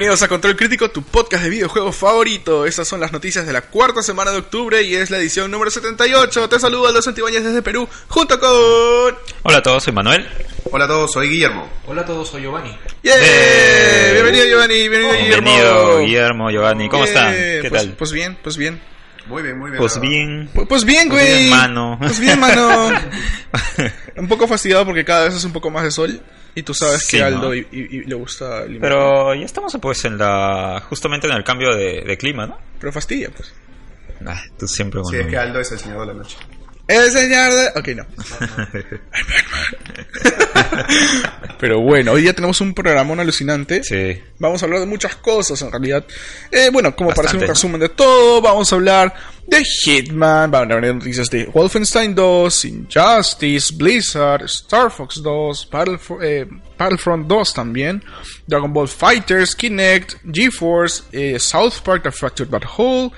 Bienvenidos a Control Crítico, tu podcast de videojuegos favorito. Estas son las noticias de la cuarta semana de octubre y es la edición número 78. Te saludo a los Antibáñez desde Perú, junto con... Hola a todos, soy Manuel. Hola a todos, soy Guillermo. Hola a todos, soy Giovanni. ¡Yeah! ¡Eh! Bienvenido Giovanni, bienvenido Guillermo. Bienvenido, Guillermo, Giovanni. ¿Cómo Yeah. están? ¿Qué Pues- tal? Pues bien, pues bien. Muy bien, muy bien. Pues bien. Pues, pues bien, Pues güey. bien, mano. Pues bien, mano. un poco fastidiado porque cada vez es un poco más de sol y tú sabes Sí, que ¿no? Aldo y, y- y le gusta el. Pero ya estamos pues en la... justamente en el cambio de, de clima, ¿no? Pero fastidia, pues. Ah, tú siempre Sí, es que Aldo es el señor de la noche. El señor de... Ok, no. Pero bueno, hoy ya tenemos un programón alucinante. sí. Vamos a hablar de muchas cosas en realidad. Eh, bueno, como para hacer un resumen de todo, vamos a hablar de Hitman, vamos a hablar de noticias de Wolfenstein 2, Injustice, Blizzard, Star Fox 2, Battlef- eh, Battlefront 2 también, Dragon Ball Fighters, Kinect, GeForce, eh, South Park The Fractured But Whole,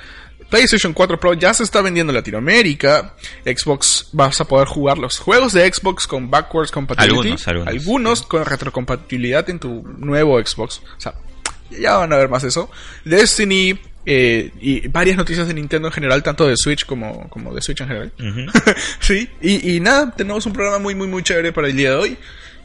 PlayStation 4 Pro ya se está vendiendo en Latinoamérica. Xbox vas a poder jugar los juegos de Xbox con backwards compatibility. Algunos, algunos. Algunos con retrocompatibilidad en tu nuevo Xbox. O sea, ya van a ver más eso. Destiny eh, y varias noticias de Nintendo en general, tanto de Switch como, como de Switch en general. Sí, y, y nada, tenemos un programa muy, muy, muy chévere para el día de hoy.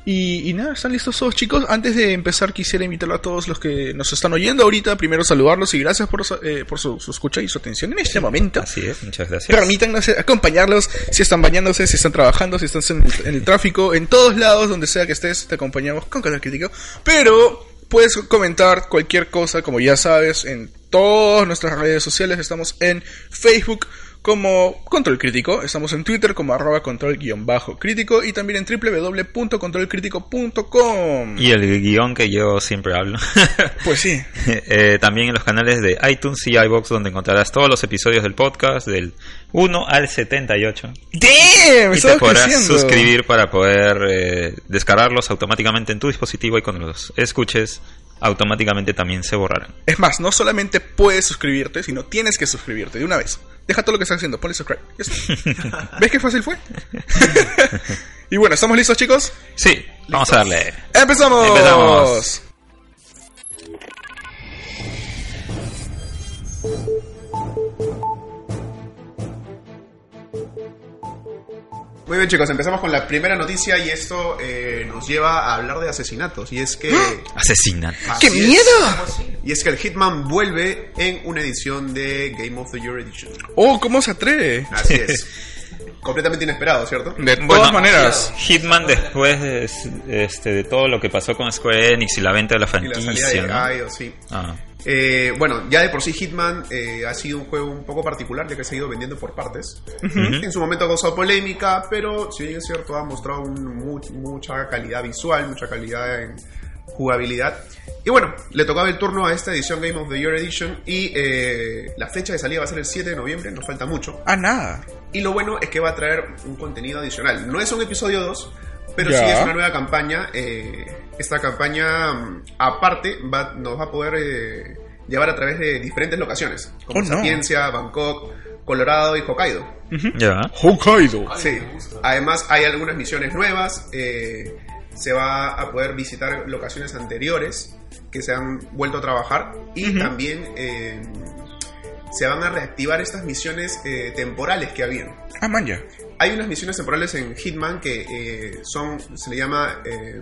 Y, y nada, ¿están listos todos chicos? Antes de empezar quisiera invitar a todos los que nos están oyendo ahorita, primero saludarlos y gracias por, eh, por su, su escucha y su atención en este momento. Así es, muchas gracias. Permítanos acompañarlos si están bañándose, si están trabajando, si están en el, en el tráfico, en todos lados, donde sea que estés, te acompañamos con Canal Crítico. Pero puedes comentar cualquier cosa, como ya sabes, en todas nuestras redes sociales. Estamos en Facebook como Control Crítico, estamos en Twitter como arroba control-crítico y también en www.controlcrítico.com. Y el guion que yo siempre hablo. Pues sí, Eh, también en los canales de iTunes y iBox donde encontrarás todos los episodios del podcast del 1 al 78. ¡Damn! Y te podrás creciendo. suscribir para poder eh, descargarlos automáticamente en tu dispositivo y cuando los escuches automáticamente también se borrarán. Es más, no solamente puedes suscribirte, sino tienes que suscribirte de una vez. Deja todo lo que estás haciendo, ponle subscribe. ¿Ves qué fácil fue? y bueno, ¿estamos listos, chicos? Sí, vamos a darle. ¡Empezamos! Empezamos. Muy bien, chicos, empezamos con la primera noticia y esto eh, nos lleva a hablar de asesinatos. Y es que. Asesinato. ¡Qué Así es. miedo! Y es que el Hitman vuelve en una edición de Game of the Year Edition. ¡Oh, cómo se atreve! Así es. Completamente inesperado, ¿cierto? De todas Bueno, maneras. Hitman después de, este, de todo lo que pasó con Square Enix y la venta de la Y la salida franquicia. de ¿no? IO, sí. Ah, Eh, bueno, ya de por sí Hitman eh, ha sido un juego un poco particular ya que se ha ido vendiendo por partes. En su momento ha causado polémica, pero si bien es cierto ha mostrado un mucha calidad visual, mucha calidad en jugabilidad. Y bueno, le tocaba el turno a esta edición Game of the Year Edition y eh, la fecha de salida va a ser el 7 de noviembre, nos falta mucho. Ah, nada. Y lo bueno es que va a traer un contenido adicional. No es un episodio 2, pero sí es una nueva campaña. eh, esta campaña, mm, aparte, va, nos va a poder eh, llevar a través de diferentes locaciones, como Oh, no. Sapiencia, Bangkok, Colorado y Hokkaido. ya. Hokkaido. Sí. Además, hay algunas misiones nuevas. eh, se va a poder visitar locaciones anteriores que se han vuelto a trabajar. Y también eh, se van a reactivar estas misiones eh, temporales que habían. Ah, man, ya. Hay unas misiones temporales en Hitman que eh, son, se le llama eh,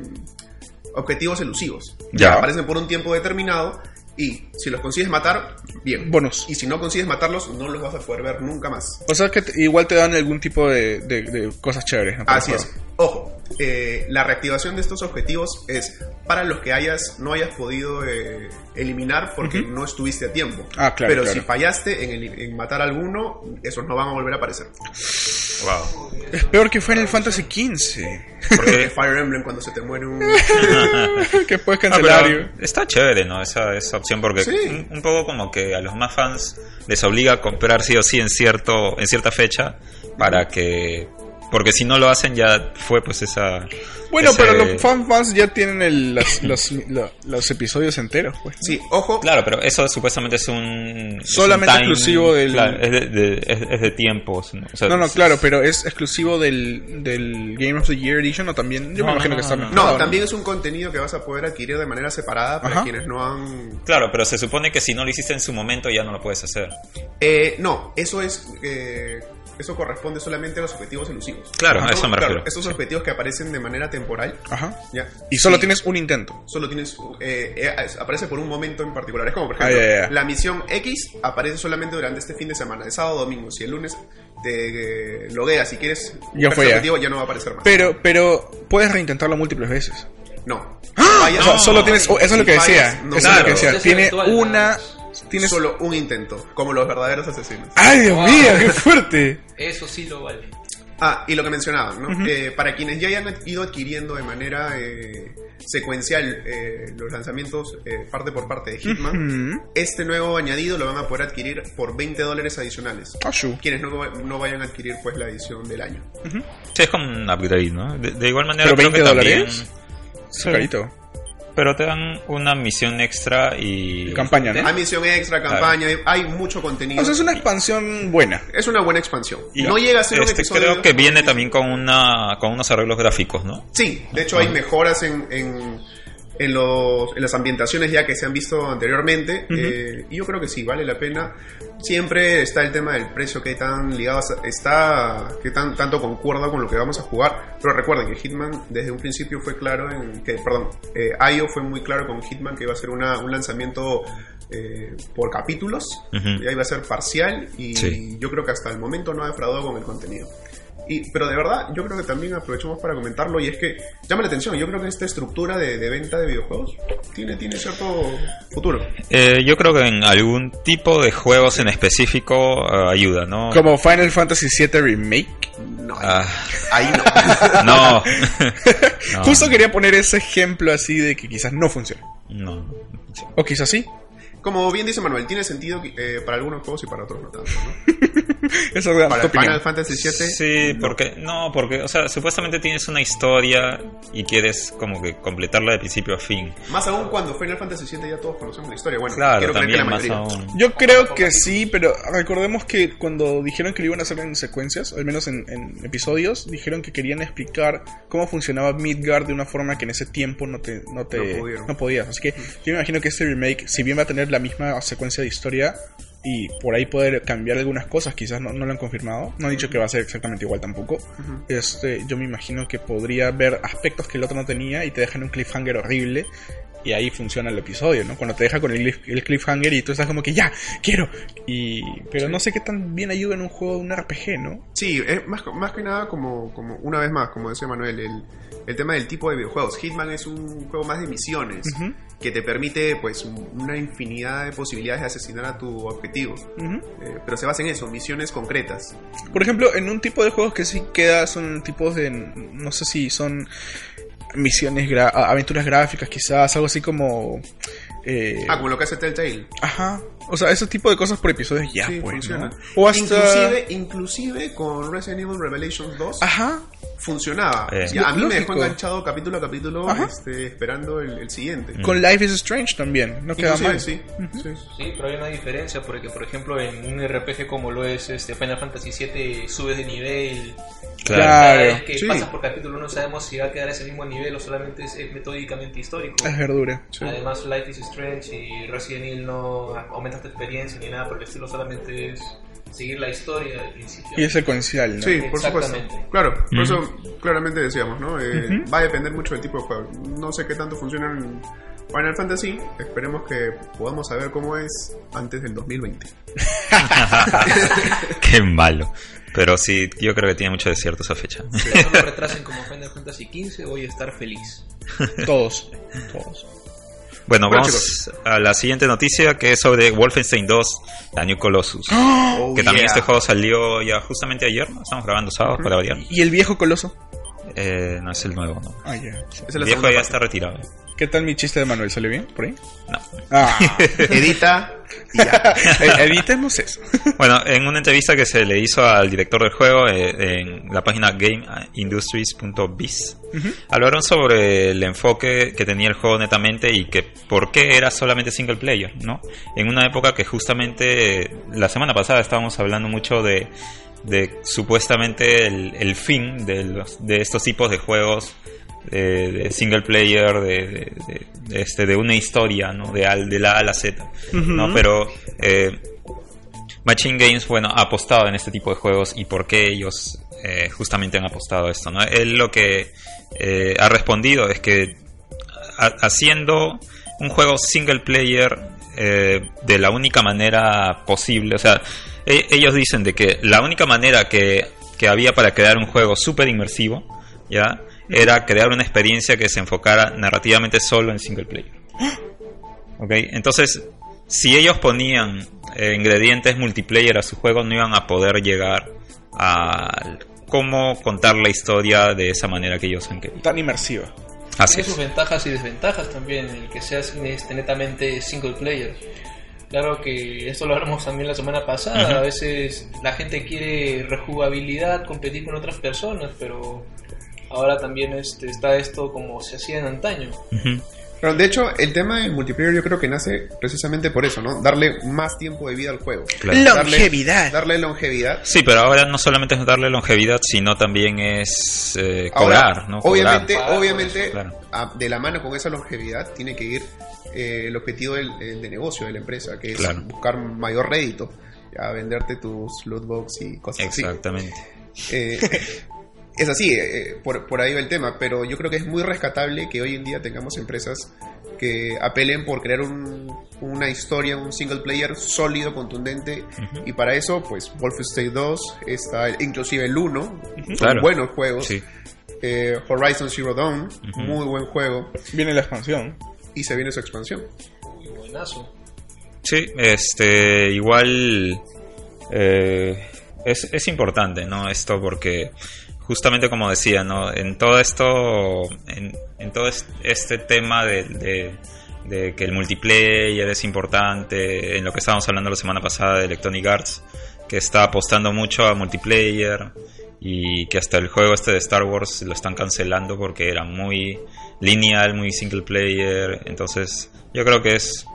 objetivos elusivos. Ya. Aparecen por un tiempo determinado y si los consigues matar, bien. Bonus. Y si no consigues matarlos, no los vas a poder ver nunca más. O sea que igual te dan algún tipo de, de- de cosas chéveres. Así es. Ojo, eh, la reactivación de estos objetivos es para los que hayas no hayas podido eh, eliminar porque no estuviste a tiempo. Ah, claro, Pero claro. si fallaste en, el- en matar a alguno, esos no van a volver a aparecer. Wow. Es peor que fue en el Fantasy XV. Porque Fire Emblem cuando se te muere un... que puedes cancelar. está chévere, ¿no? Esa, esa opción porque Sí. un, un poco como que a los más fans les obliga a comprar sí o sí en cierto en cierta fecha para que Porque si no lo hacen ya fue pues esa... Bueno, ese- pero los fan fans ya tienen el- los, los, lo- los episodios enteros, pues. Sí, ojo. Claro, pero eso supuestamente es un... es Solamente un time- exclusivo del- Claro, es de, de- es, es de tiempos. ¿no? O sea, No, no, claro, pero es exclusivo del, del Game of the Year Edition o también. Yo No, me imagino no, que está no, no. mezclado, No, también es un contenido que vas a poder adquirir de manera separada para Ajá. quienes no han... Claro, pero se supone que si no lo hiciste en su momento ya no lo puedes hacer. Eh, no, eso es... eh, eso corresponde solamente a los objetivos elusivos. Claro, Ajá, a eso me claro, refiero. Esos objetivos que aparecen de manera temporal, Ajá. ¿ya? Y solo Sí, tienes un intento. Solo tienes... eh, eh, aparece por un momento en particular. Es como, por Ah, ejemplo, la misión X aparece solamente durante este fin de semana, de sábado domingo. Si el lunes te eh, logueas si quieres Ya fue, objetivo, ya no va a aparecer más. Pero, pero puedes reintentarlo múltiples veces. no. O Fallas- sea, solo tienes. oh, eso es lo que fallas, decía. no eso es lo que claro. decía. Tiene una. Nada Tienes. Solo un intento, como los verdaderos asesinos. ¡Ay, Dios mío! ¡Qué fuerte! Eso sí lo vale. Ah, y lo que mencionaba, ¿no? Eh, para quienes ya hayan ido adquiriendo de manera eh, secuencial eh, los lanzamientos eh, parte por parte de Hitman, este nuevo añadido lo van a poder adquirir por 20 dólares adicionales. Ashu. Quienes no, no vayan a adquirir pues la edición del año. Sí, es como un upgrade, ¿no? De, de igual manera ¿Pero creo 20 que también... dólares? Es carito. Pero te dan una misión extra y... Campaña, ¿no? Hay misión extra, campaña, hay, hay mucho contenido. O sea, es una expansión buena. Es una buena expansión. y no llega a ser un este, episodio... Creo que viene también con una con unos arreglos gráficos, ¿no? Sí, de hecho hay mejoras en, en, en los, en las ambientaciones ya que se han visto anteriormente. eh, y yo creo que sí, vale la pena. Siempre está el tema del precio que tan ligado está, que tan, tanto concuerda con lo que vamos a jugar. Pero recuerden que Hitman desde un principio fue claro en que, perdón, eh, IO fue muy claro con Hitman que iba a ser una, un lanzamiento eh, por capítulos. Ujú. Ya iba a ser parcial y Sí. yo creo que hasta el momento no ha defraudado con el contenido. Y, pero de verdad, yo creo que también aprovechamos para comentarlo y es que llama la atención. Yo creo que esta estructura de, de venta de videojuegos tiene, tiene cierto futuro. Eh, yo creo que en algún tipo de juegos en específico eh, ayuda, ¿no? Como Final Fantasy VII Remake. No, ahí, Ah, ahí no. no. No. Justo quería poner ese ejemplo así de que quizás no funcione. No. Sí. O quizás sí. Como bien dice Manuel, tiene sentido eh, para algunos juegos y para otros no tanto. ¿no? Esa es Para opinión. Final Fantasy VII, Sí, porque no, porque o sea, supuestamente tienes una historia y quieres como que completarla de principio a fin. más aún cuando Final Fantasy VII ya todos conocemos la historia. Bueno, Claro, quiero creer que la también más mayoría. aún. Yo creo que sí, pero recordemos que cuando dijeron que lo iban a hacer en secuencias, al menos en, en episodios, dijeron que querían explicar cómo funcionaba Midgard de una forma que en ese tiempo no te, no te No no podías. Así que yo me imagino que este remake, si bien va a tener la misma secuencia de historia y por ahí poder cambiar algunas cosas, quizás no, no lo han confirmado, no han dicho que va a ser exactamente igual tampoco. Este, yo me imagino que podría haber aspectos que el otro no tenía y te dejan un cliffhanger horrible. Y ahí funciona el episodio, ¿no? Cuando te deja con el, cliff- el cliffhanger y tú estás como que ya, quiero. Y, pero no sé qué tan bien ayuda en un juego de un RPG, ¿no? Sí, es más, más que nada como, como una vez más, como decía Manuel, el, el tema del tipo de videojuegos. Hitman es un juego más de misiones Ujú. Que te permite pues una infinidad de posibilidades de asesinar a tu objetivo. Eh, pero se basa en eso, misiones concretas. Por ejemplo, en un tipo de juegos que sí queda, son tipos de. No sé si son misiones, gra- aventuras gráficas, quizás, algo así como. eh, Ah, como lo que hace Telltale. Ajá. O sea, ese tipo de cosas por episodios ya, sí, pues, funciona. ¿no? O hasta. Inclusive, inclusive con Resident Evil Revelations 2 Ajá. Funcionaba. Eh. A mí me dejó Lógico. enganchado capítulo a capítulo este, esperando el, el siguiente. Con Life is Strange también. No queda mal. sí, sí. Sí, pero hay una diferencia porque, por ejemplo, en un RPG como lo es este Final Fantasy VII, subes de nivel. Claro. Cada vez que sí. pasas por capítulo no sabemos si va a quedar ese mismo nivel o solamente es, es metódicamente histórico. Es verdura. Sí. Además, Life is Strange y Resident Evil no aumentas tu experiencia ni nada por el estilo, solamente es seguir la historia del principio. Y es secuencial, ¿no? Sí, por supuesto. Claro, por eso claramente decíamos, ¿no? Eh, Va a depender mucho del tipo de juego. No sé qué tanto funciona en Final Fantasy. Esperemos que podamos saber cómo es antes del 2020. Qué malo. Pero sí, yo creo que tiene mucho desierto esa fecha. Si no lo retrasen como Final Fantasy XV, voy a estar feliz. Todos. Todos. Bueno, Bueno, vamos a la siguiente noticia que es sobre Wolfenstein 2, La New Colossus. Oh, que también yeah. este juego salió ya justamente ayer. Estamos grabando sábado para variar. ¿Y el viejo coloso? Eh, no es el nuevo, ¿no? Ah, ya. El viejo ya parte. está retirado. ¿Qué tal mi chiste de Manuel? ¿Salió bien por ahí? No. Ah, Edita y ya. e- editemos eso. Bueno, en una entrevista que se le hizo al director del juego eh, en la página gameindustries.biz, hablaron sobre el enfoque que tenía el juego netamente y que por qué era solamente single player, ¿no? En una época que justamente eh, la semana pasada estábamos hablando mucho de, de supuestamente el, el fin de, los, de estos tipos de juegos de, de single player, de, de- este, de una historia, ¿no? De, al- de la A a la Z, ¿no? Pero eh, Machine Games, bueno, ha apostado en este tipo de juegos y por qué ellos eh, justamente han apostado a esto, ¿no? Él lo que eh, ha respondido es que ha- haciendo un juego single player eh, de la única manera posible, o sea, e- ellos dicen de que la única manera que, que había para crear un juego súper inmersivo, ¿ya? Era crear una experiencia que se enfocara narrativamente solo en single player. ¿Ok? Entonces, si ellos ponían eh, ingredientes multiplayer a su juego, no iban a poder llegar a cómo contar la historia de esa manera que ellos han querido. Tan inmersiva. Así Tiene sus ventajas y desventajas también, el que sea este, netamente single player. Claro que esto lo hablamos también la semana pasada, Ujú. a veces la gente quiere rejugabilidad, competir con otras personas, pero ahora también este, está esto como se hacía en antaño. Ujú. Pero de hecho, el tema del multiplayer yo creo que nace precisamente por eso, ¿no? Darle más tiempo de vida al juego. Claro. Longevidad. Darle, darle longevidad. Sí, pero ahora no solamente es darle longevidad, sino también es eh, Ahora, cobrar, ¿no? Cobrar. Obviamente, obviamente claro. a- de la mano con esa longevidad tiene que ir eh, el objetivo del, el de negocio de la empresa, que es Claro. buscar mayor rédito, a venderte tus loot box y cosas así. Exactamente. Eh, es así, eh, por, por ahí va el tema, pero yo creo que es muy rescatable que hoy en día tengamos empresas que apelen por crear un- una historia, un single player sólido, contundente, y para eso, pues Wolfenstein 2, está el- inclusive el 1, son Claro. buenos juegos, Sí. Eh, Horizon Zero Dawn, muy buen juego, Viene la expansión. Y se viene su expansión. Muy buenazo. Sí, este, igual eh, es, es importante, ¿no? Esto porque justamente como decía, ¿no? En todo esto, en, en todo es- este tema de, de- de que el multiplayer es importante, en lo que estábamos hablando la semana pasada de Electronic Arts, que está apostando mucho a multiplayer y que hasta el juego este de Star Wars lo están cancelando porque era muy lineal, muy single player, entonces yo creo que es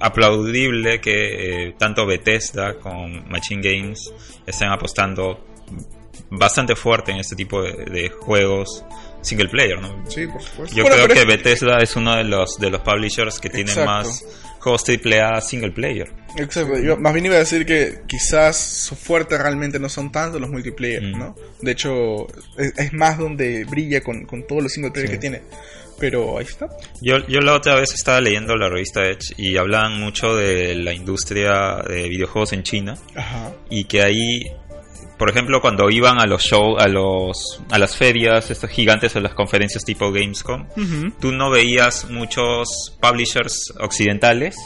aplaudible que eh, tanto Bethesda con Machine Games estén apostando bastante fuerte en este tipo de, de juegos single player, ¿no? Sí, por supuesto. Yo Bueno, creo que es- Bethesda es uno de los de los publishers que Exacto. más juegos AAA single player. Exacto. Yo más bien iba a decir que quizás su fuerte realmente no son tanto los multiplayer, Mm. ¿no? De hecho, es, es más donde brilla con, con todos los single player Sí. que tiene. Pero ahí está. Yo, yo la otra vez estaba leyendo la revista Edge y hablaban mucho de la industria de videojuegos en China Ajá. y que ahí por ejemplo cuando iban a los shows a los a las ferias estos gigantes o las conferencias tipo Gamescom tú no veías muchos publishers occidentales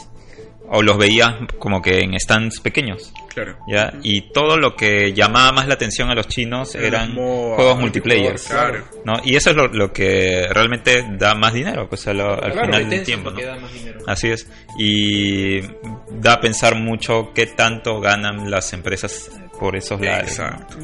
o los veías como que en stands pequeños Claro. ya y todo lo que llamaba más la atención a los chinos eran juegos multiplayer claro. ¿no? y eso es lo, lo que realmente da más dinero pues a lo- al Claro, final del tiempo ¿no? da más. Así es. Y da a pensar mucho qué tanto ganan las empresas por esos lados. Exacto.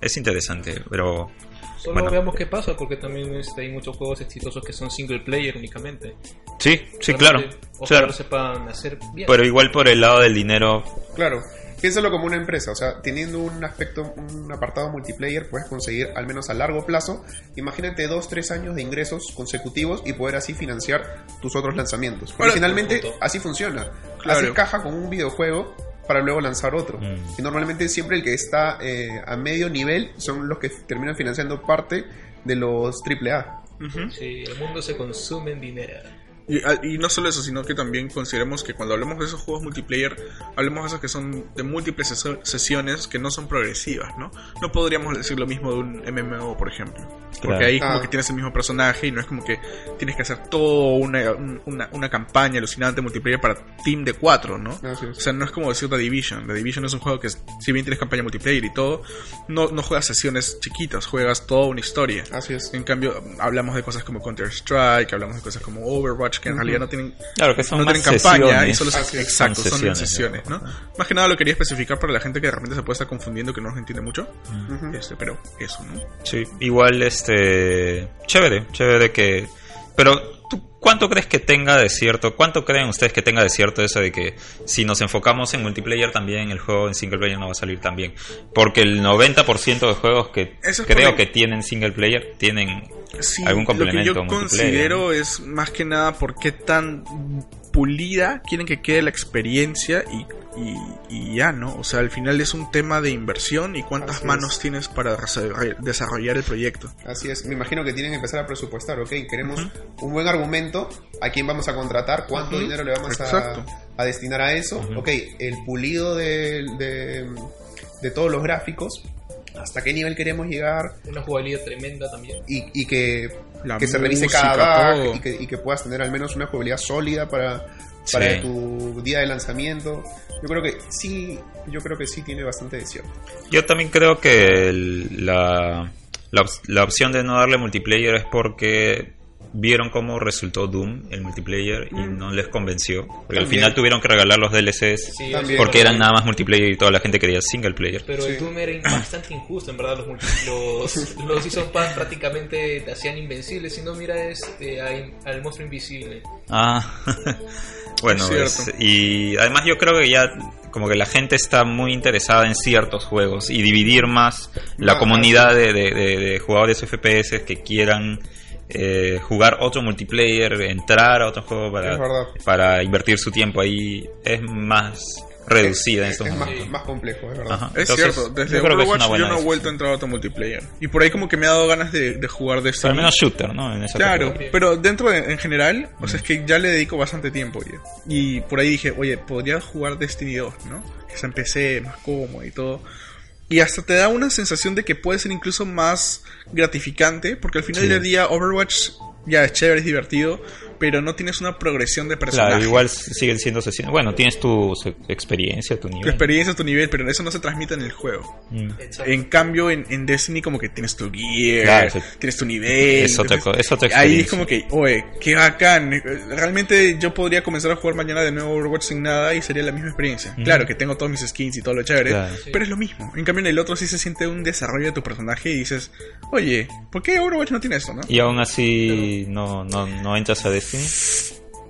Es interesante, pero Solo Bueno. veamos qué pasa, porque también este, hay muchos juegos exitosos que son single player únicamente. sí, sí, claro. Ojalá claro. lo sepan hacer bien. Pero igual por el lado del dinero, Claro. Piénsalo como una empresa, o sea, teniendo un aspecto, un apartado multiplayer, puedes conseguir al menos a largo plazo, imagínate dos, tres años de ingresos consecutivos y poder así financiar tus otros lanzamientos. Porque finalmente así funciona. Claro. Haces caja con un videojuego para luego lanzar otro. Mm. Y normalmente siempre el que está eh, a medio nivel son los que terminan financiando parte de los AAA. Ujú. Sí, el mundo se consume en dinero. Y, ah, y no solo eso, sino que también consideremos que cuando hablemos de esos juegos multiplayer, hablemos de esos que son de múltiples sesiones que no son progresivas, ¿no? No podríamos decir lo mismo de un MMO, por ejemplo. Porque Claro. ahí como que tienes el mismo personaje y no es como que tienes que hacer toda una, un- una, una campaña alucinante multiplayer para team de cuatro, ¿no? O sea, no es como decir The Division. The Division es un juego que, si bien tienes campaña multiplayer y todo, no, no juegas sesiones chiquitas, juegas toda una historia. Así es. En cambio, hablamos de cosas como Counter-Strike, hablamos de cosas como Overwatch, que en realidad no tienen, Claro, que son no más tienen campaña y sesiones. solo son, es. exacto, Son son, en sesiones, sesiones, ¿no? Más que nada lo quería especificar para la gente que de repente se puede estar confundiendo, que no nos entiende mucho. Ujú. Este, pero eso, ¿no? Sí, igual este chévere, chévere que pero ¿tú cuánto crees que tenga de cierto? ¿Cuánto creen ustedes que tenga de cierto eso de que si nos enfocamos en multiplayer también el juego en single player no va a salir tan bien? Porque el 90% de juegos que es creo que tienen single player tienen Sí, algún lo que complemento yo considero es más que nada por qué tan pulida quieren que quede la experiencia y, y, y ya, ¿no? O sea, al final es un tema de inversión y cuántas Así es. manos tienes para desarroll- desarrollar el proyecto. Así es, me imagino que tienen que empezar a presupuestar, ok, queremos un buen argumento, a quién vamos a contratar, cuánto dinero le vamos a destinar a eso, ok, el pulido de, de, de todos los gráficos, hasta qué nivel queremos llegar Una jugabilidad tremenda también. y, y que, La que se revise cada bug y que, y que puedas tener al menos una jugabilidad sólida para, para Sí. tu día de lanzamiento. Yo creo que sí, yo creo que sí tiene bastante de cierto. Yo también creo que el- la, la opción de no darle multiplayer es porque vieron cómo resultó Doom, el multiplayer, y no les convenció. Porque al final tuvieron que regalar los DLCs Sí, porque eran nada más multiplayer y toda la gente quería single player. Pero Sí. el Doom era bastante injusto, en verdad. Los, los, los Pass prácticamente te hacían invencibles. Si no, mira este, al monstruo invisible. Ah, bueno, Es es- cierto. y además yo creo que ya como que la gente está muy interesada en ciertos juegos y dividir más la Ah, comunidad de, de- de- de jugadores FPS que quieran eh, jugar otro multiplayer, entrar a otro juego Es para, para invertir su tiempo ahí es más reducida en es, estos es más, momentos. más complejo, es verdad. Ajá. Es Entonces, cierto, desde yo Overwatch yo no he vuelto a entrar a otro multiplayer. Y por ahí como que me ha dado ganas de, de jugar de Pero al menos shooter, ¿no? En esa Claro, categoría. pero dentro de, en general, o sea, es que ya le dedico bastante tiempo, oye. Y por ahí dije, oye, podría jugar Destiny 2, ¿no? Que se empecé más cómodo y todo. Y hasta te da una sensación de que puede ser incluso más gratificante, porque al final Sí. del día Overwatch ya es chévere, es divertido, pero no tienes una progresión de personaje. Claro, igual siguen siendo sesiones. Bueno, tienes tu experiencia, tu Tu nivel. experiencia, tu nivel, pero eso no se transmite en el juego. Mm. En cambio, en, en Destiny como que tienes tu gear, Claro, sí. tienes tu nivel. Es otra es otra Ahí es como que, oye, qué bacán. Realmente yo podría comenzar a jugar mañana de nuevo Overwatch sin nada y sería la misma experiencia. Ujú. Claro que tengo todos mis skins y todo lo chévere, Claro. Pero es lo mismo. En cambio en el otro sí se siente un desarrollo de tu personaje y dices, oye, ¿por qué Overwatch no tiene esto, no? Y aún así no, no, no entras a Destiny.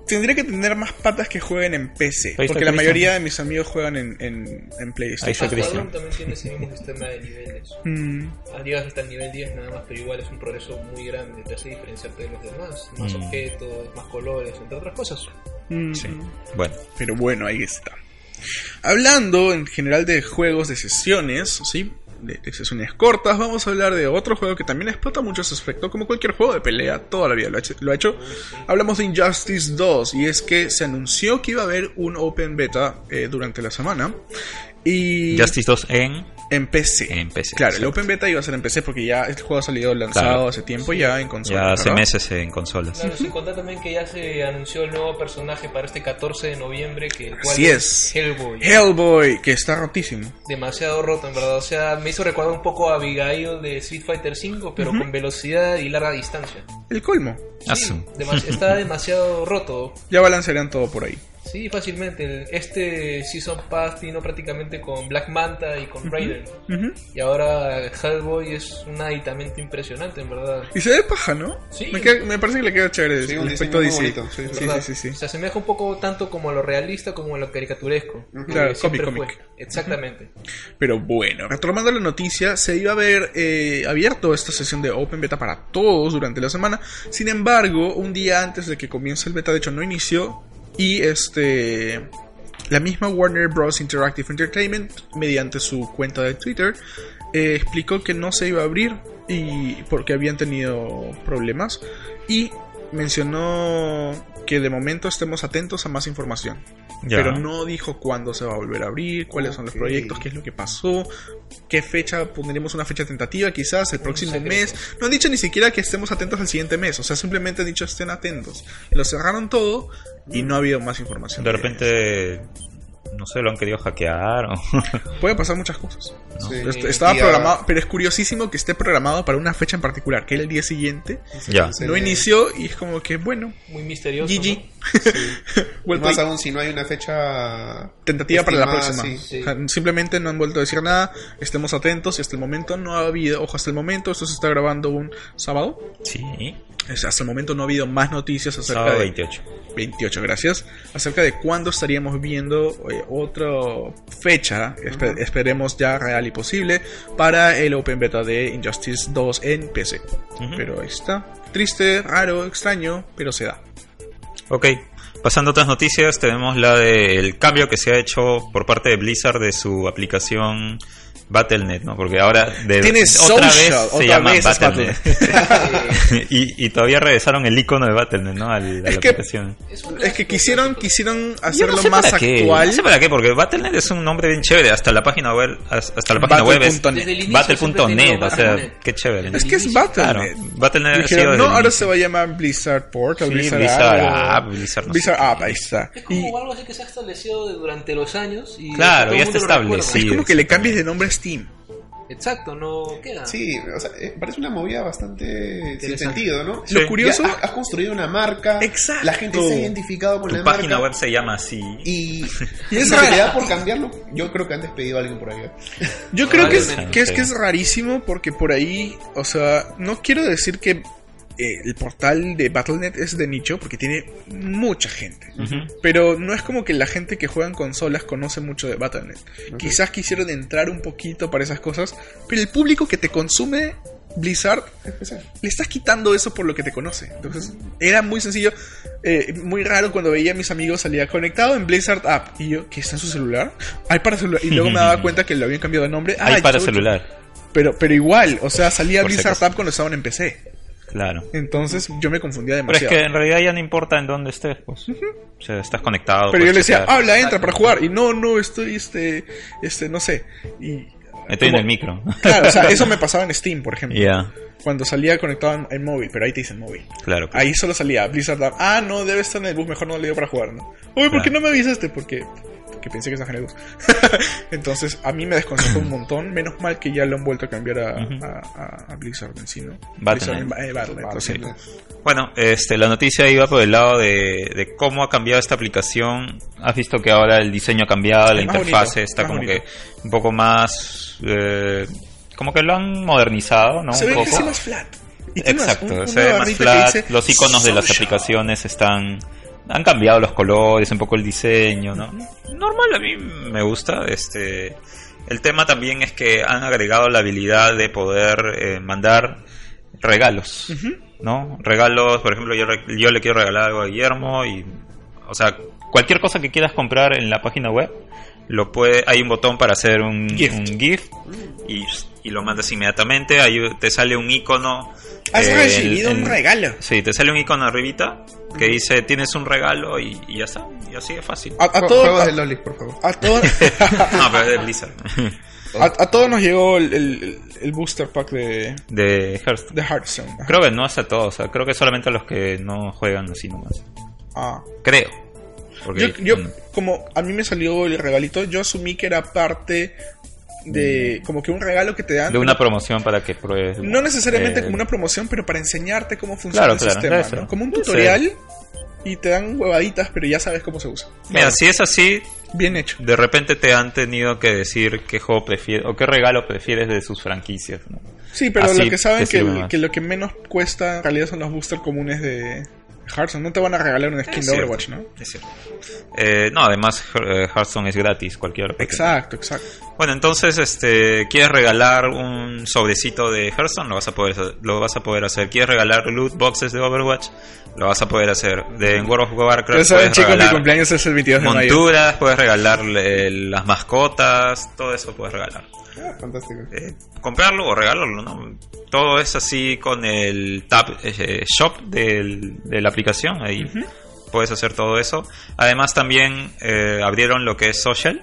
Tendría que tener más patas que jueguen en PC, porque la mayoría de mis amigos juegan en, en, en Ahí PlayStation. está Cristian. También tiene ese mismo sistema de niveles. Mm, Llegas hasta el nivel 10 nada más, pero igual es un progreso muy grande. Te hace diferenciarte de los demás. Más Mm. objetos, más colores, entre otras cosas. mm. Sí. Bueno, Pero bueno, ahí está. Hablando en general de juegos de sesiones, ¿sí? De, sesiones cortas, vamos a hablar de otro juego que también explota mucho ese como cualquier juego de pelea, toda la vida lo ha hecho. Lo ha hecho. Hablamos de Injustice 2, y es que se anunció que iba a haber un Open Beta eh, durante la semana. Y Justice 2 en. en PC. En PC, Claro, el exacto. Open Beta iba a ser en PC porque ya el juego ha salido lanzado Claro. hace tiempo ya en consola. Ya hace ¿verdad? meses en consolas. Claro, sin contar también que ya se anunció el nuevo personaje para este 14 de noviembre, que el cual Así es. Hellboy. Hellboy, que está rotísimo. Demasiado roto, en verdad. O sea, me hizo recordar un poco a Abigail de Street Fighter V, pero con velocidad y larga distancia. El colmo. Sí, está demasiado roto. Ya balancearán todo por ahí. Sí, fácilmente. Este Season Pass vino prácticamente con Black Manta y con Raiden. Ujú. Y ahora Hellboy es un aditamento impresionante, en verdad. Y se ve paja, ¿no? Sí. Me, queda- me parece que le queda chévere Sí, el aspecto DC. sí, Sí, ¿verdad? sí, sí, sí. Se asemeja un poco tanto como a lo realista como a lo caricaturesco. Ujú. que Claro, cómic, cómic. Exactamente. Pero bueno, retomando la noticia, se iba a haber eh, abierto esta sesión de Open Beta para todos durante la semana. Sin embargo, un día antes de que comience el beta, de hecho no inició, y este... La misma Warner Bros. Interactive Entertainment, mediante su cuenta de Twitter, eh, explicó que no se iba a abrir y porque habían tenido problemas y mencionó que de momento estemos atentos a más información. Ya. Pero no dijo cuándo se va a volver a abrir, cuáles son los proyectos, qué es lo que pasó, qué fecha, pondremos una fecha tentativa quizás el próximo mes. No han dicho ni siquiera que estemos atentos al siguiente mes, o sea, simplemente han dicho estén atentos. Lo cerraron todo y no ha habido más información. De repente, no sé, lo han querido hackear o... Puede pasar muchas cosas. Sí. Estaba programado, pero es curiosísimo que esté programado para una fecha en particular, que era el día siguiente. ya. No inició y es como que, bueno, Muy misterioso. GG. ¿no? Más aún si no hay una fecha tentativa para la próxima. simplemente no han vuelto a decir nada, estemos atentos y hasta el momento no ha habido, ojo, hasta el momento esto se está grabando un sábado, Sí. Hasta el momento no ha habido más noticias acerca Sábado de 28. 28, gracias, acerca de cuándo estaríamos viendo eh, otra fecha, espe- esperemos ya real y posible, para el Open Beta de Injustice 2 en PC. Pero ahí está, triste, raro, extraño, pero se da. Ok, pasando a otras noticias, tenemos la del cambio que se ha hecho por parte de Blizzard de su aplicación Battle.net, ¿no? Porque ahora de, Tiene otra social, vez otra se llama Battle.net. y, y todavía regresaron el icono de Battle.net, ¿no? Al- a Es la que- aplicación. Es, que quisieron, quisieron hacerlo no sé más actual. No sé para qué, porque Battle.net es un nombre bien chévere. Hasta la página web, hasta la página web es Battle.net. Battle.net, o sea, Battle.net. qué chévere. Es que es Inicio. Claro, Battle.net. Battle.net ha sido Dijeron, no, ahora se va a llamar Blizzard Portal, Sí, Blizzard, Blizzard App, o- Blizzard no Blizzard App, ahí está. Es como Y algo así que se ha establecido durante los años. Y Claro, todo ya el mundo está lo recuerda. establecido. es como que le cambies de nombre a Steam. Exacto, no queda. Sí, o sea, eh, parece una movida bastante sin sentido, ¿no? Sí. Lo curioso, has, has construido una marca, Exacto. la gente se ha identificado con Tu la página marca web se llama así. y, Y es te da por cambiarlo, yo creo que han despedido a alguien por ahí. ¿eh? yo creo que es, Probablemente. que es que es rarísimo porque por ahí, o sea, no quiero decir que eh, el portal de Battle.net es de nicho porque tiene mucha gente. Pero no es como que la gente que juega en consolas conoce mucho de Battle.net. Quizás quisieron entrar un poquito para esas cosas, pero el público que te consume Blizzard le estás quitando eso por lo que te conoce. Entonces, era muy sencillo, eh, muy raro cuando veía a mis amigos salía conectado en Blizzard App. Y yo, ¿qué está en su celular? Hay para celular. Y luego me daba cuenta que lo habían cambiado de nombre. Hay Ah, para celular. Pero, pero igual, o sea, salía Por Blizzard. App cuando estaban en PC. Claro. Entonces yo me confundía Pero es demasiado. que en realidad ya no importa en dónde estés, pues. O sea, estás conectado. Pero yo le decía, chequear. habla, entra para jugar. Y no, no, estoy, este, este, no sé. Y, Estoy en el micro. Claro, o sea, eso me pasaba en Steam, por ejemplo. Ya, Cuando salía conectado en, en móvil, pero ahí te dicen móvil. claro. Ahí solo salía Blizzard. Ah, no, debe estar en el bus, mejor no le dio para jugar, ¿no? Oye, ¿por qué no me avisaste? Porque, porque pensé que en el. Entonces, a mí me desconcertó un montón. Menos mal que ya lo han vuelto a cambiar a, a- a Blizzard en sí, ¿no? Blizzard, eh, lo siento. Bueno, este, la noticia iba por el lado de, de cómo ha cambiado esta aplicación. Has visto que ahora el diseño ha cambiado, la Más interfase bonito, está como bonito. que un poco más... eh, como que lo han modernizado, ¿no? Se un ve poco. casi más flat. Exacto, un- se ve más que flat, dice los iconos de las aplicaciones están han cambiado los colores, un poco el diseño, ¿no? Normal, a mí me gusta. Este, el tema también es que han agregado la habilidad de poder eh, mandar regalos, ¿no? Regalos, por ejemplo, yo, yo le quiero regalar algo a Guillermo y, o sea, cualquier cosa que quieras comprar en la página web, lo puede, hay un botón para hacer un gift y, y lo mandas inmediatamente. Ahí te sale un icono. Has eh, recibido en- un regalo. Sí, te sale un icono arribita que dice tienes un regalo y, y ya está. Y así es fácil. A, a todos, Juegos a, de Loli, por favor. a todos, No, pero es de Blizzard. a, a todos nos llegó el, el- el booster pack de, De Hearthstone. de Hearthstone. Ajá. Creo que no es a todos, o sea, creo que solamente a los que no juegan así nomás. Ah. Creo. Yo, yo, mm, como a mí me salió el regalito, yo asumí que era parte de como que un regalo que te dan. de una promoción para que pruebes. no necesariamente eh, como una promoción, pero para enseñarte cómo funciona Claro, el claro, sistema. ser. ¿no? Como un tutorial y te dan huevaditas, pero ya sabes cómo se usa. Mira, si es así, Bien hecho. de repente te han tenido que decir qué juego prefieres o qué regalo prefieres de sus franquicias. ¿no? Sí, pero Así lo que saben que, que lo que menos cuesta en realidad son los boosters comunes de Hearthstone. No te van a regalar un skin Es de cierto, Overwatch, ¿no? Es cierto. Eh, no, además eh, Hearthstone es gratis, cualquier. Exacto, exacto. Bueno, entonces, este, quieres regalar un sobrecito de Hearthstone, lo vas a poder, lo vas a poder hacer. Quieres regalar loot boxes de Overwatch, lo vas a poder hacer. De en World of Warcraft saben, chicos, mi cumpleaños es el 22 de mayo. monturas, puedes regalar las mascotas, todo eso puedes regalar. Ah, fantástico. eh, comprarlo o regalarlo, ¿no? Todo es así con el tab eh, shop del- de la aplicación, ahí puedes hacer todo eso. Además también eh, abrieron lo que es social,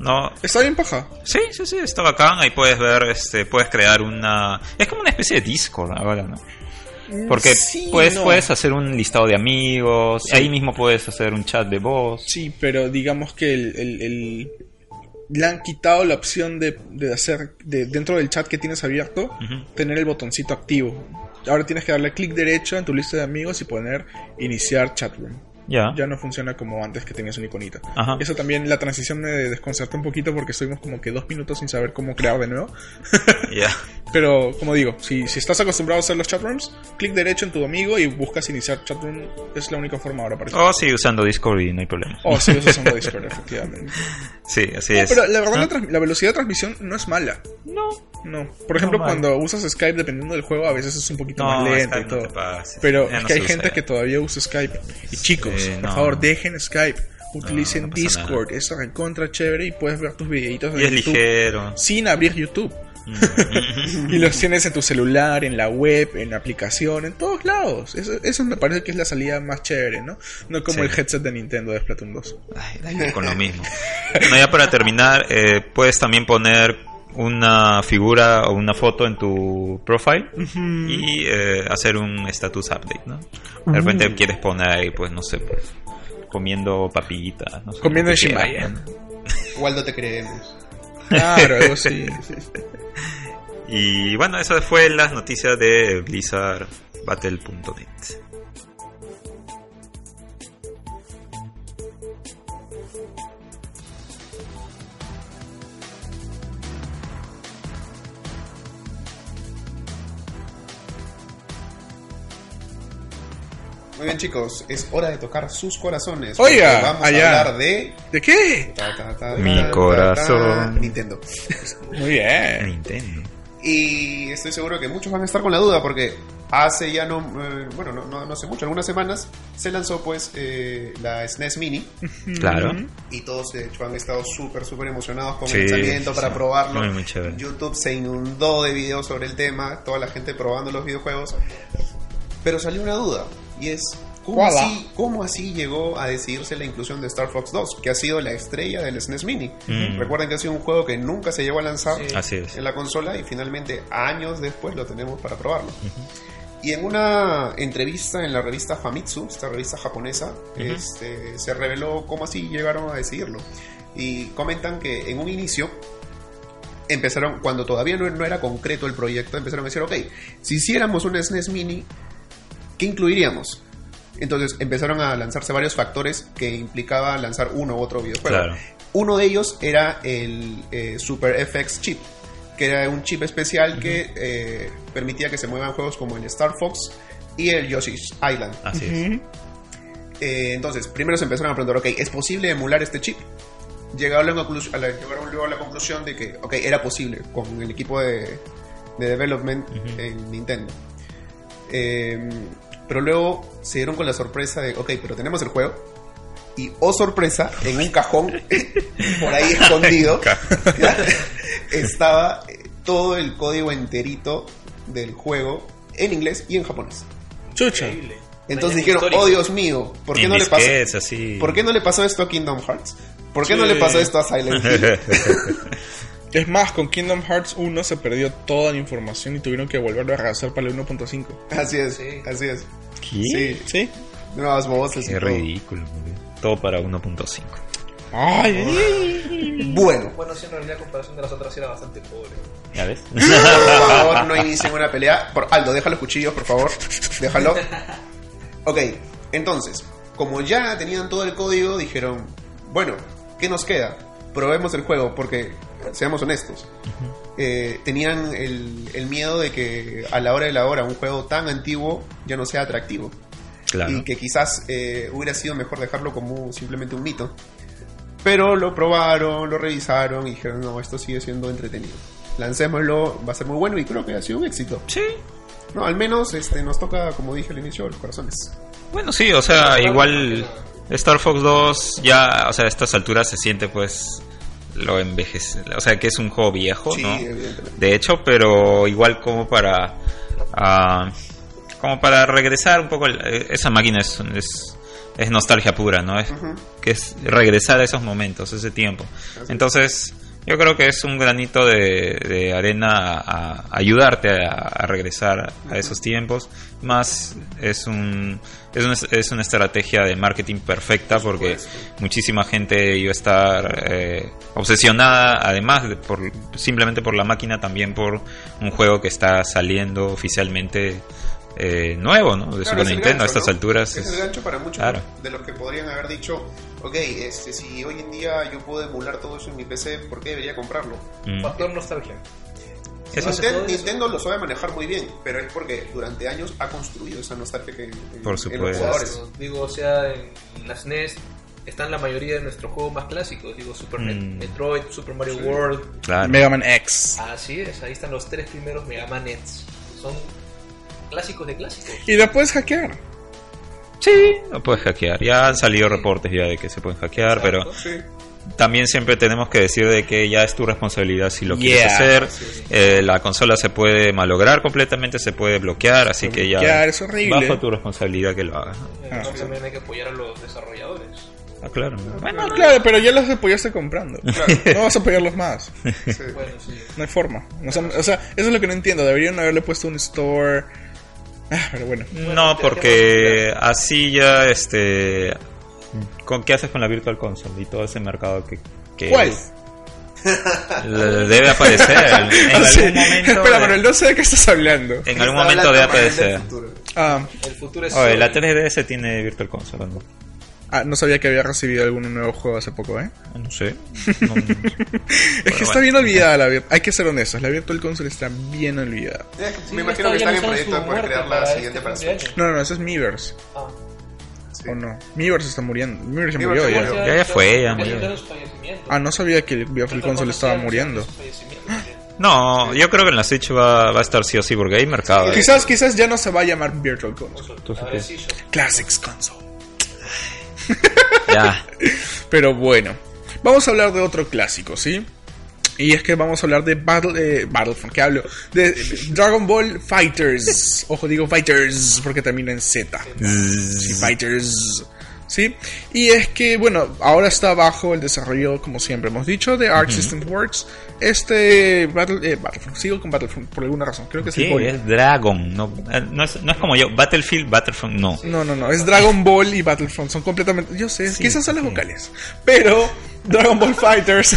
¿no? Está bien paja. Sí, sí, sí, está bacán, ahí puedes ver, este, puedes crear una... Es como una especie de Discord ahora, ¿no? Porque Sí, puedes, no. puedes hacer un listado de amigos, ahí mismo puedes hacer un chat de voz. Sí, pero digamos que el, el- el- le han quitado la opción de, de hacer de, dentro del chat que tienes abierto tener el botoncito activo. Ahora tienes que darle clic derecho en tu lista de amigos y poner iniciar chatroom. Ya. Ya no funciona como antes que tenías un iconito. Ajá. Eso también, la transición me desconcertó un poquito porque estuvimos como que dos minutos sin saber cómo crear de nuevo. Ya. Pero, como digo, si, si estás acostumbrado a hacer los chatrooms, clic derecho en tu amigo y buscas iniciar chatroom. Es la única forma ahora para O sigue usando Discord y no hay problema. Oh, sí, eso es un Discord, efectivamente. Sí, así No, es. pero la verdad, Ah, la, la velocidad de transmisión no es mala. No. No. Por ejemplo, No, cuando usas Skype, dependiendo del juego, a veces es un poquito No, más lento Skype y todo. Pero Ya es que hay gente que todavía usa Skype. Y chicos, Sí, por no. favor, dejen Skype. Utilicen no Discord. Es recontra chévere y puedes ver tus videitos de Y es YouTube ligero. sin abrir YouTube. Mm. Y los tienes en tu celular, en la web, en la aplicación, en todos lados. Eso, eso me parece que es la salida más chévere, ¿no? No como Sí. el headset de Nintendo de Splatoon 2. Ay, dale con lo mismo. Bueno, ya para terminar, eh, puedes también poner una figura o una foto en tu profile y eh, hacer un status update, ¿no? De repente quieres poner ahí, pues no sé, pues, comiendo papitas, no sé, Comiendo Shimaya. ¿no? Waldo te creemos. Claro, algo así. Y bueno, eso fue las noticias de Blizzard Battle.net. Muy bien, chicos, es hora de tocar sus corazones. Oiga, vamos allá. a hablar de. ¿De qué? ta, ta, ta, Mi ta, ta, corazón. ta, Nintendo. Muy bien. Nintendo. Y estoy seguro que muchos van a estar con la duda porque hace ya no, eh, bueno, no, no, no hace mucho, algunas semanas se lanzó pues eh, la SNES Mini Claro. y todos de hecho han estado súper, súper emocionados con Sí, el lanzamiento para sí. probarlo. Muy, muy chévere. YouTube se inundó de videos sobre el tema, toda la gente probando los videojuegos. Pero salió una duda y es ¿cómo así, cómo así llegó a decidirse la inclusión de Star Fox 2, que ha sido la estrella del SNES Mini? Mm. Recuerden que ha sido un juego que nunca se llegó a lanzar Sí. Así es. en la consola y finalmente años después lo tenemos para probarlo. Y en una entrevista en la revista Famitsu, esta revista japonesa, este, se reveló cómo así llegaron a decidirlo. Y comentan que en un inicio empezaron, cuando todavía no, no era concreto el proyecto, empezaron a decir, ok, si hiciéramos un SNES Mini, ¿qué incluiríamos? Entonces empezaron a lanzarse varios factores que implicaba lanzar uno u otro videojuego. Claro. Uno de ellos era el eh, Super FX chip, que era un chip especial que eh, permitía que se muevan juegos como el Star Fox y el Yoshi's Island. Así es. Eh, entonces, primero se empezaron a preguntar, ok, ¿es posible emular este chip? Llegaron, a la conclu- a la, llegaron luego a la conclusión de que, ok, era posible con el equipo de, de development en Nintendo. Eh, pero luego se dieron con la sorpresa de, ok, pero tenemos el juego. Y, oh sorpresa, en un cajón, por ahí escondido, ¿ya? estaba eh, todo el código enterito del juego en inglés y en japonés. Chucha. Increíble. Entonces dijeron, histórico. oh Dios mío, ¿por qué no le pasó? así. ¿Por qué no le pasó esto a Kingdom Hearts? ¿Por qué no Sí. le pasó esto a Silent Hill? Es más, con Kingdom Hearts 1 se perdió toda la información y tuvieron que volverlo a rehacer para el 1.5. Así es, Sí. así es. ¿Qué? Sí, ¿Sí? nuevas voces Qué todo. ridículo. boludo. Todo para 1.5. Ay, Bueno, Bueno, sí, en realidad, a comparación de las otras, era bastante pobre. ¿Ya ves? por favor, no inicien una pelea. Por, Aldo, deja los cuchillos, por favor. Déjalo. Ok, entonces, como ya tenían todo el código, dijeron, bueno, ¿qué nos queda? Probemos el juego, porque, seamos honestos, eh, tenían el, el miedo de que a la hora de la hora un juego tan antiguo ya no sea atractivo. Claro. y que quizás eh, hubiera sido mejor dejarlo como simplemente un mito. Pero lo probaron, lo revisaron y dijeron, no, esto sigue siendo entretenido. Lancémoslo, va a ser muy bueno y creo que ha sido un éxito. Sí. No, al menos este, nos toca, como dije al inicio, los corazones. Bueno, sí, o sea, igual Star Fox 2 ya, o sea, a estas alturas se siente pues lo envejece, o sea, que es un juego viejo, Sí, ¿no? De hecho, pero igual como para ah, como para regresar un poco eh, esa máquina es, es es nostalgia pura, ¿no? Es que es regresar a esos momentos, ese tiempo. Entonces, yo creo que es un granito de, de arena a, a ayudarte a, a regresar a esos tiempos. Más es un es una, es una estrategia de marketing perfecta porque muchísima gente iba a estar eh, obsesionada, además de por simplemente por la máquina, también por un juego que está saliendo oficialmente eh, nuevo, ¿no? De Claro, Super Nintendo a estas ¿no? alturas. Es el gancho para muchos Claro. de los que podrían haber dicho, ok, este, si hoy en día yo puedo emular todo eso en mi PC, ¿por qué debería comprarlo? mm. Factor nostalgia. Nintendo. Nintendo lo sabe manejar muy bien, pero es porque durante años ha construido esa nostalgia que, en, Por en supuesto. los jugadores. Digo, o sea, en las NES están la mayoría de nuestros juegos más clásicos. Digo, Super Mm. Metroid, Super Mario Sí. World. Claro. Mega Man X. Así es, ahí están los tres primeros Mega Man Nets. Son clásicos de clásicos. Y después hackear. Sí, lo puedes hackear. Ya han salido reportes ya de que se pueden hackear, pero Sí. también siempre tenemos que decir de que ya es tu responsabilidad si lo quieres hacer. Eh, la consola se puede malograr completamente, se puede bloquear, así que ya es bajo tu responsabilidad que lo hagas. ¿no? Ah, también hay que apoyar a los desarrolladores. Ah, claro. Bueno, Ah, claro, pero ya los apoyaste comprando. No vas a apoyarlos más. Sí. Bueno, sí. No hay forma. O sea, o sea, eso es lo que no entiendo. Deberían haberle puesto un store. Ah, pero bueno. no, porque así ya, este, ¿con qué haces con la Virtual Console y todo ese mercado que, que ¿Cuál? es? Debe aparecer en algún Sí. momento. Espera, de- Manuel, no sé de qué estás hablando. en algún momento debe aparecer. futuro. Ah, El futuro es Oye, la 3DS tiene Virtual Console, ¿no? Ah, no sabía que había recibido algún nuevo juego hace poco, ¿eh? No sé. No, no sé. Es que está bien olvidada la Vir- Hay que ser honestos, la Virtual Console está bien olvidada. Sí, me imagino que está- están en proyecto muerte crear la para siguiente este para Switch. año. No, no, no, ese es Miiverse. Ah. Sí. ¿O no? Miiverse está muriendo. Miiverse se murió ya. murió. Ya, ya fue, ya murió. Ah, no sabía que el Virtual Console estaba muriendo. No, yo creo que en la Switch va, va a estar sí o sí, porque hay mercado. ¿eh? Quizás, quizás ya no se va a llamar Virtual Console. Classics Console. Ya. Pero bueno, vamos a hablar de otro clásico, ¿sí? Y es que vamos a hablar de Battle, eh, Battlefront, ¿qué hablo? De Dragon Ball Fighters. Ojo, digo Fighters porque termina en Z. Fighters. ¿Sí? Y es que, bueno, ahora está bajo el desarrollo, como siempre hemos dicho, de Arc System Works. Este Battle, eh, Battlefront, sigo con Battlefront por alguna razón, creo que es el ¿Qué? Ball. Es Dragon. No, eh, no, es, no es como yo. Battlefield, Battlefront, no. No, no, no, es Dragon Ball y Battlefront, son completamente, yo sé, Sí, quizás son las sí. vocales, pero Dragon Ball Fighters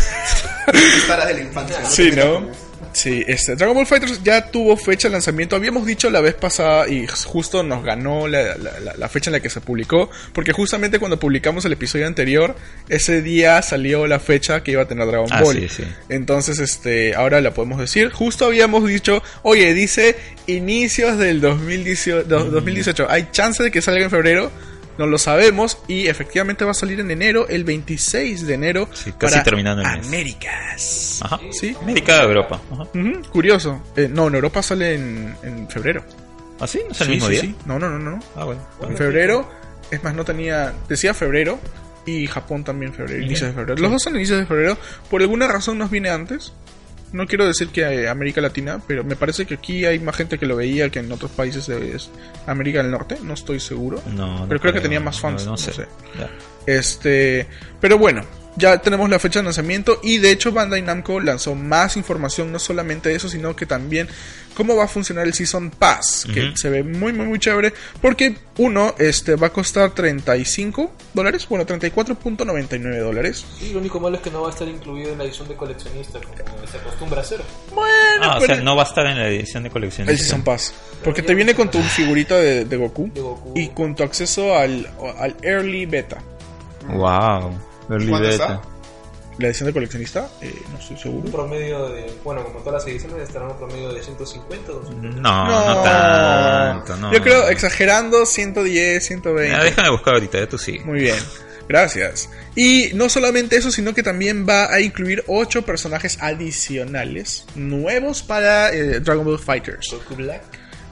Caras de la infancia. Sí, ¿no? Sí, este, Dragon Ball Fighters ya tuvo fecha de lanzamiento. Habíamos dicho la vez pasada y justo nos ganó la, la- la- la fecha en la que se publicó. Porque justamente cuando publicamos el episodio anterior, ese día salió la fecha que iba a tener Dragon Ah, Ball. sí, sí. Entonces, este, ahora la podemos decir. Justo habíamos dicho, oye, dice inicios del 2018. do- Mm. 2018. Hay chance de que salga en febrero. No lo sabemos y efectivamente va a salir en enero, el 26 de enero. Sí, casi para terminando el mes. Américas. Ajá. ¿Sí? América, Europa. Ajá. Curioso. Eh, no, en Europa sale en, en febrero. ¿Ah, sí? ¿No es el Sí, mismo sí, día? sí. No, no, no, no. Ah, bueno. En febrero, es más, no tenía. Decía febrero y Japón también febrero, inicios de febrero. Los dos son inicios de febrero. Por alguna razón nos viene antes. No quiero decir que eh, América Latina, pero me parece que aquí hay más gente que lo veía que en otros países de América del Norte. No estoy seguro. No, no pero creo que tenía más fans. No, sé. Este, pero bueno, ya tenemos la fecha de lanzamiento y de hecho Bandai Namco lanzó más información, no solamente eso, sino que también cómo va a funcionar el Season Pass, que se ve muy muy muy chévere, porque uno este va a costar 35 dólares, bueno, 34.99 dólares. Sí, lo único malo es que no va a estar incluido en la edición de coleccionista como se acostumbra a hacer. Bueno, Ah, o pero sea, no va a estar en la edición de colección. el Season Pass, porque te viene con tu figurita de, de Goku, De Goku. y con tu acceso al, al Early Beta. Wow. Early ¿Cuándo beta. está? La edición de coleccionista, eh, no estoy seguro. Un promedio de, bueno, como todas las ediciones estarán un promedio de 150 200. No, no, tanto. No. Yo creo, exagerando, 110, 120. Ya, déjame buscar ahorita, ya tú sí. Muy bien, gracias. Y no solamente eso, sino que también va a incluir 8 personajes adicionales nuevos para eh, Dragon Ball Fighters. Goku Black.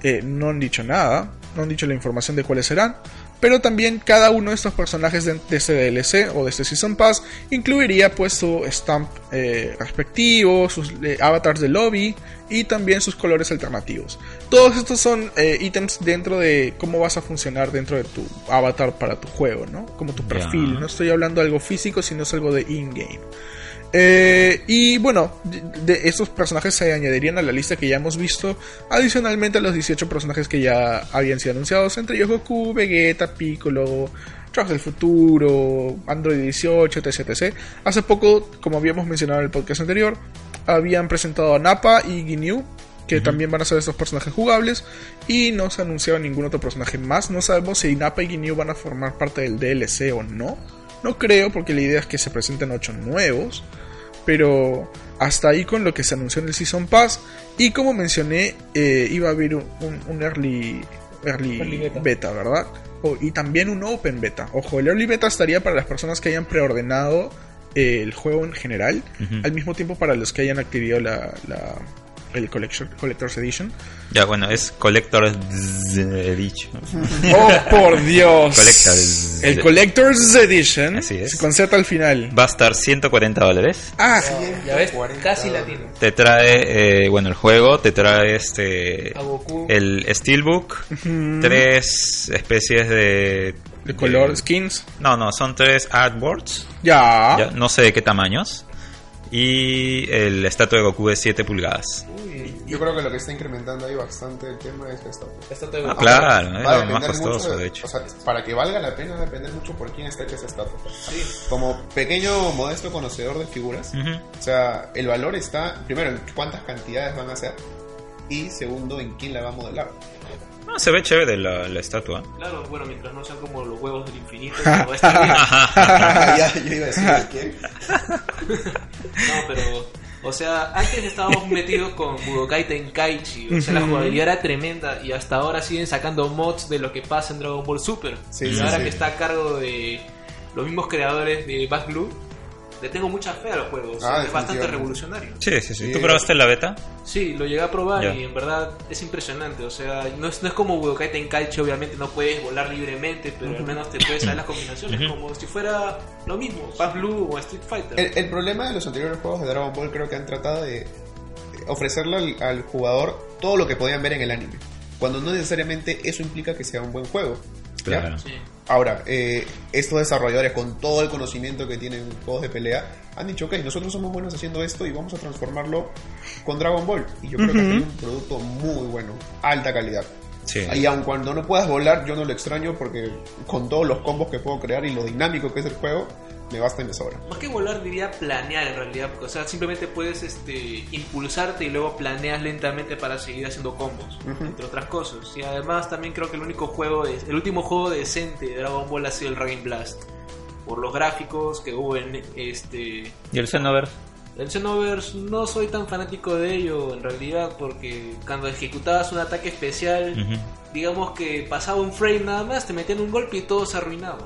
Eh, no han dicho nada. no han dicho la información de cuáles serán, pero también cada uno de estos personajes de, de este DLC o de este Season Pass incluiría pues su stamp eh, respectivo, sus eh, avatars de lobby y también sus colores alternativos. Todos estos son eh, ítems dentro de cómo vas a funcionar dentro de tu avatar para tu juego, ¿no? Como tu perfil. No estoy hablando de algo físico, sino es algo de in-game. Eh, y bueno, de, estos personajes se añadirían a la lista que ya hemos visto, adicionalmente a los 18 personajes que ya habían sido anunciados, entre ellos Goku, Vegeta, Piccolo, Trunks del futuro, Android 18, etc, etc. Hace poco, como habíamos mencionado en el podcast anterior, habían presentado a Nappa y Ginyu, que también van a ser estos personajes jugables, y no se ha anunciado ningún otro personaje más. No sabemos si Nappa y Ginyu van a formar parte del DLC o no. No creo, porque la idea es que se presenten 8 nuevos. Pero hasta ahí con lo que se anunció en el Season Pass. Y como mencioné, eh, iba a haber un, early, early, Early beta. beta. ¿verdad? Y también un open beta. Ojo, el early beta estaría para las personas que hayan preordenado eh, el juego en general. Al mismo tiempo para los que hayan adquirido la, la- el Collector- Collector's Edition. Ya, bueno, es Collector's Edition. ¡Oh, por Dios! Collector's- El Collector's Edition. Así es. Con Z al final. Va a estar 140 dólares. Ah, Ya ves, 140 casi latino. Te trae, eh, bueno, el juego, te trae este... A Goku. El Steelbook, tres especies de... de color, skins. No, no, son tres artboards, Ya. ya, no sé de qué tamaños. Y el estatua de Goku de 7 pulgadas. Uy, Yo creo que lo que está incrementando ahí bastante el tema es la estatua. esta te Ah, claro, es Va a lo más costoso, mucho de hecho. O sea, para que valga la pena va a depender mucho por quién está hecha esa estatua. Sí. Como pequeño, modesto conocedor de figuras, Ujú. o sea, el valor está, primero, en cuántas cantidades van a ser, y segundo, en quién la va a modelar. No, se ve chévere la, la estatua. Claro, bueno, mientras no sean como los huevos del infinito, todo va a estar bien. ya, yo iba a decir de quién. No, pero, o sea, antes estábamos metidos con Budokai Tenkaichi, o sea, la jugabilidad era tremenda y hasta ahora siguen sacando mods de lo que pasa en Dragon Ball Super. Sí, y sí, ahora sí. que está a cargo de los mismos creadores de Back Blue, le tengo mucha fe al juego, o sea, Ah, es bastante revolucionario. Sí, sí, sí. ¿Tú probaste la beta? Sí, lo llegué a probar y en verdad es impresionante. O sea, no es, no es como Budokai Tenkaichi, obviamente no puedes volar libremente, pero al menos te puedes saber las combinaciones, como si fuera lo mismo, Back Blue o Street Fighter. El, el problema de los anteriores juegos de Dragon Ball creo que han tratado de ofrecerle al, al jugador todo lo que podían ver en el anime. Cuando no necesariamente eso implica que sea un buen juego. ¿ya? Claro. Sí. Ahora, eh, estos desarrolladores con todo el conocimiento que tienen en juegos de pelea han dicho, ok, nosotros somos buenos haciendo esto y vamos a transformarlo con Dragon Ball. Y yo creo que sido un producto muy bueno, alta calidad. Sí. Y aun cuando no puedas volar, yo no lo extraño porque con todos los combos que puedo crear y lo dinámico que es el juego, me basta y me sobra. Más que volar diría planear en realidad, porque, o sea, simplemente puedes este, impulsarte y luego planeas lentamente para seguir haciendo combos, entre otras cosas. Y además también creo que el único juego, es, el último juego decente de Dragon Ball ha sido el Dragon Blast. Por los gráficos que hubo en este... ¿Y el Xenoverse? El Xenoverse no soy tan fanático de ello en realidad porque cuando ejecutabas un ataque especial. Digamos que pasaba un frame nada más, te metían un golpe y todo se arruinaba.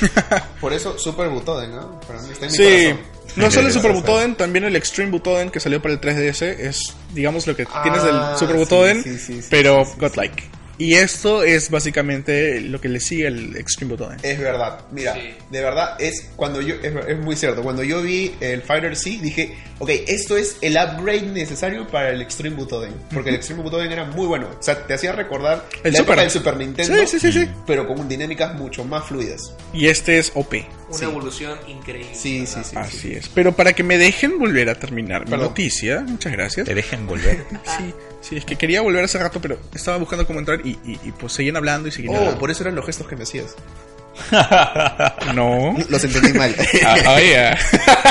Por eso, Super Butoden, ¿no? Para mí está en mi Sí, corazón. no solo el Super. Butoden, también el Extreme Butoden que salió para el 3DS es, digamos, lo que Ah, tienes del Super sí, Butoden, sí, sí, sí, pero sí, sí, godlike. Y esto es básicamente lo que le sigue al Extreme Butoden. Es verdad, mira, Sí. de verdad es cuando yo es, es muy cierto, cuando yo vi el Fighter C dije, ok, esto es el upgrade necesario para el Extreme Butoden, porque el Extreme Butoden era muy bueno, o sea, te hacía recordar El la época Super. del Super Nintendo, Sí, sí, sí, sí. pero con dinámicas mucho más fluidas. Y este es OP. Una Sí. evolución increíble. Sí, ¿verdad? sí, sí. Así es. Pero para que me dejen volver a terminar mi Perdón. noticia, muchas gracias. Te dejen volver. Sí, sí, es que quería volver hace rato, pero estaba buscando cómo entrar y, y, y, pues seguían hablando y seguían Oh, hablando. por eso eran los gestos que me hacías. No. Los entendí mal. Ah, ya.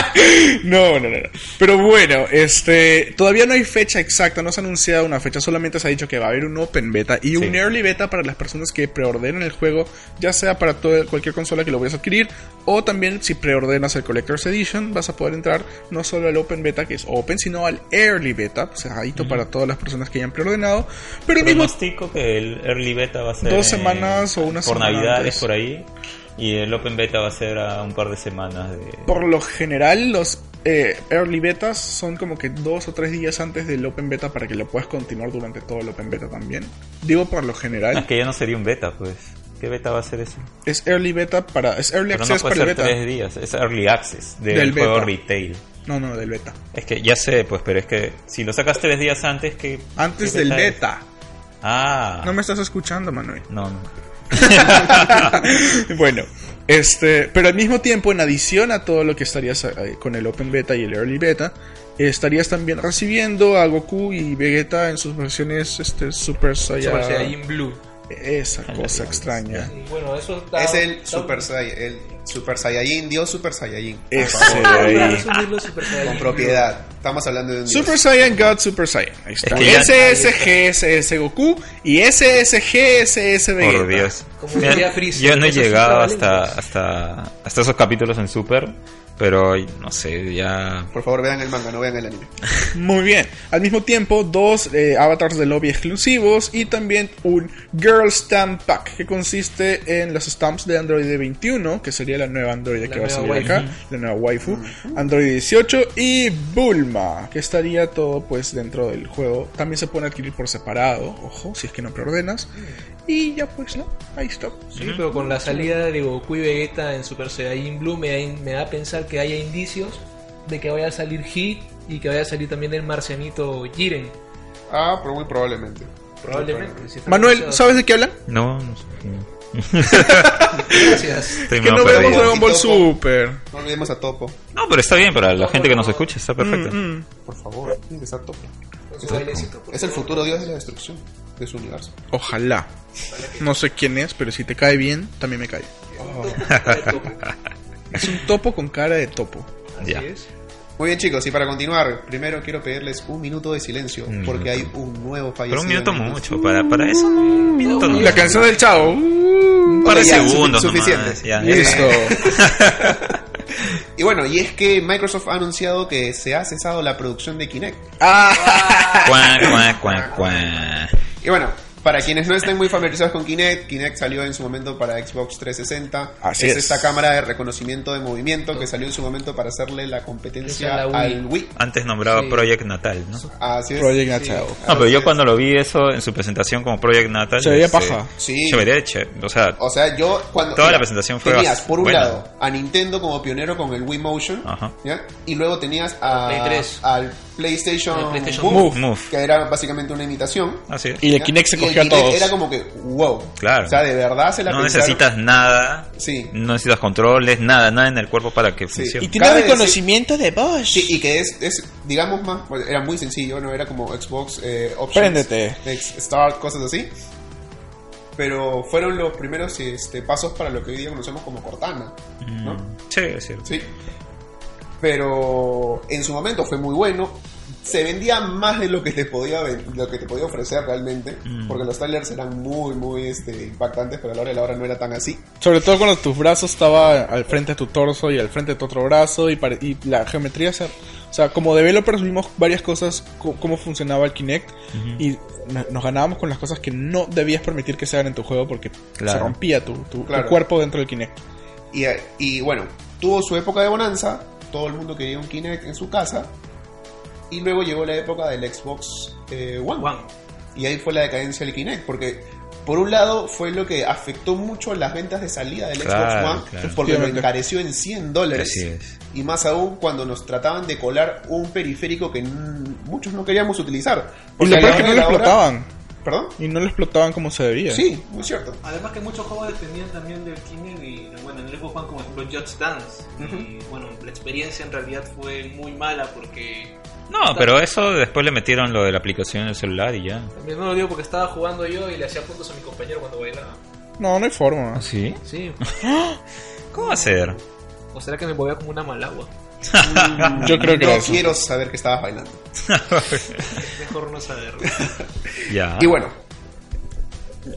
no, no, no, no. Pero bueno, este, todavía no hay fecha exacta, no se ha anunciado una fecha, solamente se ha dicho que va a haber un open beta y un early beta para las personas que preordenen el juego, ya sea para toda- cualquier consola que lo vayas a adquirir o también si preordenas el Collector's Edition, vas a poder entrar no solo al open beta que es open, sino al early beta, cerradito para todas las personas que hayan preordenado, pero el mismo que el early beta va a ser Dos eh, semanas o una por semana navidades antes. por ahí y el open beta va a ser a un par de semanas de por lo general los eh, early betas son como que dos o tres días antes del open beta para que lo puedas continuar durante todo el open beta también. Digo por lo Es general, que ya no sería un beta, pues. ¿Qué beta va a ser eso? es early beta para es early Pero no access puede para el ser beta. tres días, es early access del, Del juego beta. retail. No, no, del beta. Es que ya sé, pues, pero es que si lo sacas tres días antes, que Antes del es? beta. Ah. No me estás escuchando, Manuel. No, no. bueno, este, pero al mismo tiempo, en adición a todo lo que estarías eh, con el Open Beta y el Early Beta, estarías también recibiendo a Goku y Vegeta en sus versiones este, Super Saiyan. Super Blue. Esa cosa extraña. Bueno, eso Es el Super, Sai- el Super Saiyajin, Dios Super Saiyajin. Con propiedad. Estamos hablando de un Dios. Super Saiyan God Super Saiyan. Ahí está. Es que ya- SSG SS Goku y SSG SS Vegeta. Por Dios. Como Mira, diría Freezer, yo no he llegado hasta, hasta, hasta esos capítulos en Super, pero no sé, ya... Por favor, vean el manga, no vean el anime. Muy bien. Al mismo tiempo, dos eh, avatars de lobby exclusivos y también un Girl Stamp Pack que consiste en los stamps de Android 21, que sería la nueva Android La que va a nueva salir waifu. acá, la nueva waifu, Android 18 y Bulma, que estaría todo pues dentro del juego. También se puede adquirir por separado, ojo, si es que no preordenas. Y ya pues, ¿no? Ahí está. Sí, pero con la salida de Goku y Vegeta en Super Saiyajin Blue me da, me da a pensar que haya indicios de que vaya a salir Hit y que vaya a salir también el marcianito Jiren. Ah, pero muy probablemente. Probablemente. si Manuel, anunciado. ¿sabes de qué hablan? No, no sé. Gracias. Estoy Que no veamos. Dragon Ball. Super. No olvidemos a Topo. No, pero está bien, para la gente que nos escucha, está perfecto. Mm, mm. Por favor, tiene que estar Topo. Es el, futuro dios de la destrucción de su universo. Ojalá. No sé quién es, pero si te cae bien, también me cae. Es un topo con cara de topo. Así Ya. es. Muy bien, chicos, y para continuar, primero quiero pedirles un minuto de silencio Un porque minuto. hay un nuevo Pero fallecido. un minuto mucho, para, para eso un minuto no. La canción del chavo. Un par de segundos suficiente. nomás, ya. Listo. Y bueno, y es que Microsoft ha anunciado que se ha cesado la producción de Kinect. Ah, cuac, cuac, cuac. Y bueno, para quienes no estén muy familiarizados con Kinect, Kinect salió en su momento para Xbox 360. Así es, es. esta cámara de reconocimiento de movimiento que salió en su momento para hacerle la competencia la Wii. al Wii. Antes nombrado Sí. Project Natal, ¿no? Así es. Project Natal. No, pero yo cuando lo vi eso en su presentación como Project Natal... Se veía paja. Sí. Se veía che- o sea, O sea, yo cuando. Toda la presentación fue Tenías, por un buena. lado, a Nintendo como pionero con el Wii Motion. Ajá. ¿ya? Y luego tenías a, Play 3. al PlayStation, PlayStation Move, Move. Que era básicamente una imitación. así es. y el ¿ya? Kinect se Y a todos. Era como que, wow. Claro. O sea, de verdad se la No pensaron. necesitas nada, Sí. no necesitas controles, nada, nada en el cuerpo para que funcione. Y tiene Cabe reconocimiento de voz. Sí, y que es, es digamos, más. bueno, Era muy sencillo, ¿no? Era como Xbox eh, Options. Préndete. Start, cosas así. Pero fueron los primeros este, pasos para lo que hoy día conocemos como Cortana. ¿no? Mm, Sí, es cierto. Sí. Pero en su momento fue muy bueno. Se vendía más de lo que te podía lo que te podía ofrecer realmente. Mm. Porque los trailers eran muy, muy este, impactantes, pero a la hora de la hora no era tan así. Sobre todo cuando tus brazos estaban al frente de tu torso y al frente de tu otro brazo y, y la geometría se... O sea, como developers vimos varias cosas, co- cómo funcionaba el Kinect y no- nos ganábamos con las cosas que no debías permitir que se hagan en tu juego porque se rompía tu, tu- cuerpo dentro del Kinect. Y, y bueno, tuvo su época de bonanza. Todo el mundo quería un Kinect en su casa. Y luego llegó la época del Xbox eh, One. Y ahí fue la decadencia del Kinect. Porque, por un lado, fue lo que afectó mucho las ventas de salida del Claro, Xbox One. claro. Porque lo encareció en 100 dólares. Así es. Y más aún cuando nos trataban de colar un periférico que n- muchos no queríamos utilizar. Y Porque lo a peor la es que no lo explotaban. ¿Perdón? Y no lo explotaban como se debía. Sí, muy cierto. Además que muchos juegos dependían también del Kinect y bueno, en el Xbox One como por ejemplo Just Dance. Y bueno, la experiencia en realidad fue muy mala porque No, pero eso después le metieron lo de la aplicación en el celular y ya. también no lo digo porque estaba jugando yo y le hacía puntos a mi compañero cuando bailaba. No, no hay forma. ¿Sí? Sí. ¿Cómo va a ser? O será que me movía como una malagua. Yo creo que no era eso. quiero saber que estabas bailando. Mejor no saberlo. Ya. Y bueno,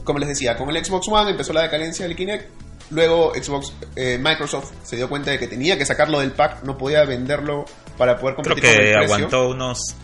como les decía, con el Xbox One empezó la decadencia del Kinect. Luego Xbox, eh, Microsoft se dio cuenta de que tenía que sacarlo del pack, no podía venderlo para poder Creo competir con que el precio. aguantó unos...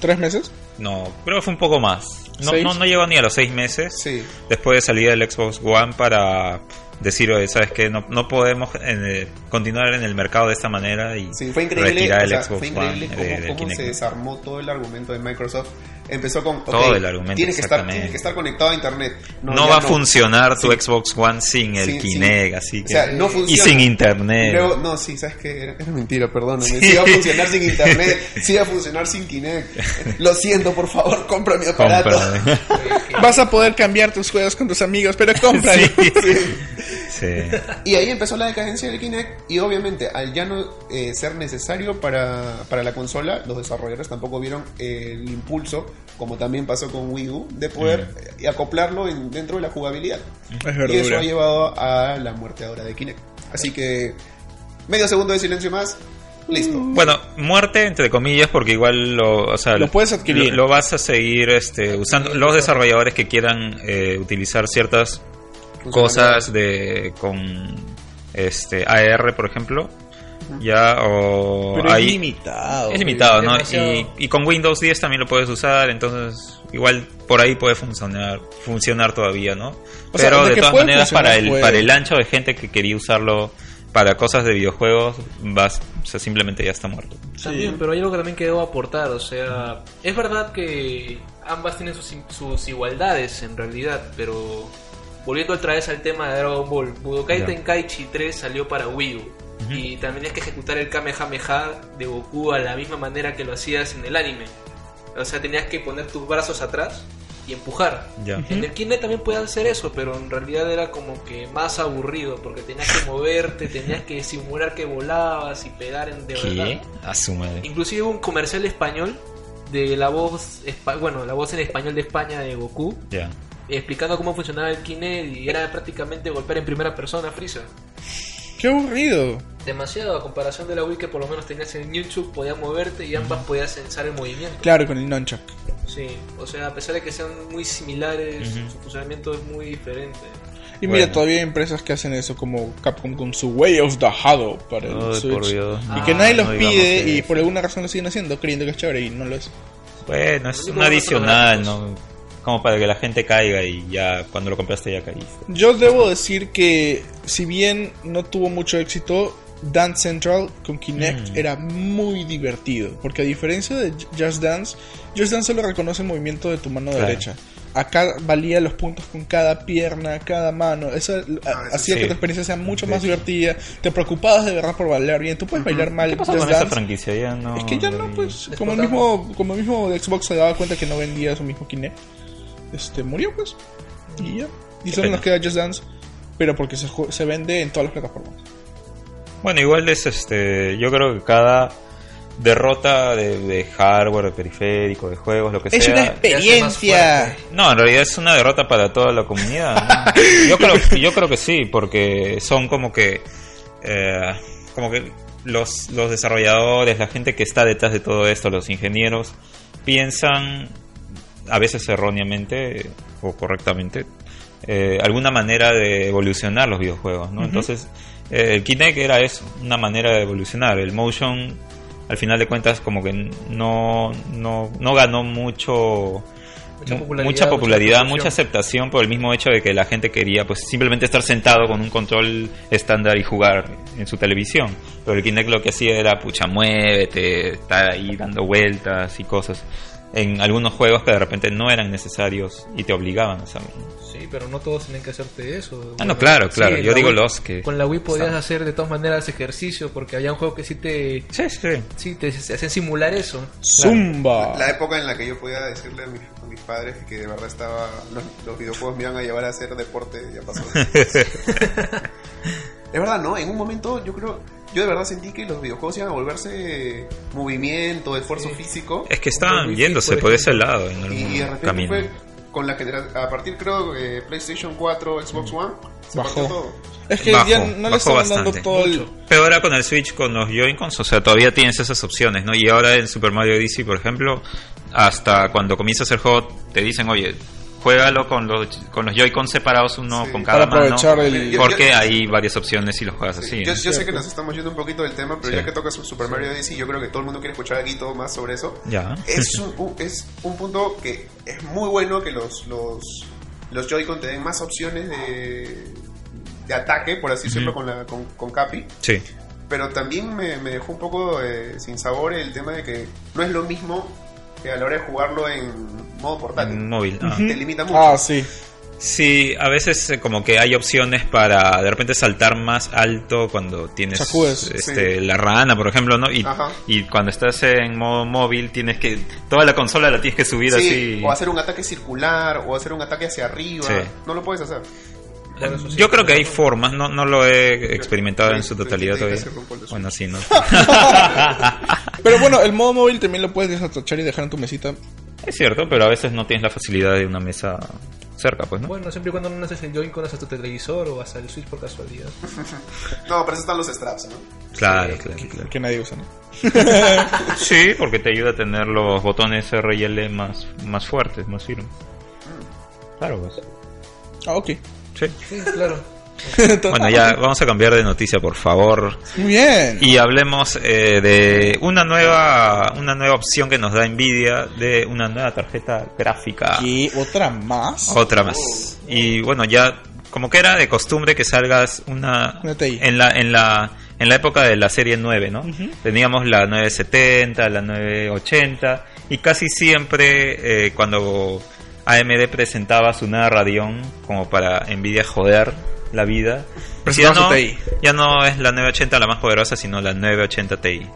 ¿Tres meses? No, creo que fue un poco más. No, ¿Seis? no, no llegó ni a los seis meses. Sí, Después de salir del Xbox One para, decir, oye, ¿sabes qué? No, no podemos eh, continuar en el mercado de esta manera y Sí, fue increíble, retirar o el sea, Xbox fue increíble One cómo, de- cómo se desarmó todo el argumento de Microsoft. Empezó con, Todo el argumento, tienes que, estar, exactamente. tienes que estar conectado a internet. No, va a funcionar tu Sí. Xbox One sin el Kinect, así O que... sea, no y sin internet. luego, no, sí, sabes que era, era mentira, perdóname. Sí iba a funcionar sin internet, sí iba a funcionar sin Kinect. Lo siento, por favor, compra mi aparato. Compra. Vas a poder cambiar tus juegos con tus amigos, pero cómpralo. Sí. Y ahí empezó la decadencia del Kinect y obviamente al ya no eh, ser necesario para, para la consola, los desarrolladores tampoco vieron eh, el impulso, como también pasó con Wii U, de poder eh, acoplarlo en- dentro de la jugabilidad. Es Y eso ha llevado a la muerte ahora de Kinect. Así que medio segundo de silencio más, listo. Bueno, muerte entre comillas porque igual lo, o sea, Lo puedes adquirir. Lo, lo vas a seguir este, usando los desarrolladores que quieran eh, utilizar ciertas cosas de con este AR, por ejemplo, ya o Pero hay es limitado. es limitado, ¿no? Y, y con Windows 10 también lo puedes usar, entonces igual por ahí puede funcionar funcionar todavía, ¿no? O sea, Pero de de que todas maneras para el puede. para el ancho de gente que quería usarlo para cosas de videojuegos, vas, o sea, simplemente ya está muerto. También, pero hay algo que también quedó aportar, o sea, es verdad que ambas tienen sus, sus igualdades en realidad, pero volviendo otra vez al tema de Dragon Ball, Budokai Ya. Tenkaichi 3 salió para Wii U y también tenías que ejecutar el Kamehameha de Goku a la misma manera que lo hacías en el anime. O sea, tenías que poner tus brazos atrás y empujar. Ya. En el Kinect también puedes hacer eso, pero en realidad era como que más aburrido porque tenías que moverte, tenías que simular que volabas y pegar en de verdad. ¿Qué? A su madre. Inclusive hubo un comercial español de la voz, bueno, la voz en español de España de Goku, Ya. Explicando cómo funcionaba el Kinect y era prácticamente golpear en primera persona a Freezer. Qué aburrido. Demasiado a comparación de la Wii que por lo menos tenías en YouTube, podías moverte y ambas podías censar el movimiento. Claro, con el nunchuck. Sí, o sea, a pesar de que sean muy similares, su funcionamiento es muy diferente. Y Bueno. mira, todavía hay empresas que hacen eso, como Capcom con su Way of the Shadow para el Switch. Y Ah, que nadie los no digamos pide y por alguna razón lo siguen haciendo, creyendo que es chévere y no lo es. Bueno, es un los adicional. ¿no? Como para que la gente caiga y ya cuando lo compraste ya caíste. Yo debo decir que, si bien no tuvo mucho éxito, Dance Central con Kinect Mm. era muy divertido. Porque a diferencia de Just Dance, Just Dance solo reconoce el movimiento de tu mano Claro. derecha. Acá valía los puntos con cada pierna, cada mano. Eso Ah, eso hacía sí. que tu experiencia sea mucho más divertida. Te preocupabas de verdad por bailar bien. Tú puedes bailar mal ¿Qué pasó Just con Dance. franquicia? Ya no. Es que ya no, pues, como el mismo, como el mismo de Xbox se daba cuenta que no vendía su mismo Kinect, este, murió pues, y ya. Y solo nos queda Just Dance, pero porque se, se vende en todas las plataformas. Bueno, igual es este. Yo creo que cada derrota de, de hardware, de periférico, de juegos, lo que Es sea. una más experiencia. No, en realidad es una derrota para toda la comunidad. ¿no? Yo creo, yo creo que sí, porque son como que, eh, como que los, los desarrolladores, la gente que está detrás de todo esto, los ingenieros, piensan, a veces erróneamente o correctamente, eh, alguna manera de evolucionar los videojuegos, ¿no? Entonces, eh, el Kinect era eso, una manera de evolucionar. El motion, al final de cuentas, como que no, no, no ganó mucho Mucha mu- popularidad, mucha, popularidad, mucha mucha aceptación por el mismo hecho de que la gente quería pues simplemente estar sentado con un control estándar y jugar en su televisión. Pero el Kinect lo que hacía era, pucha, muévete, estar ahí dando vueltas y cosas. En algunos juegos que de repente no eran necesarios y te obligaban a hacerlo. Sí, pero no todos tienen que hacerte eso. Ah, no, claro, claro. Yo digo Wii- los que... Con la Wii podías hacer de todas maneras ejercicio porque había un juego que sí te, Sí, sí. sí, te, te hacían simular eso. Zumba. La época en la que yo podía decirle a mis, a mis padres que de verdad estaba los, los videojuegos me iban a llevar a hacer deporte ya pasó. es verdad, ¿no? En un momento yo creo, yo de verdad sentí que los videojuegos iban a volverse movimiento, esfuerzo Sí. físico. Es que estaban yéndose por ese lado en algún Y, y de repente camino. fue con la generación, a partir creo de PlayStation 4, Xbox One, se Bajó. todo. Es que Bajó, ya no le bajó estaban dando bastante. todo el... Pero ahora con el Switch, con los Joy-Cons, o sea, todavía tienes esas opciones, ¿no? Y ahora en Super Mario Odyssey, por ejemplo, hasta cuando comienzas el juego, te dicen, oye, juégalo con los, con los Joy-Cons separados, uno Sí. con cada Para aprovechar mano. el- Porque Yo- hay varias opciones si los juegas así. yo, yo sé que nos estamos yendo un poquito del tema, pero Sí. ya que tocas Super Mario Odyssey, yo creo que todo el mundo quiere escuchar aquí todo más sobre eso. Ya. es un, un- es un punto que es muy bueno que los los, los Joy-Con te den más opciones de, de ataque, por así decirlo, con, la, con, con Capi. Sí. Pero también me, me dejó un poco eh, sin sabor el tema de que no es lo mismo que a la hora de jugarlo en modo portátil. En móvil. ah. Te limita mucho. Ah, sí. Sí, a veces eh, como que hay opciones para de repente saltar más alto cuando tienes Sacudes, este, sí. la rana, por ejemplo, ¿no? Y, cuando estás en modo móvil tienes que toda la consola la tienes que subir Sí, así. o hacer un ataque circular, o hacer un ataque hacia arriba. Sí. No lo puedes hacer. Bueno, eso sí, Yo creo que hay formas, no, no lo he experimentado en su totalidad todavía. Bueno, sí, no. Pero bueno, el modo móvil también lo puedes desatachar y dejar en tu mesita. Es cierto, pero a veces no tienes la facilidad de una mesa cerca, pues, ¿no? Bueno, siempre y cuando no haces el Joy-Con hasta tu televisor o hasta el Switch por casualidad. No, pero eso están los straps, ¿no? Claro, Sí, claro, claro. Que nadie usa, ¿no? Sí, porque te ayuda a tener los botones R y L más, más fuertes, más firmes. Claro, pues. Ah, ok. Sí. Sí, claro. Bueno, ya vamos a cambiar de noticia, por favor. Muy bien. Y hablemos eh, de una nueva, una nueva opción que nos da Nvidia de una nueva tarjeta gráfica. ¿Y otra más? Otra más. Y bueno, ya como que era de costumbre que salgas una, Una TI. en la en la en la época de la serie 9, ¿no? Teníamos la 970, la 980 y casi siempre eh, cuando AMD presentaba su nueva Radeon como para Nvidia joder la vida, Presentaba ya no, su TI. ya no es la 980 la más poderosa, sino la 980 Ti.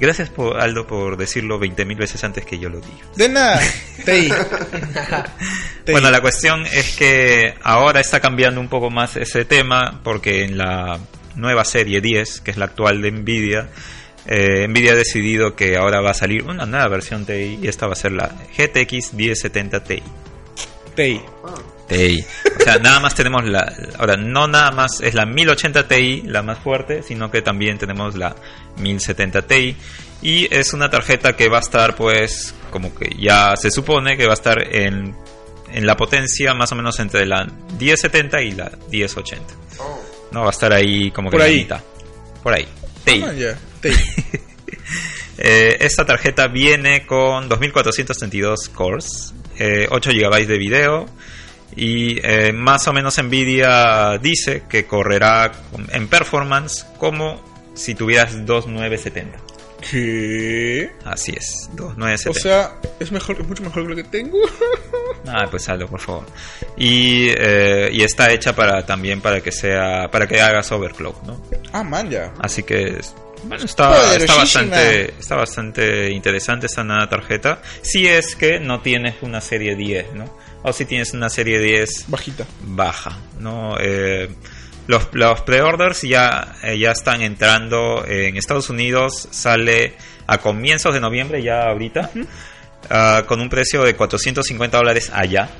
Gracias por, Aldo por decirlo 20.000 veces antes que yo lo diga. De nada. TI. Bueno, la cuestión es que ahora está cambiando un poco más ese tema porque en la nueva serie 10, que es la actual de Nvidia, eh, Nvidia ha decidido que ahora va a salir una nueva versión TI y esta va a ser la GTX 1070 Ti. TI. TI. O sea, nada más tenemos la. Ahora, no nada más es la 1080 Ti la más fuerte, sino que también tenemos la 1070 Ti. Y es una tarjeta que va a estar, pues, como que ya se supone que va a estar en, en la potencia más o menos entre la 1070 y la 1080. Oh. No, va a estar ahí como que Por la ahí. mitad. Por ahí. TI. Ah. Eh, esta tarjeta viene con 2432 cores, eh, 8 GB de video y eh, más o menos Nvidia dice que correrá en performance como si tuvieras 2970. ¿Qué? Así es, O 2970. sea, es mejor, es mucho mejor que lo que tengo. Ah, pues hazlo, por favor. Y, eh, y está hecha para también para que sea para que hagas overclock, ¿no? ah, man, ya. Así que bueno, está, está bastante está bastante interesante esta nueva tarjeta. Si es que no tienes una serie 10, ¿no? O si tienes una serie 10 Bajita. baja, ¿no? Eh, los, los pre-orders ya, eh, ya están entrando en Estados Unidos, sale a comienzos de noviembre, ya ahorita, ah, con un precio de 450 dólares allá.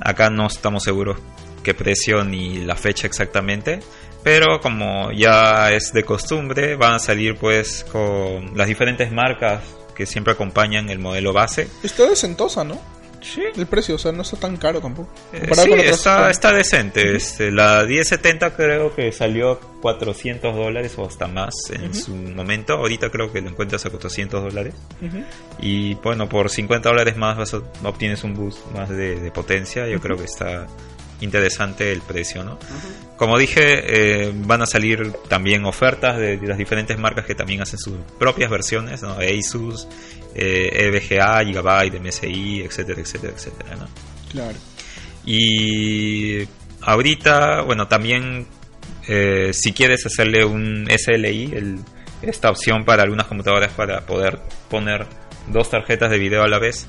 Acá no estamos seguros qué precio ni la fecha exactamente, pero como ya es de costumbre, van a salir pues con las diferentes marcas que siempre acompañan el modelo base. Está decentosa, ¿no? Sí, El precio, o sea, no está tan caro tampoco. Eh, sí, está, está decente. Este, la 1070 creo que salió a 400 dólares o hasta más en su momento. Ahorita creo que lo encuentras a 400 dólares. Y bueno, por 50 dólares más vas a- obtienes un boost más de, de potencia. Yo creo que está interesante el precio, ¿no? Como dije, eh, van a salir también ofertas de, de las diferentes marcas que también hacen sus propias versiones, ¿no? Asus, eh, EVGA, Gigabyte, MSI, etcétera, etcétera, etcétera, ¿no? Claro. Y ahorita, bueno, también eh, si quieres hacerle un SLI, el- esta opción para algunas computadoras para poder poner dos tarjetas de video a la vez,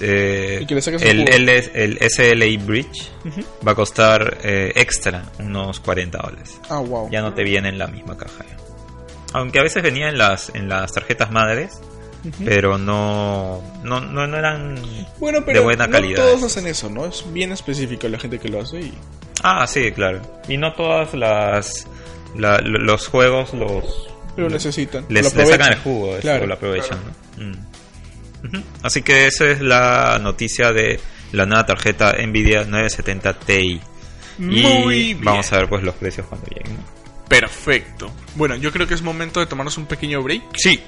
eh, Y el el, el, SLI Bridge va a costar eh, extra unos 40 dólares. Ah, wow. Ya no te viene en la misma caja. ya. Aunque a veces venía en las, en las tarjetas madres, pero no, no, no, no eran Bueno, pero de buena no calidad. todos hacen eso, ¿no? Es bien específico la gente que lo hace y... Ah, sí, claro. Y no todas las la- lo- los juegos los Lo necesitan. les, lo les sacan el jugo, eso Claro. lo aprovechan. ¿no? Mm. Así que esa es la noticia de la nueva tarjeta Nvidia 970 Ti. Y Muy bien. vamos a ver pues los precios cuando lleguen. Perfecto. Bueno, yo creo que es momento de tomarnos un pequeño break. Sí.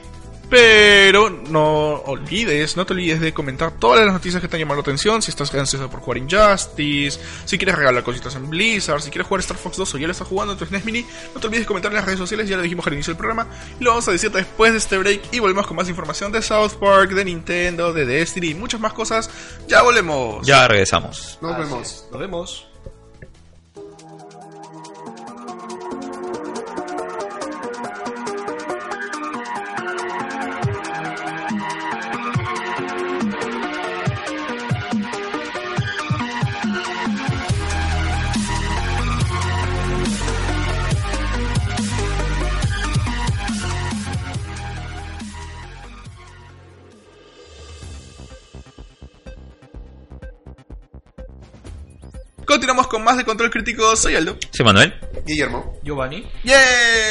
Pero no olvides, no te olvides de comentar todas las noticias que te han llamado la atención. Si estás ansioso por jugar Injustice, si quieres regalar cositas en Blizzard, si quieres jugar Star Fox 2 o ya lo estás jugando en tu SNES Mini, no te olvides de comentar en las redes sociales. Ya lo dijimos al inicio del programa. Y lo vamos a decir después de este break. Y volvemos con más información de South Park, de Nintendo, de Destiny y muchas más cosas. Ya volvemos. Ya regresamos. Nos Así vemos. es. Nos vemos. Continuamos con más de Control Crítico. Soy Aldo. Sí, Manuel. Guillermo. Giovanni. ¡Yeah!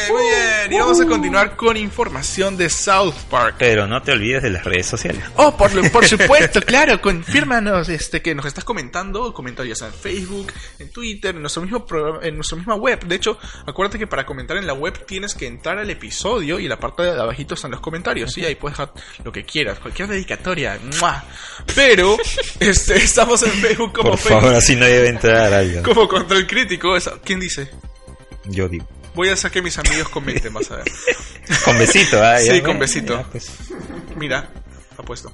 Muy bien. Y vamos a continuar con información de South Park. Pero no te olvides de las redes sociales. Oh, por, lo- por supuesto, claro, confírmanos este, que nos estás comentando, comenta ya sea en Facebook, en Twitter, en nuestro mismo programa, en nuestra misma web. De hecho, acuérdate que para comentar en la web tienes que entrar al episodio y la parte de abajito están los comentarios, sí, ahí puedes dejar lo que quieras, cualquier dedicatoria. ¡mua! Pero este, estamos en Facebook como Por Facebook, favor, así nadie debe entrar algo. como Control Crítico. ¿Quién dice? Yo digo. Voy a hacer que mis amigos comenten más a ver. Con besito, ¿ah? Sí, Ya, con bueno, besito. ya, pues. Mira, apuesto.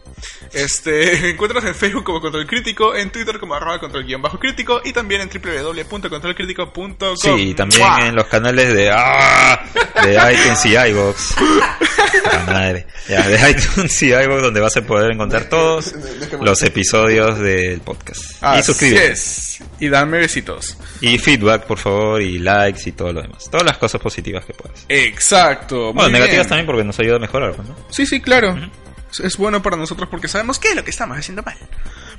Este, encuentras en Facebook como Control Crítico, en Twitter como arroba control guion bajo crítico y también en www.controlcrítico.com. Sí, y también ¡Mua! en los canales de ¡Ah! de iTunes y iBox. La madre. Ya, de iTunes y iBox donde vas a poder encontrar todos los episodios del podcast. y suscríbete. es. Y dame besitos. Y feedback, por favor, y likes y todo lo demás. Todas las cosas positivas que puedas. Exacto. Bueno, negativas bien. también porque nos ayuda a mejorar, ¿no? Sí, sí, claro. Es bueno para nosotros porque sabemos qué es lo que estamos haciendo mal.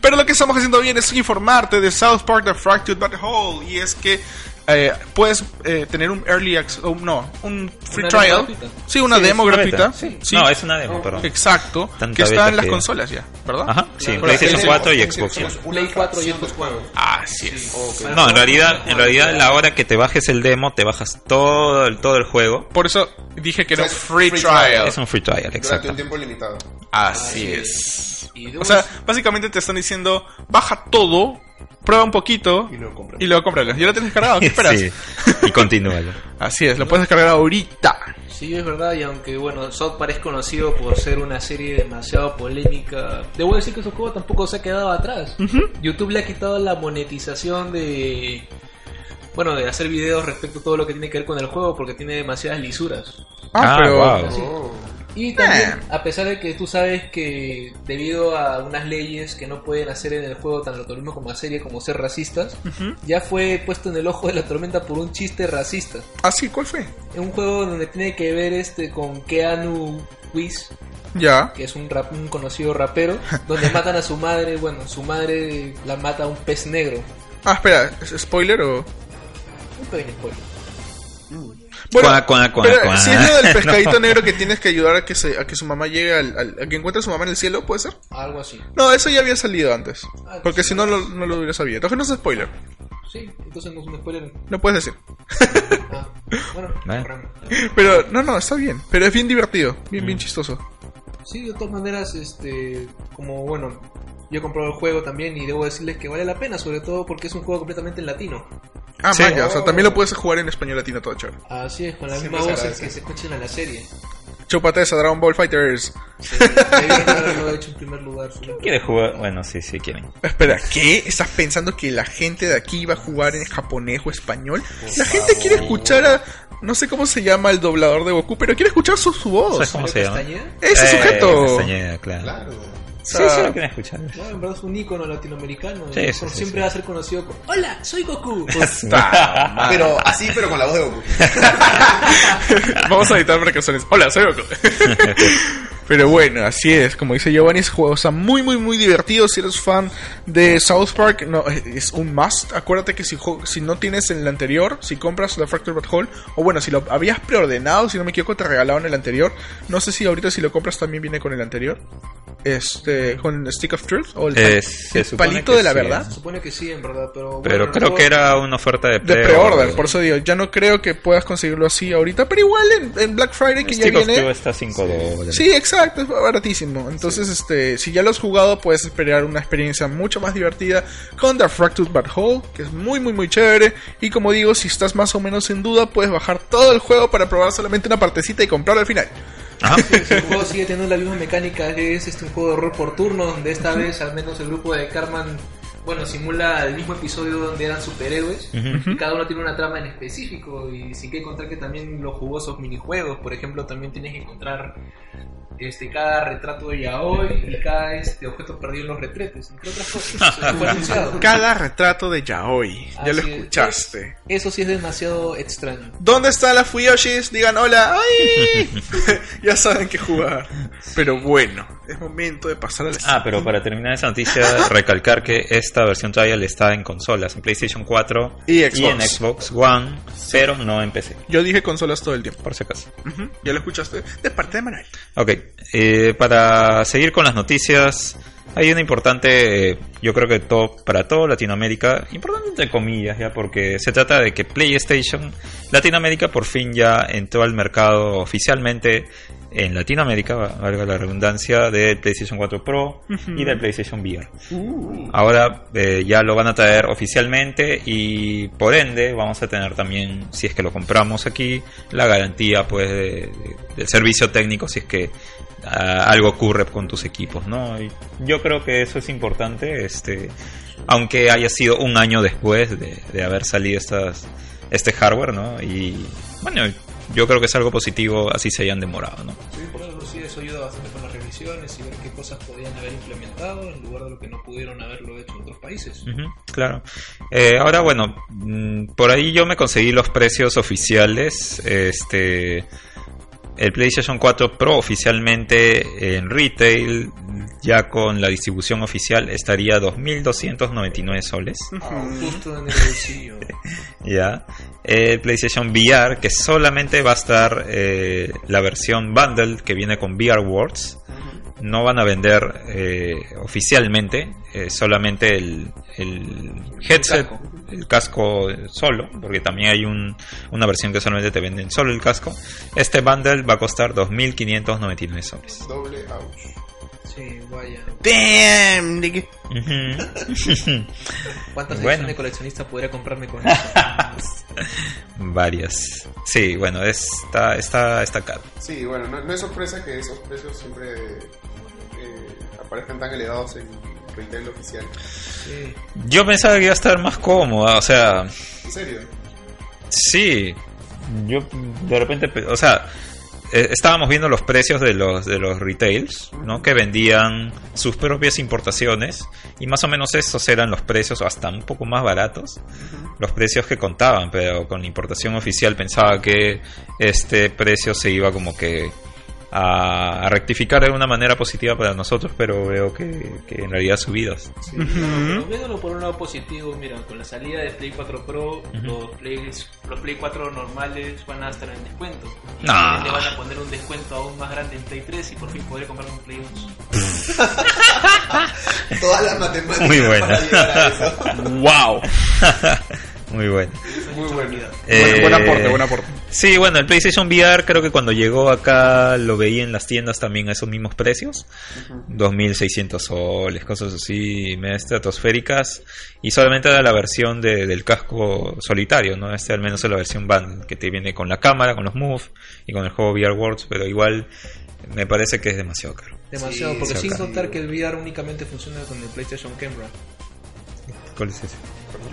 Pero lo que estamos haciendo bien es informarte de South Park The Fractured But Whole. Y es que eh, puedes eh, tener un early access, o no, un free Una trial. demo gratuita. Sí, una Sí, demo es una gratuita. beta. Sí. Sí. No, es una demo, perdón. Exacto. Tanta que está en las que- consolas ya, ¿verdad? Ajá, sí, Pero PlayStation tenemos- 4 y Xbox One. Play 4 y Xbox One. Así es. No, en realidad, en realidad la hora que te bajes el demo, te bajas todo el, todo el juego. Por eso dije que era O sea, un free, free trial. trial. Es un free trial, Durante exacto. un tiempo limitado. Así es. Y de O sea, básicamente te están diciendo, baja todo, prueba un poquito Y luego y cómpralo. ¿Ya lo tienes descargado? ¿Qué esperas? Sí, y continúalo. Así es, lo puedes descargar ahorita. Sí, es verdad, y aunque bueno, South Park es conocido por ser una serie demasiado polémica, debo decir que su juego tampoco se ha quedado atrás. YouTube le ha quitado la monetización de bueno, de hacer videos respecto a todo lo que tiene que ver con el juego porque tiene demasiadas lisuras. Ah, Ah, pero... wow. Y también, a pesar de que tú sabes que debido a unas leyes que no pueden hacer en el juego tanto lo mismo como la serie como ser racistas, ya fue puesto en el ojo de la tormenta por un chiste racista. Ah, sí, ¿cuál fue? Es un juego donde tiene que ver este con Keanu Reeves, Ya. que es un, rap- un conocido rapero, donde matan a su madre, bueno, su madre la mata a un pez negro. Ah, espera, ¿es spoiler o...? Un pequeño spoiler. Cuac, cuac, cuac, pero cuac. si es lo del pescadito No. negro que tienes que ayudar a que, se, a que su mamá llegue al, al- a que encuentre a su mamá en el cielo, ¿puede ser? Algo así. No, eso ya había salido antes. Ah, Porque sí. si no, lo- no lo hubiera sabido. Entonces no es spoiler. Sí, entonces no es un spoiler. No puedes decir. Ah, bueno, corremos. Pero, no, no, está bien. Pero es bien divertido. Bien, bien chistoso. Sí, de todas maneras, este, como bueno, yo he comprado el juego también y debo decirles que vale la pena, sobre todo porque es un juego completamente en latino. Ah, Sí. vaya, o sea, también lo puedes jugar en español latino todo chévere. Así es, con las mismas voces agradece. que se escuchan en la serie. Chúpate esa Dragon Ball Fighters. Sí, haberlo hecho en primer lugar. ¿Quieres jugar? Bueno, sí, sí quieren. Espera, ¿qué? ¿Estás pensando que la gente de aquí va a jugar en japonés o español? La gente quiere escuchar a... No sé cómo se llama el doblador de Goku, pero quiere escuchar su, su voz. ¿Sabes cómo se llama? Ese Eh, sujeto. Castañeda, claro. Claro. Sí, sí, lo quieren escuchar. No, en verdad es un ícono latinoamericano. Sí, y sí, por sí, siempre sí. va a ser conocido como Hola, soy Goku. Pero así, pero con la voz de Goku. Vamos a editar marcaciones. Hola, soy Goku. Pero bueno, así es. Como dice Giovanni, ese juego está muy, muy, muy divertido. Si eres fan de South Park, no, es un must. Acuérdate que si, si no tienes el anterior, si compras The Fractured But Whole, o bueno, si lo habías preordenado, si no me equivoco, te regalaron el anterior. No sé si ahorita si lo compras también viene con el anterior. Este, con Stick of Truth o el, Eh, se el palito de la sí. verdad. Supone que sí, en verdad, pero. Pero creo que era una oferta de De pre preorder, por eso digo, ya no creo que puedas conseguirlo así ahorita, pero igual en, en Black Friday que ya Stick of viene. Truth está a 5 dólares. Sí, exacto. Exacto, es baratísimo. Entonces, este, si ya lo has jugado, puedes esperar una experiencia mucho más divertida con The Fractured But Whole, que es muy, muy, muy chévere. Y como digo, si estás más o menos en duda, puedes bajar todo el juego para probar solamente una partecita y comprarlo al final. Ajá. Sí, el juego sigue teniendo la misma mecánica que es este un juego de horror por turno, donde esta vez al menos el grupo de Carman, bueno, simula el mismo episodio donde eran superhéroes y cada uno tiene una trama en específico y sin que contar que también los jugosos minijuegos, por ejemplo, también tienes que encontrar este cada retrato de yaoi y cada este objeto perdido en los retretes, entre otras cosas. Cada retrato de Yaoi. Ya lo es. escuchaste. Eso sí es demasiado extraño. ¿Dónde están las Fuyoshis? Digan hola. ¡Ay! ya saben qué jugar. Pero bueno, es momento de pasar al Ah, pero para terminar esa noticia, recalcar que esta versión trial está en consolas, en PlayStation 4 Y en Xbox. Xbox One, pero no en PC, Yo dije consolas todo el tiempo. por si acaso. Ya lo escuchaste de parte de Manuel. Ok, eh, para seguir con las noticias, hay una importante, eh, yo creo que todo, para todo Latinoamérica, importante entre comillas, ya, porque se trata de que PlayStation Latinoamérica por fin ya entró al mercado oficialmente en Latinoamérica, va- valga la redundancia, del PlayStation 4 Pro y del PlayStation VR. Ahora eh, ya lo van a traer oficialmente y por ende vamos a tener también, si es que lo compramos aquí, la garantía pues de- de- del servicio técnico si es que ah, algo ocurre con tus equipos, ¿no? Y yo creo que eso es importante, este, aunque haya sido un año después de, de haber salido estas, este hardware, ¿no? Y bueno, yo creo que es algo positivo, así se hayan demorado, ¿no? Sí, por eso sí, eso ayuda bastante con las revisiones y ver qué cosas podían haber implementado en lugar de lo que no pudieron haberlo hecho en otros países. Ujú, claro. Eh, ahora, bueno, mm, por ahí yo me conseguí los precios oficiales. Este. El PlayStation 4 Pro oficialmente en retail, ya con la distribución oficial, estaría 2.299 soles. Justo en el bolsillo. Ya. El PlayStation VR, que solamente va a estar eh, la versión bundle que viene con VR Worlds. No van a vender eh, oficialmente, eh, solamente el, el headset, casco. el casco solo, porque también hay un, una versión que solamente te venden solo el casco. Este bundle va a costar 2.599 soles. Doble ouch. Sí, vaya. Damn, nigga. ¿Cuántas Bueno. ediciones de coleccionista podría comprarme con eso? Varias. Sí, bueno, está, está, está caro. Sí, bueno, no, no es sorpresa que esos precios siempre eh, aparezcan tan elevados en retail oficial. Sí. Yo pensaba que iba a estar más cómoda, o sea, ¿En serio? Sí, yo de repente, pe- o sea, eh, estábamos viendo los precios de los de los retails, ¿no? Que vendían sus propias importaciones y más o menos esos eran los precios, hasta un poco más baratos, los precios que contaban, pero con la importación oficial pensaba que este precio se iba como que a, a rectificar de una manera positiva para nosotros, pero veo que, que en realidad subidas. Sí. Pero viéndolo por un lado positivo, mira, con la salida de Play 4 Pro, los, Play, los Play 4 normales van a estar en descuento. Y Nah. le van a poner un descuento aún más grande en Play 3 y por fin podré comprar un Play 2. Todas las matemáticas Muy buena. para llegar a eso. Wow. Muy bueno. Muy bueno. buen, Eh, buen aporte, buen aporte. Sí, bueno, el PlayStation VR creo que cuando llegó acá lo veía en las tiendas también a esos mismos precios. 2.600 soles, cosas así, medio estratosféricas. Y solamente era la versión de- del casco solitario, ¿no? Este al menos es la versión band que te viene con la cámara, con los Move y con el juego VR Worlds, pero igual me parece que es demasiado caro. Demasiado, Sí, porque sin acá. contar que el VR únicamente funciona con el PlayStation Camera. ¿Cuál es ese?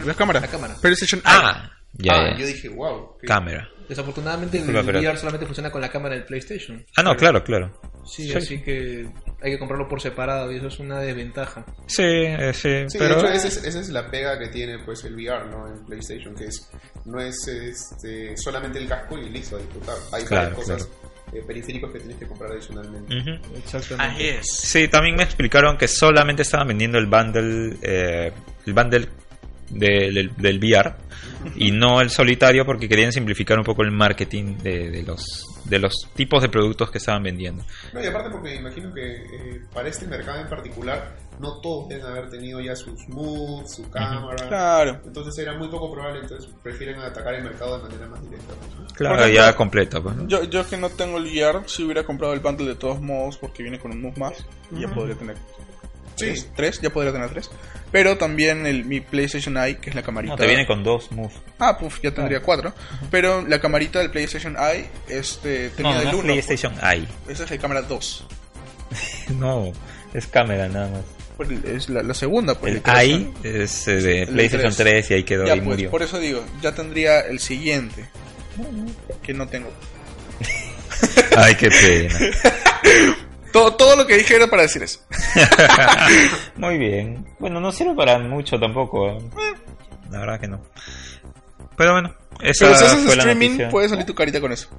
La cámara. La cámara. PlayStation Ah, ya, Ah, yo dije, wow. cámara. Desafortunadamente el pero- VR solamente funciona con la cámara del PlayStation. Ah, no, claro, claro. Sí, Sí. así que hay que comprarlo por separado y eso es una desventaja. Sí, eh, sí, Sí, pero... de hecho, esa es, esa es la pega que tiene pues el VR, ¿no? En PlayStation, que es no es este, solamente el casco y listo, a disfrutar. Hay Claro, varias cosas, eh, periféricos que tienes que comprar adicionalmente. Exactamente. es. Sí, también me explicaron que solamente estaban vendiendo el bundle, eh, el bundle de- del, del VR y no el solitario porque querían simplificar un poco el marketing de, de los de los tipos de productos que estaban vendiendo. No, y aparte porque imagino que eh, para este mercado en particular no todos deben haber tenido ya sus moods, su cámara. Claro. Entonces era muy poco probable, entonces prefieren atacar el mercado de manera más directa. ¿no? Claro, ejemplo, ya completa. Pues, ¿no? Yo, yo que no tengo el VR, si hubiera comprado el bundle de todos modos porque viene con un move más, y ya podría tener Sí. tres, tres, ya podría tener tres. Pero también el, mi PlayStation Eye, que es la camarita. No, te viene con dos moves. Ah, puf, ya tendría cuatro. Pero la camarita del PlayStation Eye este, tenía No, del no es 1. PlayStation Eye. Esa es la cámara 2. No, es cámara nada más. Pues es la, la segunda, pues. El. Eye es eh, de PlayStation 3. 3 y ahí quedó Ya, y pues, murió. por eso digo, ya tendría el siguiente. Que no tengo. Ay, qué pena. Todo, todo lo que dije era para decir eso. Muy bien. Bueno, no sirve para mucho tampoco. ¿eh? La verdad que no. Pero bueno, esa Pero si haces fue streaming, noticia. puede salir tu carita con eso.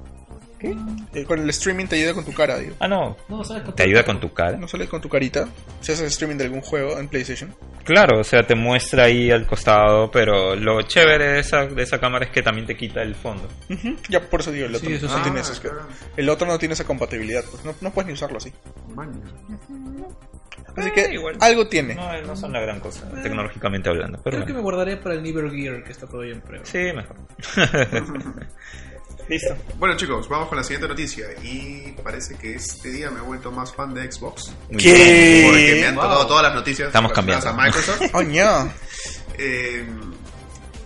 ¿Qué? Eh, Con el streaming te ayuda con tu cara, digo. Ah, no. No, ¿sabes qué? Te ayuda con tu cara. No sale con tu carita. Si haces streaming de algún juego en PlayStation. Claro, o sea, te muestra ahí al costado, pero lo chévere de esa, de esa cámara es que también te quita el fondo. Ujú, Ya por eso digo, el otro Sí, eso no sí. tiene Ah, claro. El otro no tiene esa compatibilidad, pues no, no puedes ni usarlo así. Man. Así Eh, que igual. algo tiene. No, no son la gran cosa, tecnológicamente hablando. Pero Creo que me bueno. guardaré para el Never Gear que está todavía en prueba. Sí, mejor. Listo. Bueno chicos, vamos con la siguiente noticia y parece que este día me he vuelto más fan de Xbox. ¿Qué? Porque me han Wow. tocado todas las noticias Estamos relacionadas a Microsoft. Oh, ña. Eh,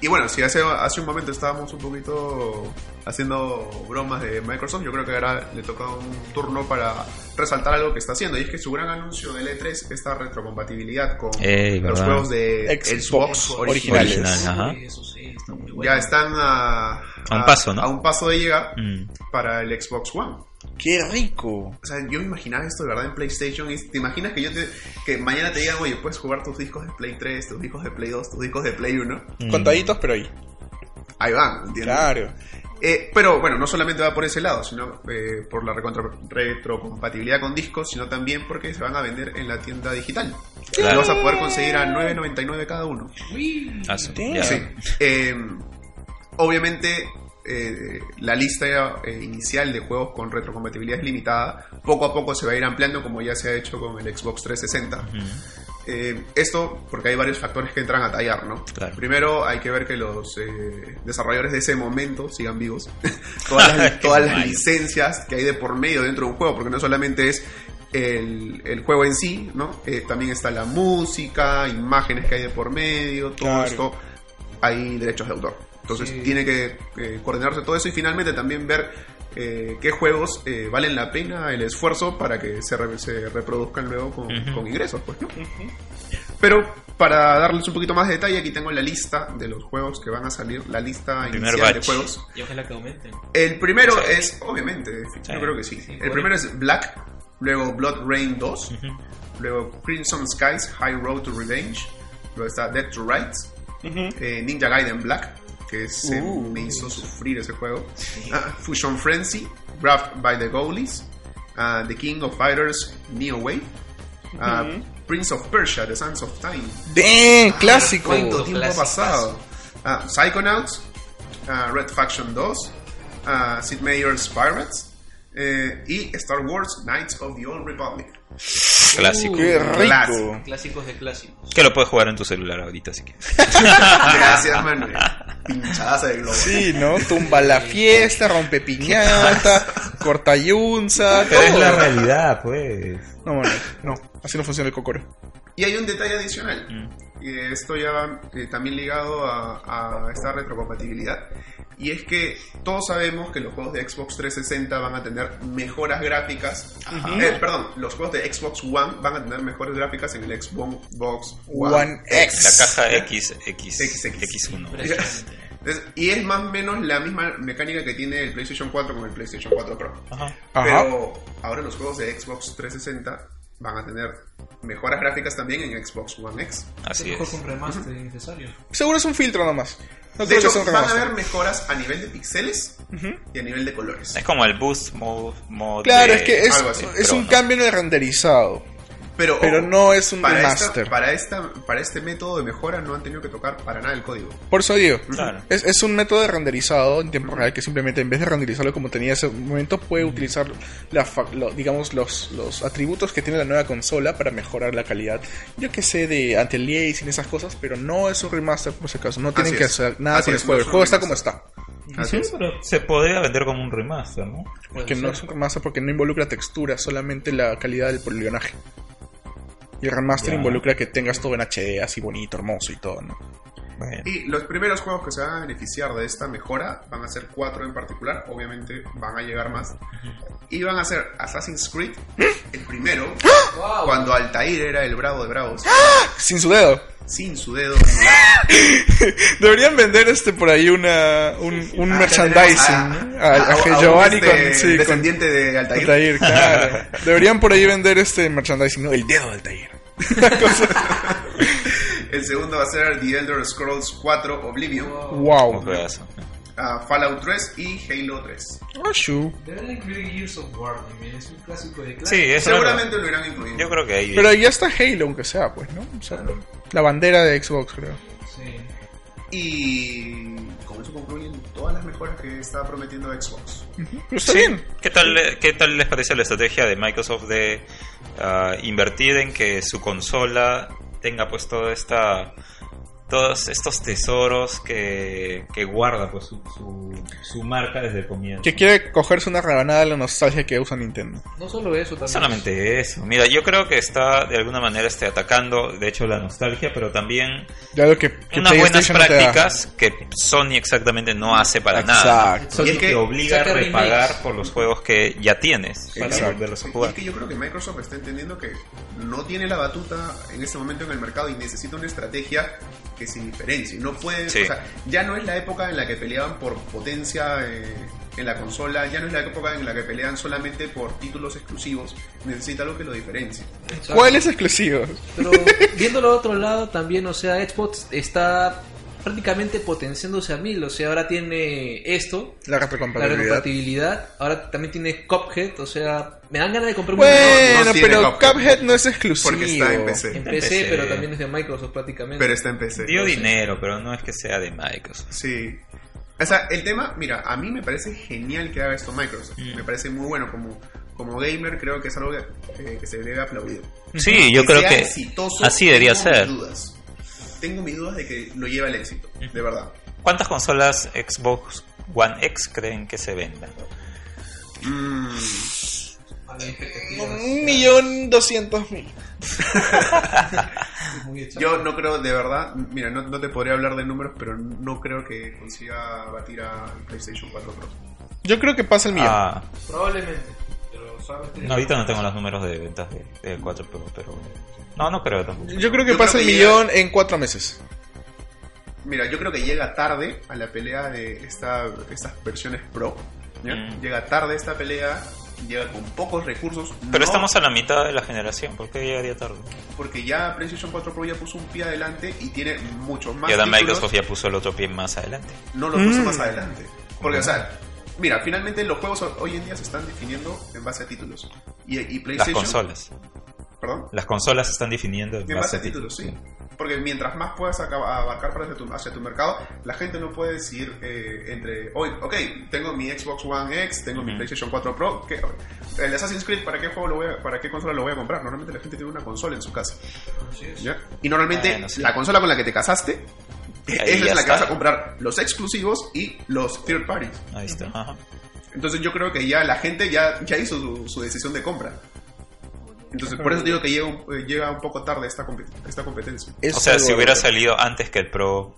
y bueno, si hace, hace un momento estábamos un poquito haciendo bromas de Microsoft, yo creo que ahora le toca un turno para resaltar algo que está haciendo. Y es que su gran anuncio del E3, esta retrocompatibilidad con Ey, los juegos de Xbox Xbox originales. originales. Ajá. Eso sí, está muy bueno. Ya están a, A un paso, ¿no? a un paso de llegar Mm. para el Xbox One. ¡Qué rico! O sea, yo me imaginaba esto de verdad en PlayStation. y ¿Te imaginas que yo te, que mañana te digan, oye, puedes jugar tus discos de Play 3, tus discos de Play 2, tus discos de Play 1? Mm. Contaditos, pero ahí. Ahí van, ¿entiendes? Claro. Eh, pero bueno, no solamente va por ese lado, sino eh, por la retrocompatibilidad con discos, sino también porque se van a vender en la tienda digital. Claro. Lo vas a poder conseguir a 9.99 cada uno. Uy. Ah, sí. Eh, obviamente, eh, la lista eh, inicial de juegos con retrocompatibilidad es limitada. Poco a poco se va a ir ampliando, como ya se ha hecho con el Xbox 360. Mm. Eh, esto porque hay varios factores que entran a tallar, ¿no? Claro. Primero hay que ver que los eh, desarrolladores de ese momento sigan vivos. todas las, todas las licencias que hay de por medio dentro de un juego, porque no solamente es el, el juego en sí, ¿no? Eh, también está la música, imágenes que hay de por medio, todo Claro. esto hay derechos de autor. Entonces Sí. tiene que eh, coordinarse todo eso y finalmente también ver eh, qué juegos eh, valen la pena el esfuerzo para que se, re- se reproduzcan luego con, ingresos, pues, ¿no? Pero para darles un poquito más de detalle, aquí tengo la lista de los juegos que van a salir, la lista inicial de juegos. Y ojalá que aumenten. El primero es, obviamente, yo creo que sí. Sí, El primero es Black, luego Blood Rain 2, Ujú. luego Crimson Skies High Road to Revenge, luego está Dead to Rights, eh, Ninja Gaiden Black, que se Uh. me hizo sufrir ese juego, Ah, Fusion Frenzy, Graft by the Goalies, ah, The King of Fighters Neo Wave, ah. Prince of Persia, The Sands of Time, ¡Damn! ¡Clásico! ¿Cuánto tiempo ha clásico. pasado? Psychonauts, Red Faction 2, ah, Sid Meier's Pirates eh, y Star Wars Knights of the Old Republic. Clásico. ¡Qué rico! Clásico. Clásicos de clásicos. Que lo puedes jugar en tu celular ahorita, así que. Gracias, Manuel. Pinchadas de globo. Sí, ¿no? Tumba la fiesta, rompe piñata, corta yunza, Pero es la realidad, pues. No, bueno, no. Así no funciona el cocoro. Y hay un detalle adicional. Mm. Y esto ya va eh, también ligado a, a esta retrocompatibilidad. Y es que todos sabemos que los juegos de Xbox 360 van a tener mejoras gráficas. Eh, perdón, los juegos de Xbox One van a tener mejores gráficas en el Xbox One, One X. La caja X, X, XX. X1. Entonces, y es más o menos la misma mecánica que tiene el PlayStation 4 con el PlayStation 4 Pro. Ajá. Ajá. Pero ahora los juegos de Xbox 360 van a tener mejoras gráficas también en Xbox One X. Así Mejor es. con remaster innecesario. Seguro es un filtro nomás. No De hecho, van a haber mejoras a nivel de pixeles y a nivel de colores. Es como el boost mode. mode Claro, de- es que es, es un no. cambio en el renderizado. Pero, Pero ojo, no es un para remaster. Esta, para, esta, para este método de mejora no han tenido que tocar para nada el código. Por eso digo, Claro. es, es un método de renderizado en tiempo real que simplemente en vez de renderizarlo como tenía ese momento, puede utilizar la lo- digamos los, los atributos que tiene la nueva consola para mejorar la calidad. Yo que sé de anti-aliasing y esas cosas, pero no es un remaster por si acaso. No tienen Así que es. hacer nada con el juego. no El juego está como está. Así Sí, es. pero se podría vender como un remaster, ¿no? Que no es un remaster porque no involucra textura, solamente la calidad del poligonaje. Y el remaster involucra que tengas todo en HD, así bonito, hermoso y todo, ¿no? Bueno. Y los primeros juegos que se van a beneficiar de esta mejora van a ser cuatro en particular, obviamente van a llegar más. Y van a ser Assassin's Creed, el primero, Wow. cuando Altair era el bravo de bravos, Sin su dedo. sin su dedo. Deberían vender este por ahí una un, un Ah, merchandising a, a, que un, Giovanni este, con, sí, con descendiente de Altair. Altair, claro. Deberían por ahí vender este merchandising, ¿no? El dedo de Altair. El segundo va a ser The Elder Scrolls 4 Oblivion, Wow. Un juegazo. ah, Fallout 3 y Halo 3. Ah, shu. Deberían incluir Gears of War también, es un clásico de clásicos. Sí, es Seguramente lo irán incluyendo. Yo creo que ahí. Pero ya está Halo, aunque sea, pues, ¿no? O sea, la bandera de Xbox, creo. Sí. Y con eso concluyen todas las mejoras que está prometiendo Xbox. Pero está Sí. bien. ¿Qué tal, ¿Qué tal les parece la estrategia de Microsoft de ah, invertir en que su consola tenga pues toda esta todos estos tesoros que, que guarda pues su, su, su marca desde el comienzo? Que quiere cogerse una rebanada de la nostalgia que usa Nintendo. No solo eso, No también. solamente eso. Mira, yo creo que está de alguna manera este, atacando, de hecho, la nostalgia, pero también que, que unas buenas PlayStation no prácticas que Sony exactamente no hace para nada. Exacto. Sony Y es que te obliga a repagar remakes. por los juegos que ya tienes para Exacto. volverlos a Y jugar. es que yo creo que Microsoft está entendiendo que no tiene la batuta en este momento en el mercado y necesita una estrategia que se diferencie. No puede, Sí. o sea, ya no es la época en la que peleaban por potencia eh, en la consola, ya no es la época en la que pelean solamente por títulos exclusivos. Necesita algo que lo diferencie. Exacto. ¿Cuál es exclusivo? Pero viéndolo a otro lado también, o sea, Xbox está prácticamente potenciándose a mil, o sea, ahora tiene esto, La la retrocompatibilidad. retrocompatibilidad, ahora también tiene Cuphead, o sea, me dan ganas de comprar un Bueno, pero Cuphead. Cuphead no es exclusivo. Porque está en PC. en PC, PC. pero también es de Microsoft prácticamente. Pero está en PC. Dio dinero, pero no es que sea de Microsoft. Sí. O sea, el tema, mira, a mí me parece genial que haga esto Microsoft. Mm. Me parece muy bueno como, como gamer, creo que es algo que, eh, que se debe aplaudir. Sí, yo creo sea que exitoso, así debería ser. Dudas. Tengo mis dudas de que lo lleva al éxito, de verdad. ¿Cuántas consolas Xbox One X creen que se vendan? Mm, Un millón doscientos mil. yo no creo, de verdad, mira, no, no te podría hablar de números, pero no creo que consiga batir a PlayStation 4 Pro. Yo creo que pasa el millón. Ah, Probablemente, pero no, ahorita no tengo los números de ventas de, de 4 Pro, pero... No, no creo tampoco. Yo creo que Yo pasa creo el millón en cuatro meses. Mira, yo creo que llega tarde a la pelea de esta, estas versiones Pro. ¿ya? Mm. Llega tarde esta pelea, llega con pocos recursos. Pero no estamos a la mitad de la generación, ¿por qué llegaría tarde? Porque ya PlayStation 4 Pro ya puso un pie adelante y tiene muchos más y ahora. Microsoft ya puso el otro pie más adelante. No lo puso Mm. más adelante. Porque, o sea, mira, finalmente los juegos hoy en día se están definiendo en base a títulos. Y, y Las PlayStation... consolas. ¿Perdón? Las consolas se están definiendo en En base base a títulos, sí. Porque mientras más puedas abarcar para hacia tu, hacia tu mercado, la gente no puede decidir eh, entre, hoy, ok, tengo mi Xbox One X, tengo mi. PlayStation 4 Pro, ¿qué- el Assassin's Creed, ¿para qué juego lo voy a- para qué consola lo voy a comprar? Normalmente la gente tiene una consola en su casa. Así es. ¿ya? Y normalmente Bueno, sí. la consola con la que te casaste, Ahí esa es la que vas a comprar los exclusivos y los third parties. Ahí está. Ajá. Entonces yo creo que ya la gente ya, ya hizo su, su decisión de compra. Entonces por eso digo que llega un, eh, llega un poco tarde esta, compet- esta competencia. Es O sea, si hubiera salido antes que el Pro,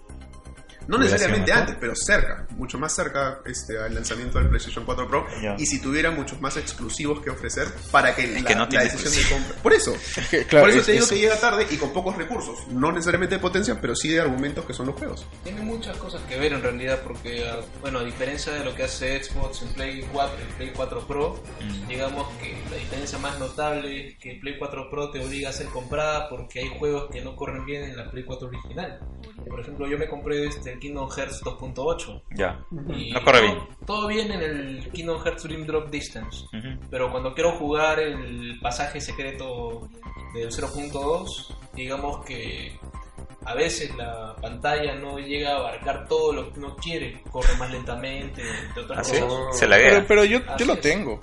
No necesariamente antes, pero cerca, mucho más cerca este, al lanzamiento del PlayStation 4 Pro. Y si tuviera muchos más exclusivos que ofrecer para que, la, que no la tiene decisión de compra. Por eso. Claro, por eso es- te digo es- que llega tarde y con pocos recursos. No necesariamente de potencia, pero sí de argumentos que son los juegos. Tiene muchas cosas que ver en realidad porque, ah, bueno, a diferencia de lo que hace Xbox en Play 4 y Play 4 Pro, Mm. digamos que la diferencia más notable es que Play 4 Pro te obliga a ser comprada porque hay juegos que no corren bien en la Play 4 original. Por ejemplo, yo me compré este Kingdom Hearts 2.8. Ya. Y No corre todo- bien. Todo bien en el Kingdom Hearts Dream Drop Distance. Pero cuando quiero jugar el pasaje secreto del 0.2, digamos que a veces la pantalla no llega a abarcar todo lo que uno quiere. Corre más lentamente, entre otras ¿Ah, sí? cosas. Se. Pero, pero yo, yo lo es. tengo.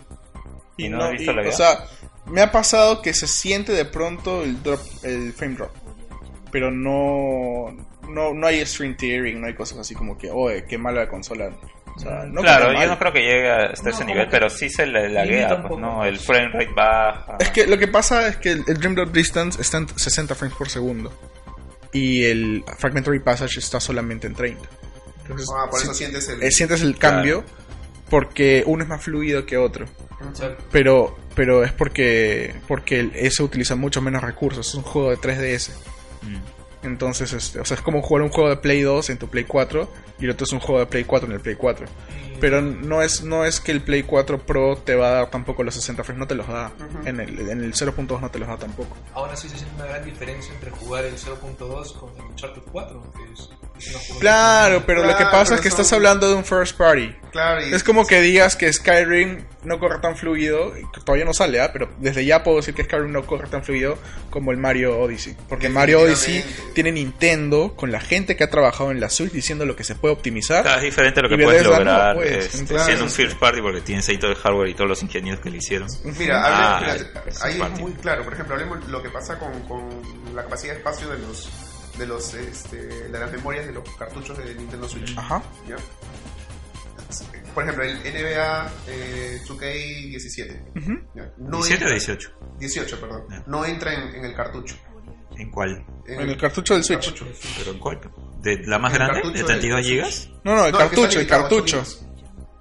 ¿Y no has visto la O sea, me ha pasado que se siente de pronto el drop, el frame drop. Pero no, no, no hay string tearing, no hay cosas así como que, oye, qué mala la consola. O sea, no claro, yo no creo que llegue hasta No, ese nivel, pero sí se le laguea, pues. ¿no? El frame rate baja. Es que lo que pasa es que el, el Dream Drop Distance está en 60 frames por segundo. Y el Fragmentary Passage está solamente en 30. Entonces, Ah, por si- eso sientes el... eh, sientes el cambio porque uno es más fluido que otro. Exacto. Pero, pero es porque, porque ese utiliza mucho menos recursos. Es un juego de 3DS. Mm. Entonces, este, o sea, es como jugar un juego de Play 2 en tu Play 4 y el otro es un juego de Play 4 en el Play 4. Pero no es, no es que el Play 4 Pro te va a dar tampoco los 60 frames, no te los da. en, el, en el 0.2 no te los da tampoco. Ahora sí se siente una gran diferencia entre jugar el 0.2 con el Uncharted 4, que es, Claro, pero lo que pasa es que son- estás hablando de un first party. Claro, y- Es como que digas que Skyrim no corre tan fluido, todavía no sale, ¿ah? pero desde ya puedo decir que Skyrim no corre tan fluido como el Mario Odyssey. Porque Mario Odyssey tiene Nintendo con la gente que ha trabajado en la Switch diciendo lo que se puede optimizar. Claro, es diferente lo que puedes no, lograr pues, este, siendo un first party porque tienes ahí todo el hardware y todos los ingenieros que le hicieron. Mira, Ah, mira, es ahí es muy claro. Por ejemplo, hablemos lo que pasa con, con la capacidad de espacio de los de los este, de las memorias de los cartuchos de Nintendo Switch. Ajá. ¿ya? Por ejemplo, el NBA eh, 2K17. ¿ya? No 17 o entra- 18. 18, perdón. Ya. No entra en, en el cartucho. ¿En cuál? En el cartucho del Switch. cartucho. ¿Pero en cuál? ¿De la más grande? ¿De de- 32 gigas? No, no, el No, cartucho, el cartucho.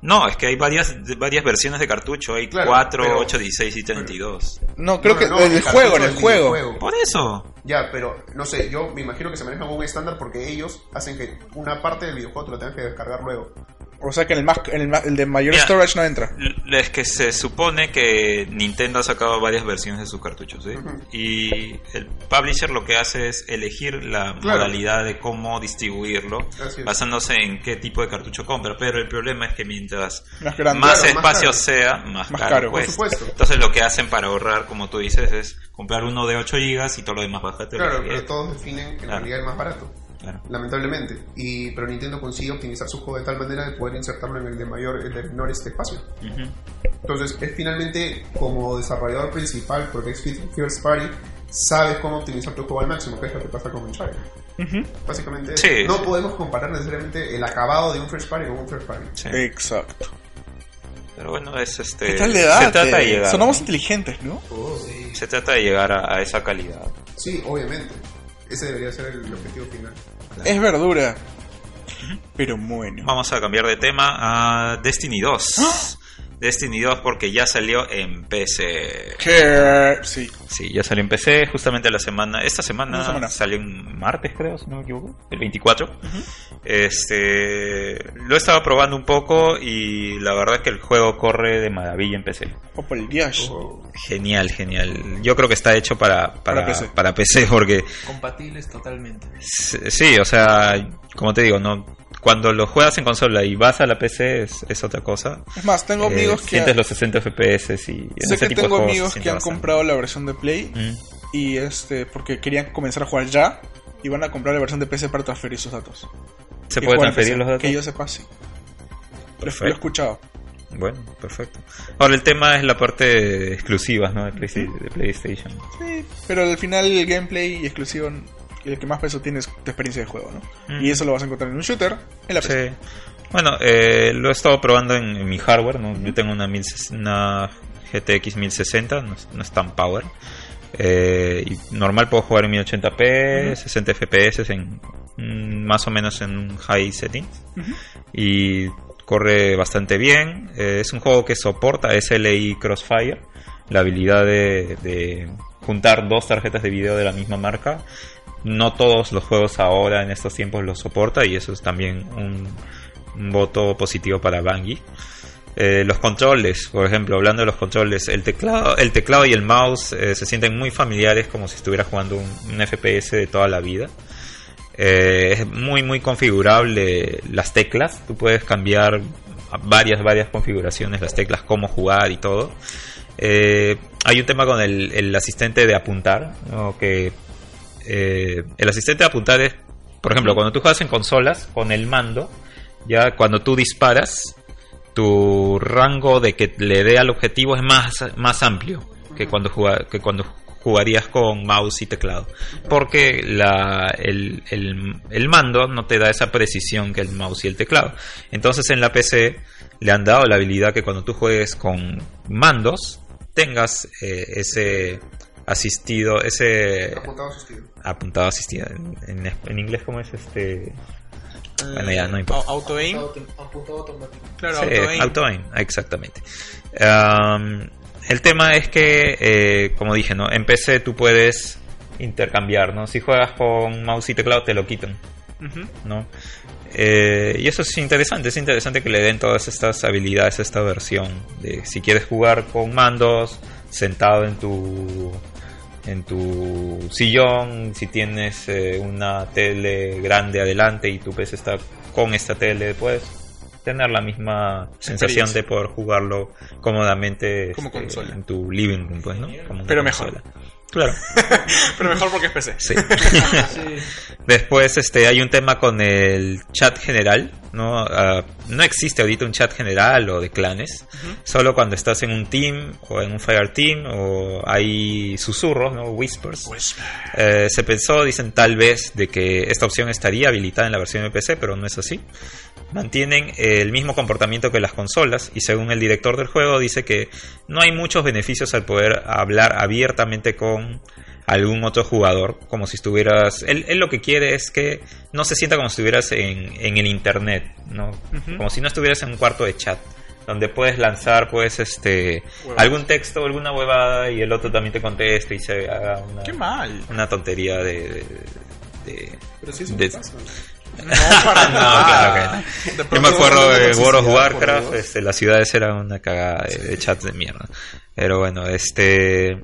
No, es que hay varias varias versiones de cartucho. Hay Claro, 4, pero- 8, 16 y 32. No, creo No, que no, en el juego, en el juego. Por eso. Ya, pero no sé, yo me imagino que se manejan un estándar porque ellos hacen que una parte del videojuego te lo tengas que descargar luego. O sea que en el, más, en el, el de mayor Mira. storage no entra. Es que se supone que Nintendo ha sacado varias versiones de sus cartuchos, ¿sí? Ujú. Y el publisher lo que hace es elegir la Claro. modalidad de cómo distribuirlo, es. basándose en qué tipo de cartucho compra. Pero el problema es que mientras Más grande. más Claro, más espacio caro. sea, más, Más caro, por supuesto. Entonces lo que hacen para ahorrar, como tú dices, es comprar uno de 8 gigas y todo lo demás bajate. Claro, pero todos definen en Claro. realidad el más barato. Claro. Lamentablemente. Y, pero Nintendo consigue optimizar su juego de tal manera de poder insertarlo en el de mayor, el de menor este espacio. Entonces, es finalmente como desarrollador principal, porque es First Party, sabes cómo optimizar tu juego al máximo, que es lo que pasa con Uncharted. Básicamente, Sí, no sí. podemos comparar necesariamente el acabado de un First Party con un First Party. Sí. Exacto. Pero bueno, es este. ¿Qué tal de se trata de llegar. Sonamos ¿no? inteligentes, ¿no? Se trata de llegar a, a esa calidad. Sí, obviamente. Ese debería ser el objetivo final. Es verdura. Pero bueno. Vamos a cambiar de tema a Destiny 2. Destiny 2 porque ya salió en PC. Que... Sí. Sí, ya salió en PC justamente la semana. Esta semana, salió un martes, creo, si no me equivoco. El 24. Este. Lo he estado probando un poco y la verdad es que el juego corre de maravilla en PC. O por el Diash. Genial, genial. Yo creo que está hecho para, para, Para PC. para PC porque Compatibles totalmente. Sí, o sea, como te digo, no cuando lo juegas en consola y vas a la PC es, es otra cosa. Es más, tengo Eh, amigos que... sientes los 60 FPS y en Sé ese que tipo de tengo amigos que han bastante. comprado la versión de Play Mm. y este porque querían comenzar a jugar ya y van a comprar la versión de PC para transferir sus datos. ¿Se Y puede transferir PC, los datos? Que yo sepa, sí. Lo, Perfecto. lo he escuchado. Bueno, perfecto. Ahora el tema es la parte exclusiva ¿no? de, Playsta- de PlayStation. Sí, pero al final el gameplay y el que más peso tiene es tu experiencia de juego, ¿no? Mm. Y eso lo vas a encontrar en un shooter en la PC. Sí. Bueno, eh, lo he estado probando en, en mi hardware. ¿no? Yo tengo una, 1000 una GTX 1060, no es, no es tan power. Eh, y normal puedo jugar en 1080p, 60 FPS, en, mm, más o menos en un high setting. Y corre bastante bien. Eh, es un juego que soporta SLI Crossfire, la habilidad de, de juntar dos tarjetas de video de la misma marca. No todos los juegos ahora en estos tiempos lo soporta y eso es también un, voto positivo para Bungie. Eh, los controles, por ejemplo, hablando de los controles, el teclado, el teclado y el mouse eh, se sienten muy familiares como si estuviera jugando un, FPS de toda la vida. Eh, es muy, muy configurable las teclas. Tú puedes cambiar varias, varias configuraciones, las teclas, cómo jugar y todo. Hay un tema con el, asistente de apuntar, que eh, el asistente de apuntar es, por ejemplo, cuando tú juegas en consolas con el mando, ya cuando tú disparas, tu rango de que le dé al objetivo es más, más amplio que cuando, que cuando jugarías con mouse y teclado. Porque la, el, el- el mando no te da esa precisión que el mouse y el teclado. Entonces en la PC le han dado la habilidad que cuando tú juegues con mandos tengas eh, ese asistido, ese Apuntado asistido. apuntado asistido. En, en- en inglés, ¿cómo es este? Bueno, ya, no importa. Auto aim. Apuntado automático. Claro, Sí, auto aim. auto aim, exactamente. Um, el tema es que, eh, como dije, ¿no? En PC tú puedes intercambiar, ¿no? Si juegas con mouse y teclado te lo quitan. ¿no? Eh, y eso es interesante, es interesante que le den todas estas habilidades a esta versión. De si quieres jugar con mandos, sentado en tu en tu sillón, si tienes eh, una tele grande adelante y tu PC está con esta tele, puedes tener la misma sensación de poder jugarlo cómodamente Como este, en tu living room, pues, ¿no? Como Pero mejor. consola. Claro, Pero mejor porque es PC. sí. Sí. Después este hay un tema con el chat general, ¿no? Ah, no existe ahorita un chat general o de clanes, solo cuando estás en un team o en un fire team o hay susurros, ¿no? Whispers. Eh, se pensó, dicen tal vez, de que esta opción estaría habilitada en la versión de PC, pero no es así. Mantienen el mismo comportamiento que las consolas y según el director del juego dice que no hay muchos beneficios al poder hablar abiertamente con algún otro jugador, como si estuvieras... Él, él lo que quiere es que no se sienta como si estuvieras en, en el internet, ¿no? Como si no estuvieras en un cuarto de chat donde puedes lanzar pues este algún texto, alguna huevada y el otro también te conteste y se haga una, Qué mal. una tontería de... de- de- Pero sí eso de- pasa. No, para no, nada. claro que Yo me acuerdo de World of Warcraft, este, las ciudades eran una cagada de, de chats de mierda. Pero bueno, este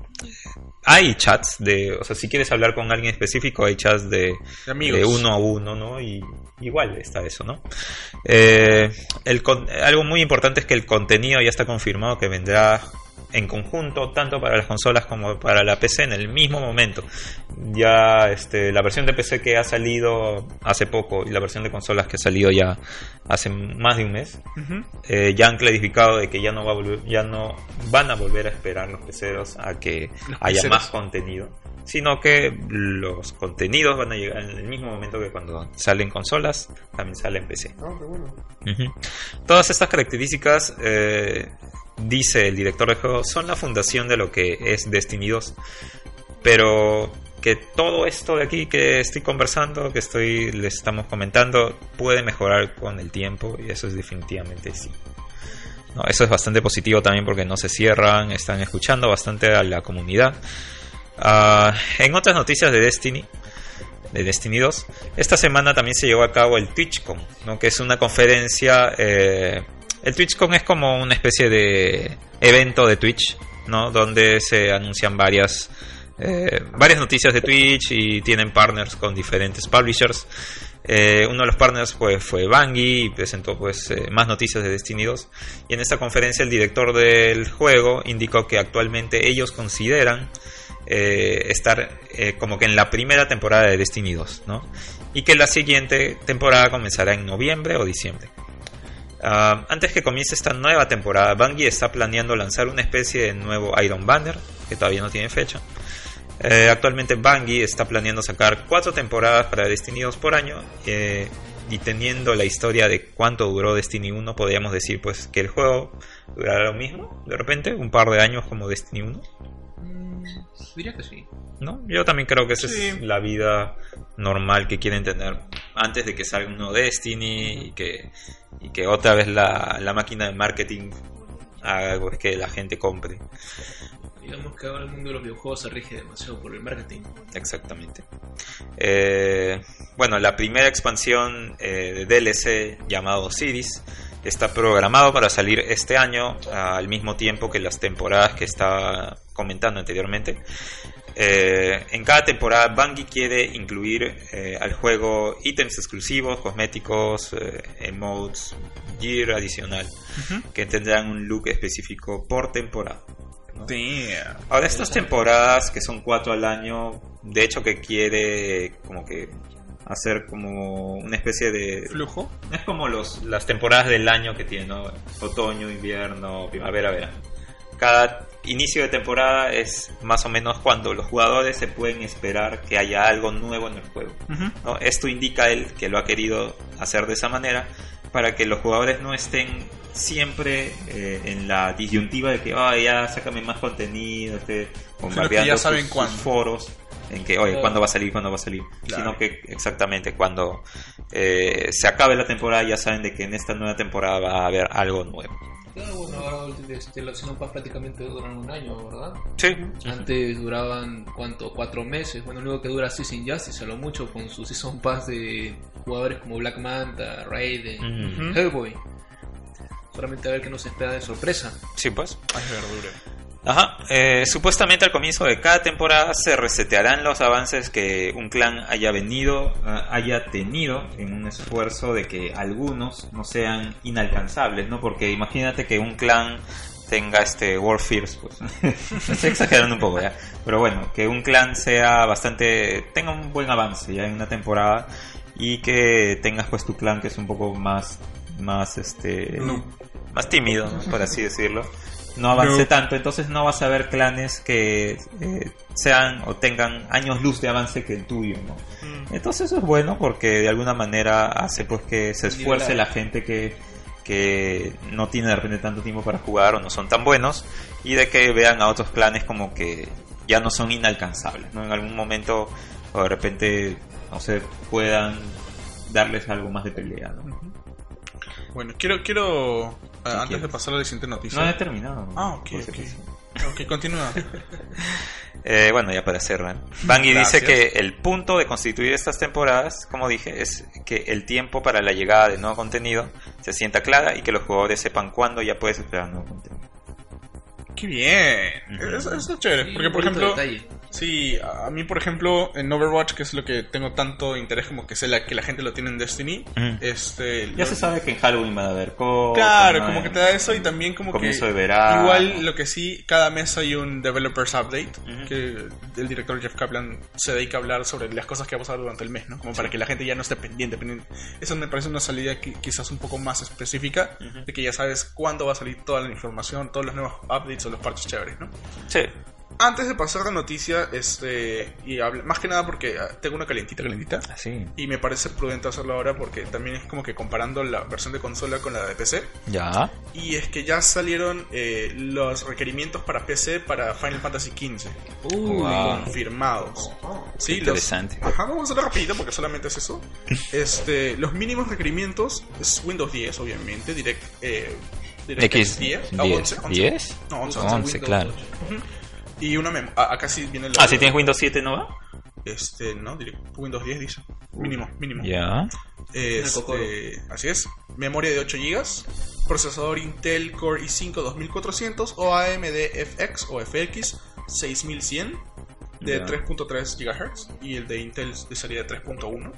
hay chats de, o sea, si quieres hablar con alguien específico, hay chats de, De amigos. de uno a uno, ¿no? Y igual está eso, ¿no? Eh, el algo muy importante es que el contenido ya está confirmado que vendrá en conjunto tanto para las consolas como para la PC en el mismo momento. Ya este, la versión de PC que ha salido hace poco y la versión de consolas que ha salido ya hace más de un mes eh, ya han clarificado de que ya no va a volver, ya no van a volver a esperar los peceros a que Los haya más contenido, sino que los contenidos van a llegar en el mismo momento que cuando salen consolas, también sale en PC. Ah, qué bueno. Ujú. Todas estas características, eh, dice el director de juego, son la fundación de lo que es Destiny 2. Pero que todo esto de aquí que estoy conversando, que estoy les estamos comentando, puede mejorar con el tiempo y eso es definitivamente sí. No, eso es bastante positivo también porque no se cierran, están escuchando bastante a la comunidad. Ah, en otras noticias de Destiny, de Destiny 2, esta semana también se llevó a cabo el TwitchCon, ¿no? que es una conferencia. eh, el TwitchCon es como una especie de evento de Twitch, ¿no? donde se anuncian varias, eh, varias noticias de Twitch y tienen partners con diferentes publishers. Eh, uno de los partners fue Bungie y presentó pues, eh, más noticias de Destiny 2. Y en esta conferencia el director del juego indicó que actualmente ellos consideran estar eh, como que en la primera temporada de Destiny 2, ¿no? Y que la siguiente temporada comenzará en noviembre o diciembre. Ah, antes que comience esta nueva temporada, Bungie está planeando lanzar una especie de nuevo Iron Banner, que todavía no tiene fecha. Eh, actualmente Bungie está planeando sacar cuatro temporadas para Destiny 2 por año. eh, y teniendo la historia de cuánto duró Destiny 1, podríamos decir pues que el juego durará lo mismo, de repente, un par de años como Destiny 1. Diría que sí. ¿no? Yo también creo que esa Sí. es la vida normal que quieren tener antes de que salga un nuevo Destiny y que, y que otra vez la, la máquina de marketing haga pues, que la gente compre. Digamos que ahora el mundo de los videojuegos se rige demasiado por el marketing. Exactamente. Eh, bueno, la primera expansión eh, de DLC llamado Cities está programado para salir este año al mismo tiempo que las temporadas que estaba comentando anteriormente. Eh, en cada temporada Bungie quiere incluir eh, al juego ítems exclusivos, cosméticos, eh, emotes, gear adicional, que tendrán un look específico por temporada. Damn. Ahora estas temporadas, que son cuatro al año, de hecho que quiere como que hacer como una especie de... Flujo. Es como los, las temporadas del año que tiene, ¿no? Otoño, invierno, primavera, verano. Cada inicio de temporada es más o menos cuando los jugadores se pueden esperar que haya algo nuevo en el juego. ¿no? Esto indica él que lo ha querido hacer de esa manera para que los jugadores no estén siempre eh, en la disyuntiva de que "Ah, ya sácame más contenido, esté bombardeando ya saben sus- foros en que, oye. ¿cuándo va a salir? ¿Cuándo va a salir? Claro. Sino que exactamente cuando eh, se acabe la temporada ya saben de que en esta nueva temporada va a haber algo nuevo. Claro, bueno, ahora este, los Season Pass prácticamente duran un año, ¿verdad? Sí. Antes duraban, ¿cuánto? Cuatro meses. Bueno, lo único que dura Season Justice, a lo mucho, con su Season Pass de jugadores como Black Manta, Raiden, Mm. Hellboy. Solamente a ver qué nos espera de sorpresa. Sí, pues. Ay, verdura. Ajá. Eh, supuestamente al comienzo de cada temporada se resetearán los avances que un clan haya venido, eh, haya tenido en un esfuerzo de que algunos no sean inalcanzables, ¿no? Porque imagínate que un clan tenga este Warfears, pues. Estoy exagerando un poco, ¿ya? Pero bueno, que un clan sea bastante. tenga un buen avance ya en una temporada y que tengas pues tu clan que es un poco más. más este. No. más tímido, ¿no? por así decirlo. No avance No. tanto, entonces no vas a ver clanes que eh, sean o tengan años luz de avance que el tuyo, ¿no? Entonces eso es bueno porque de alguna manera hace pues que se esfuerce Nivelar. la gente que, que no tiene de repente tanto tiempo para jugar o no son tan buenos y de que vean a otros clanes como que ya no son inalcanzables, ¿no? En algún momento o de repente, no sé, puedan darles algo más de pelea, ¿no? Bueno, quiero, quiero eh, antes de quieres? pasar a la siguiente noticia. No he terminado. Ah, ok, si ok. continúa. Eh, bueno, ya para cerrar. Gracias. dice que el punto de constituir estas temporadas, como dije, es que el tiempo para la llegada de nuevo contenido se sienta clara y que los jugadores sepan cuándo ya puedes esperar nuevo contenido. Qué bien. Ujú. Eso, eso es chévere. Sí, Porque, por ejemplo, detalle. Sí, a mí, por ejemplo, en Overwatch, que es lo que tengo tanto interés como que sé la, que la gente lo tiene en Destiny, Ujú. este... Ya lo- se sabe que en Halloween van a haber cosas. Claro, ¿no? como que te da eso y también como Comienzo que... de verano. Igual lo que sí, cada mes hay un Developers Update, que el director Jeff Kaplan se dedica a hablar sobre las cosas que va a pasar durante el mes, ¿no? Como para que la gente ya no esté pendiente. pendiente. Eso me parece una salida qui- quizás un poco más específica, de que ya sabes cuándo va a salir toda la información, todos los nuevos updates o los parches chéveres, ¿no? Sí. Antes de pasar la noticia, este, y habla- más que nada porque ah, tengo una calentita, calentita. Así. Y me parece prudente hacerlo ahora porque también es como que comparando la versión de consola con la de PC. Ya. Y es que ya salieron eh, los requerimientos para PC para Final Fantasy XV. Wow. Confirmados. Sí, los- Interesante. Ajá, vamos a hacerlo rapidito porque solamente es eso. Este, los mínimos requerimientos es Windows 10, obviamente, Direct, eh, DirectX X 10, 10. ah, 11, 11. 10. No, 11, 11, 11. claro. Y una mem ah, acá sí viene la Ah, si tienes Windows 7, ¿no va? Este, no, direct- Windows 10 dice. Mínimo, mínimo. Ya. Este, así es. Memoria de 8 GB. Procesador Intel Core i5 2400 o AMD FX o FX 6100 de Ya. 3.3 GHz y el de Intel sería de 3.1.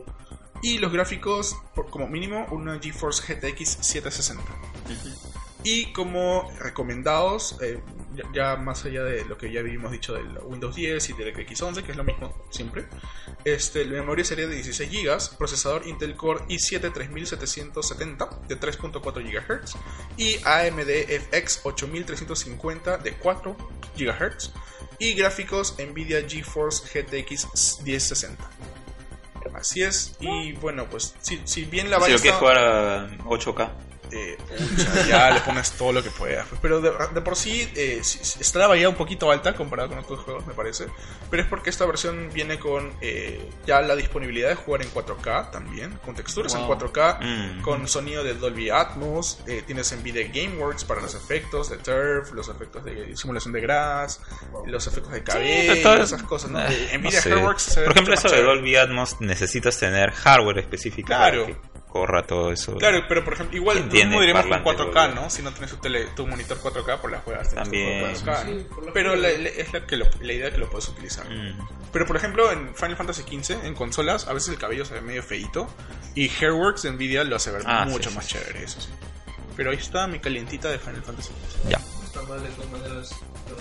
Y los gráficos, por- como mínimo, una GeForce GTX 760. Y como recomendados, eh, ya, más allá de lo que ya habíamos dicho del Windows 10 y DirectX 11, que es lo mismo siempre, este, la memoria sería de 16 GB, procesador Intel Core i7 3770 de 3.4 GHz y AMD FX 8350 de 4 GHz y gráficos Nvidia GeForce GTX 1060. Así es, y bueno, pues si, si bien la Si vaina lo quieres está- jugar a 8K. Eh, pucha, ya le pones todo lo que puedas. pues, Pero de, de por sí eh, sí- sí, está la variedad un poquito alta comparado con otros juegos, me parece. Pero es porque esta versión viene con eh, ya la disponibilidad de jugar en 4K también, con texturas en Wow. 4K, Mm. con sonido de Dolby Atmos. eh, tienes Nvidia GameWorks para los efectos de turf, los efectos de simulación de grass, los efectos de cabello, pero todo- esas cosas. ¿no? Ah, Eh, no Nvidia sé. Por ejemplo, eso de. Dolby Atmos necesitas tener hardware específico Claro. para que corra todo eso. Claro, pero por ejemplo, igual ¿Quién no tiene diríamos con parlantes, 4K, boludo? ¿no? Si no tienes tu, tele, tu monitor 4K, pues la juegas tienes tu También. 4K. Sí, por la pero la, juegas. la- es la, que lo- la idea que lo puedes utilizar. Mm. Pero por ejemplo, en Final Fantasy XV, en consolas, a veces el cabello se ve medio feito. Y Hairworks de Nvidia lo hace ver Ah, mucho sí, más sí, chévere, eso sí. Pero ahí está mi calientita de Final Fantasy XV. Ya. No está mal de todas maneras. pero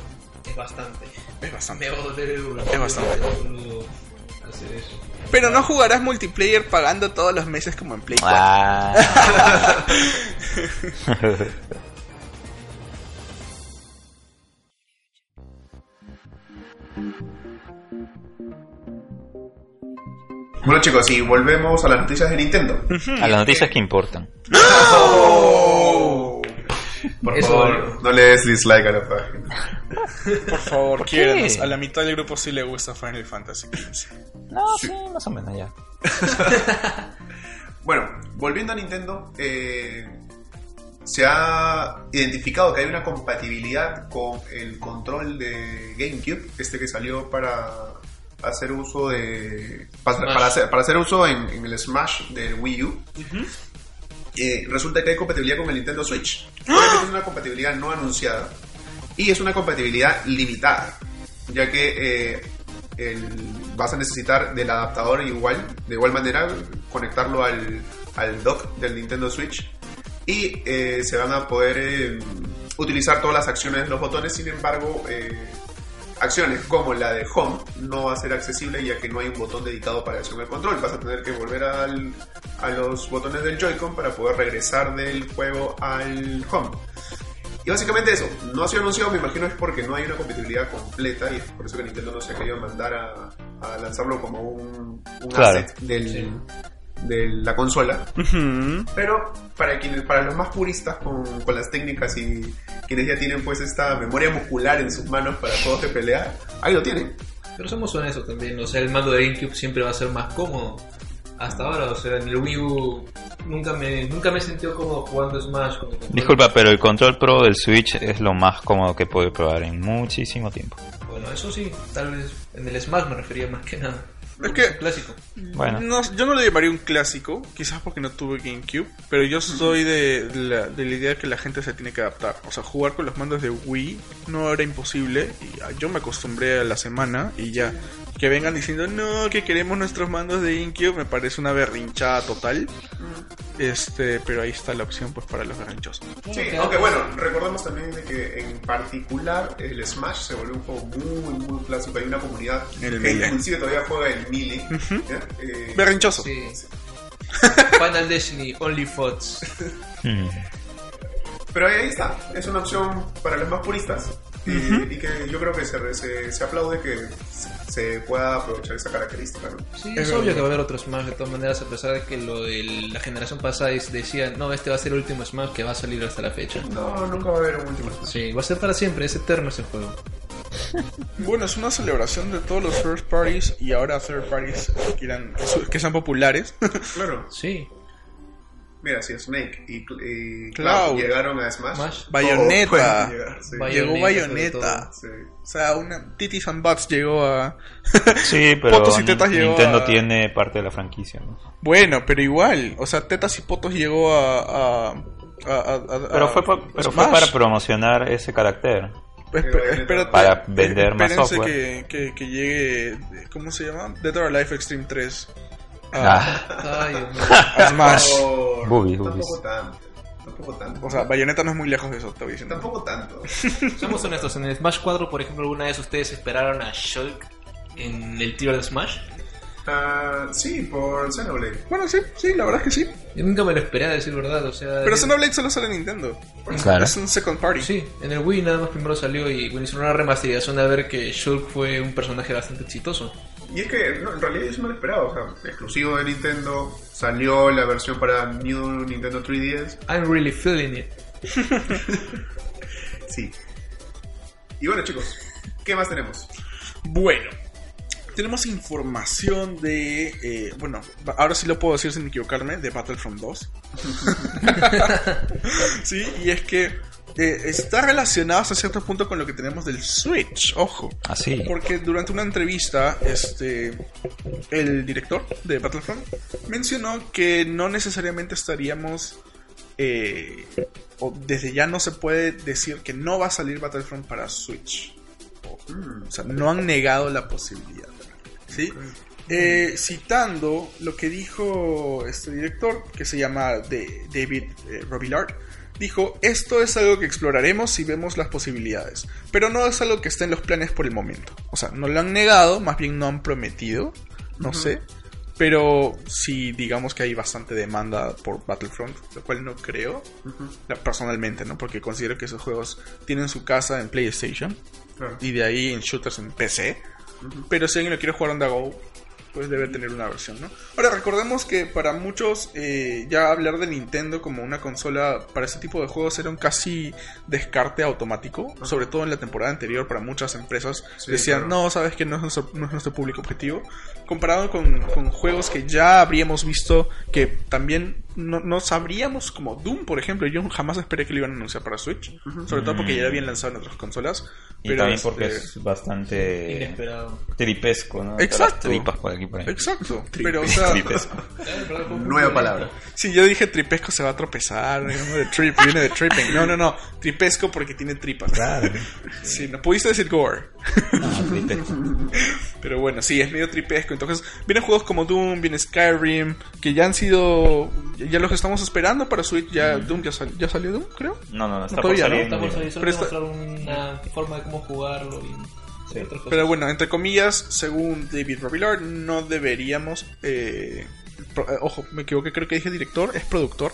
Es bastante. Es bastante. Me va a doler el duro. Es bastante. Solo hacer eso. Pero no jugarás multiplayer pagando todos los meses como en Play 4. Ah. Bueno chicos, y volvemos a las noticias de Nintendo. A las noticias que importan. Por Eso favor, no le des dislike a la página. Por favor, ¿Por qué? A la mitad del grupo sí le gusta Final Fantasy XV. No, sí, más o menos ya. Bueno, volviendo a Nintendo, eh, se ha identificado que hay una compatibilidad con el control de GameCube, este que salió para hacer uso de. para, hacer, para hacer uso en, en el Smash del Wii U. Eh, resulta que hay compatibilidad con el Nintendo Switch. Obviamente es una compatibilidad no anunciada y es una compatibilidad limitada, ya que eh, el- vas a necesitar del adaptador igual, de igual manera, conectarlo al, al dock del Nintendo Switch y eh, se van a poder eh, utilizar todas las acciones de los botones, sin embargo, eh, acciones como la de Home no va a ser accesible ya que no hay un botón dedicado para en el control. Vas a tener que volver al- a los botones del Joy-Con para poder regresar del juego al Home. Y básicamente eso, no ha sido anunciado, me imagino es porque no hay una compatibilidad completa y es por eso que Nintendo no se ha querido mandar a, a lanzarlo como un, un Claro. asset del, Sí. De la consola. Pero para quienes, para los más puristas con, con las técnicas y quienes ya tienen pues esta memoria muscular en sus manos para juegos de pelea, ahí lo tienen. Pero somos honestos también, o sea, el mando de GameCube siempre va a ser más cómodo. Hasta ahora, o sea, en el Wii U nunca me, nunca me he sentido cómodo jugando Smash con. Disculpa, pero el control pro del Switch es lo más cómodo que puedo probar en muchísimo tiempo. Bueno, eso sí, tal vez en el Smash me refería más que nada. Es que- clásico. Bueno, No, yo no le llamaría un clásico, quizás porque no tuve GameCube, pero yo soy de la, de la idea que la gente se tiene que adaptar. O sea, jugar con los mandos de Wii no era imposible y ah, yo me acostumbré a la semana y ya. Que vengan diciendo, no, que queremos nuestros mandos de GameCube, me parece una berrinchada total. Este, pero ahí está la opción pues para los berrinchosos. Sí, que aunque bueno, recordemos también de que en particular el Smash se volvió un juego muy, muy clásico. Hay una comunidad El que Melee. inclusive todavía juega el Melee. ¿ya? Eh, Berrinchoso. Sí. Final Destiny, Only Fots. mm, Pero ahí está, es una opción para los más puristas. Eh, y que yo creo que se, se, se aplaude que se, se pueda aprovechar esa característica. ¿no? Sí, Es es, obvio que va a haber otro Smash de todas maneras, a pesar de que lo de la generación pasada decían, no, este va a ser el último Smash que va a salir hasta la fecha. No, nunca va a haber un último Smash. Sí, va a ser para siempre, es eterno ese juego. Bueno, es una celebración de todos los first parties y ahora third parties que, su- que sean populares. Claro, Sí, mira, si Snake y, y Cloud. Cloud llegaron a Smash, Smash. Bayonetta. llegar, sí. Llegó Bayonetta, Sí. O sea, una Titis and Butts llegó a... sí, pero Fotos y tetas llegó Nintendo a- tiene parte de la franquicia. ¿no? Bueno, pero igual, o sea, Tetas y Potos llegó a... a, a- a- a- Pero, fue, pa- pero fue Smash. para promocionar ese carácter. Espe- espérate, Para vender más espérense software. Que, que, que llegue, ¿cómo se llama? Dead or Alive Extreme 3 a, Ah, Ay, Dios Smash. Por- Boobies, tampoco boobies. tanto. Tampoco tanto. O sea, Bayonetta no es muy lejos de eso, te voy diciendo. tampoco tanto. Seamos honestos, en el Smash 4, por ejemplo, ¿alguna vez ustedes esperaron a Shulk en el tiro de Smash? Ah, sí, por Xenoblade. Bueno, sí, sí, la verdad es que sí. Yo nunca me lo esperé, a decir verdad, o sea... Pero Xenoblade solo sale en Nintendo. Claro. Es un second party. Sí, en el Wii nada más primero salió y bueno, hicieron una remasterización de ver que Shulk fue un personaje bastante exitoso. Y es que no, en realidad me lo esperaba. O sea, exclusivo de Nintendo. Salió la versión para New Nintendo 3DS. I'm really feeling it. Sí. Y bueno, chicos, ¿qué más tenemos? Bueno, tenemos información de. eh, bueno, ahora sí lo puedo decir sin equivocarme: de Battlefront 2. sí, y es que eh, está relacionado hasta cierto punto con lo que tenemos del Switch, ojo. Así. Porque durante una entrevista, este, el director de Battlefront mencionó que no necesariamente estaríamos, eh, o desde ya no se puede decir que no va a salir Battlefront para Switch. O, o sea, no han negado la posibilidad. ¿Sí? Eh, citando lo que dijo este director, que se llama de David eh, Robillard, dijo, esto es algo que exploraremos si vemos las posibilidades, pero no es algo que esté en los planes por el momento. O sea, no lo han negado, más bien no han prometido, no sé. Pero sí, digamos que hay bastante demanda por Battlefront, lo cual no creo, personalmente, ¿no? Porque considero que esos juegos tienen su casa en PlayStation y de ahí en shooters en PC. Pero si alguien lo quiere jugar on the go, pues debe tener una versión, ¿no? Ahora, recordemos que para muchos eh, ya hablar de Nintendo como una consola para ese tipo de juegos era un casi descarte automático, sobre todo en la temporada anterior para muchas empresas Sí, decían, claro. no, sabes que no es nuestro, no es nuestro público objetivo, comparado con, con juegos que ya habríamos visto que también no, no sabríamos, como Doom, por ejemplo, yo jamás esperé que lo iban a anunciar para Switch, sobre todo porque ya lo habían lanzado en otras consolas. Y pero, también porque este, es bastante Inesperado. tripesco, ¿no? Exacto. Tripas por aquí por ahí. Exacto, pero o sea, Tripesco. Nueva palabra. si yo dije tripesco se va a tropezar, viene de trip, viene de tripping. No, no, no, tripesco porque tiene tripas. Claro. Sí, no pudiste decir gore. No, tripesco. Pero bueno, sí, es medio tripesco. Entonces, vienen juegos como Doom, viene Skyrim, que ya han sido. Ya los estamos esperando para Switch. Ya Doom ya, sal- ya salió Doom, creo. No, no, no, está No, por todavía no, salir. Está por salir, solo Pero está- mostrar una forma de cómo jugarlo y Sí. otras cosas. Pero bueno, entre comillas, según David Robillard, no deberíamos. eh, pro- eh, ojo, me equivoqué, creo que dije director, es productor.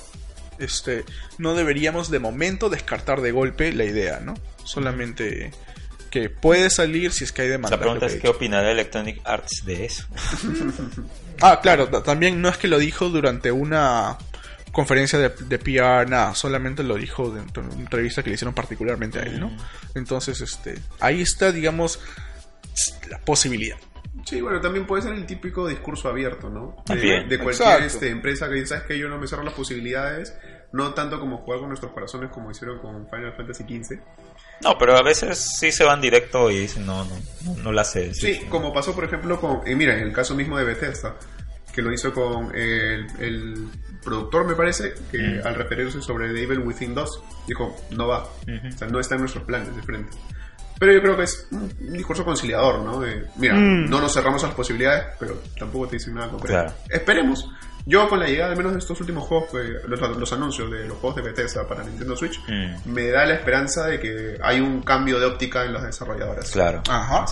Este, no deberíamos de momento descartar de golpe la idea, ¿no? Solamente que puede salir si es que hay demanda. La pregunta es qué opinará Electronic Arts de eso. Ah, claro, ta- también no es que lo dijo durante una conferencia de, de PR, nada, solamente lo dijo dentro de una entrevista que le hicieron particularmente a él, ¿no? Entonces, este, ahí está, digamos, la posibilidad. Sí, bueno, también puede ser el típico discurso abierto, ¿no? De, cualquier este, empresa que dice, sabes que yo no me cierro las posibilidades, no tanto como jugar con nuestros corazones como hicieron con Final Fantasy XV. No, pero a veces sí se van directo y dicen, no, no, no, la sé. Sí, como pasó por ejemplo con, eh, mira, en el caso mismo de Bethesda, que lo hizo con el, el productor, me parece, que Mm. al referirse sobre The Evil Within 2, dijo, no va, o sea, no está en nuestros planes de frente. Pero yo creo que es un discurso conciliador, ¿no? De, mira, no nos cerramos a las posibilidades, pero tampoco te dicen nada concreto. Claro. Esperemos. Yo con la llegada al menos de estos últimos juegos, que- los, los anuncios de los juegos de Bethesda para Nintendo Switch, Mm, me da la esperanza de que hay un cambio de óptica en las desarrolladoras. claro. Ajá.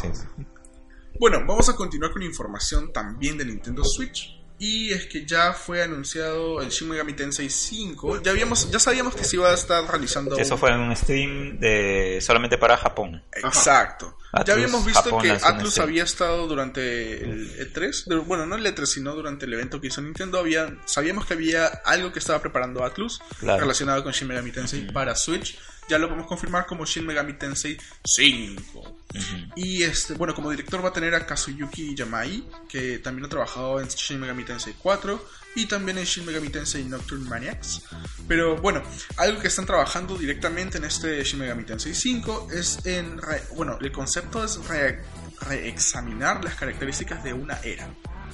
Bueno, vamos a continuar con información también de Nintendo Switch. Y es que ya fue anunciado el Shin Megami Tensei 5. Ya habíamos, ya sabíamos que se iba a estar realizando. Eso un- fue en un stream de solamente para Japón. Exacto. Ya habíamos visto Japón que Atlus había estado durante el E3, de- bueno, no el E3, sino durante el evento que hizo Nintendo, había, sabíamos que había algo que estaba preparando Atlus Claro. relacionado con Shin Megami Tensei para Switch. Ya lo podemos confirmar como Shin Megami Tensei 5. Ujú. Y este, bueno, como director va a tener a Kazuyuki Yamai, que también ha trabajado en Shin Megami Tensei 4 y también en Shin Megami Tensei Nocturne Maniacs. Pero bueno, algo que están trabajando directamente en este Shin Megami Tensei 5 es en, re- bueno, el concepto es re- reexaminar las características de una era.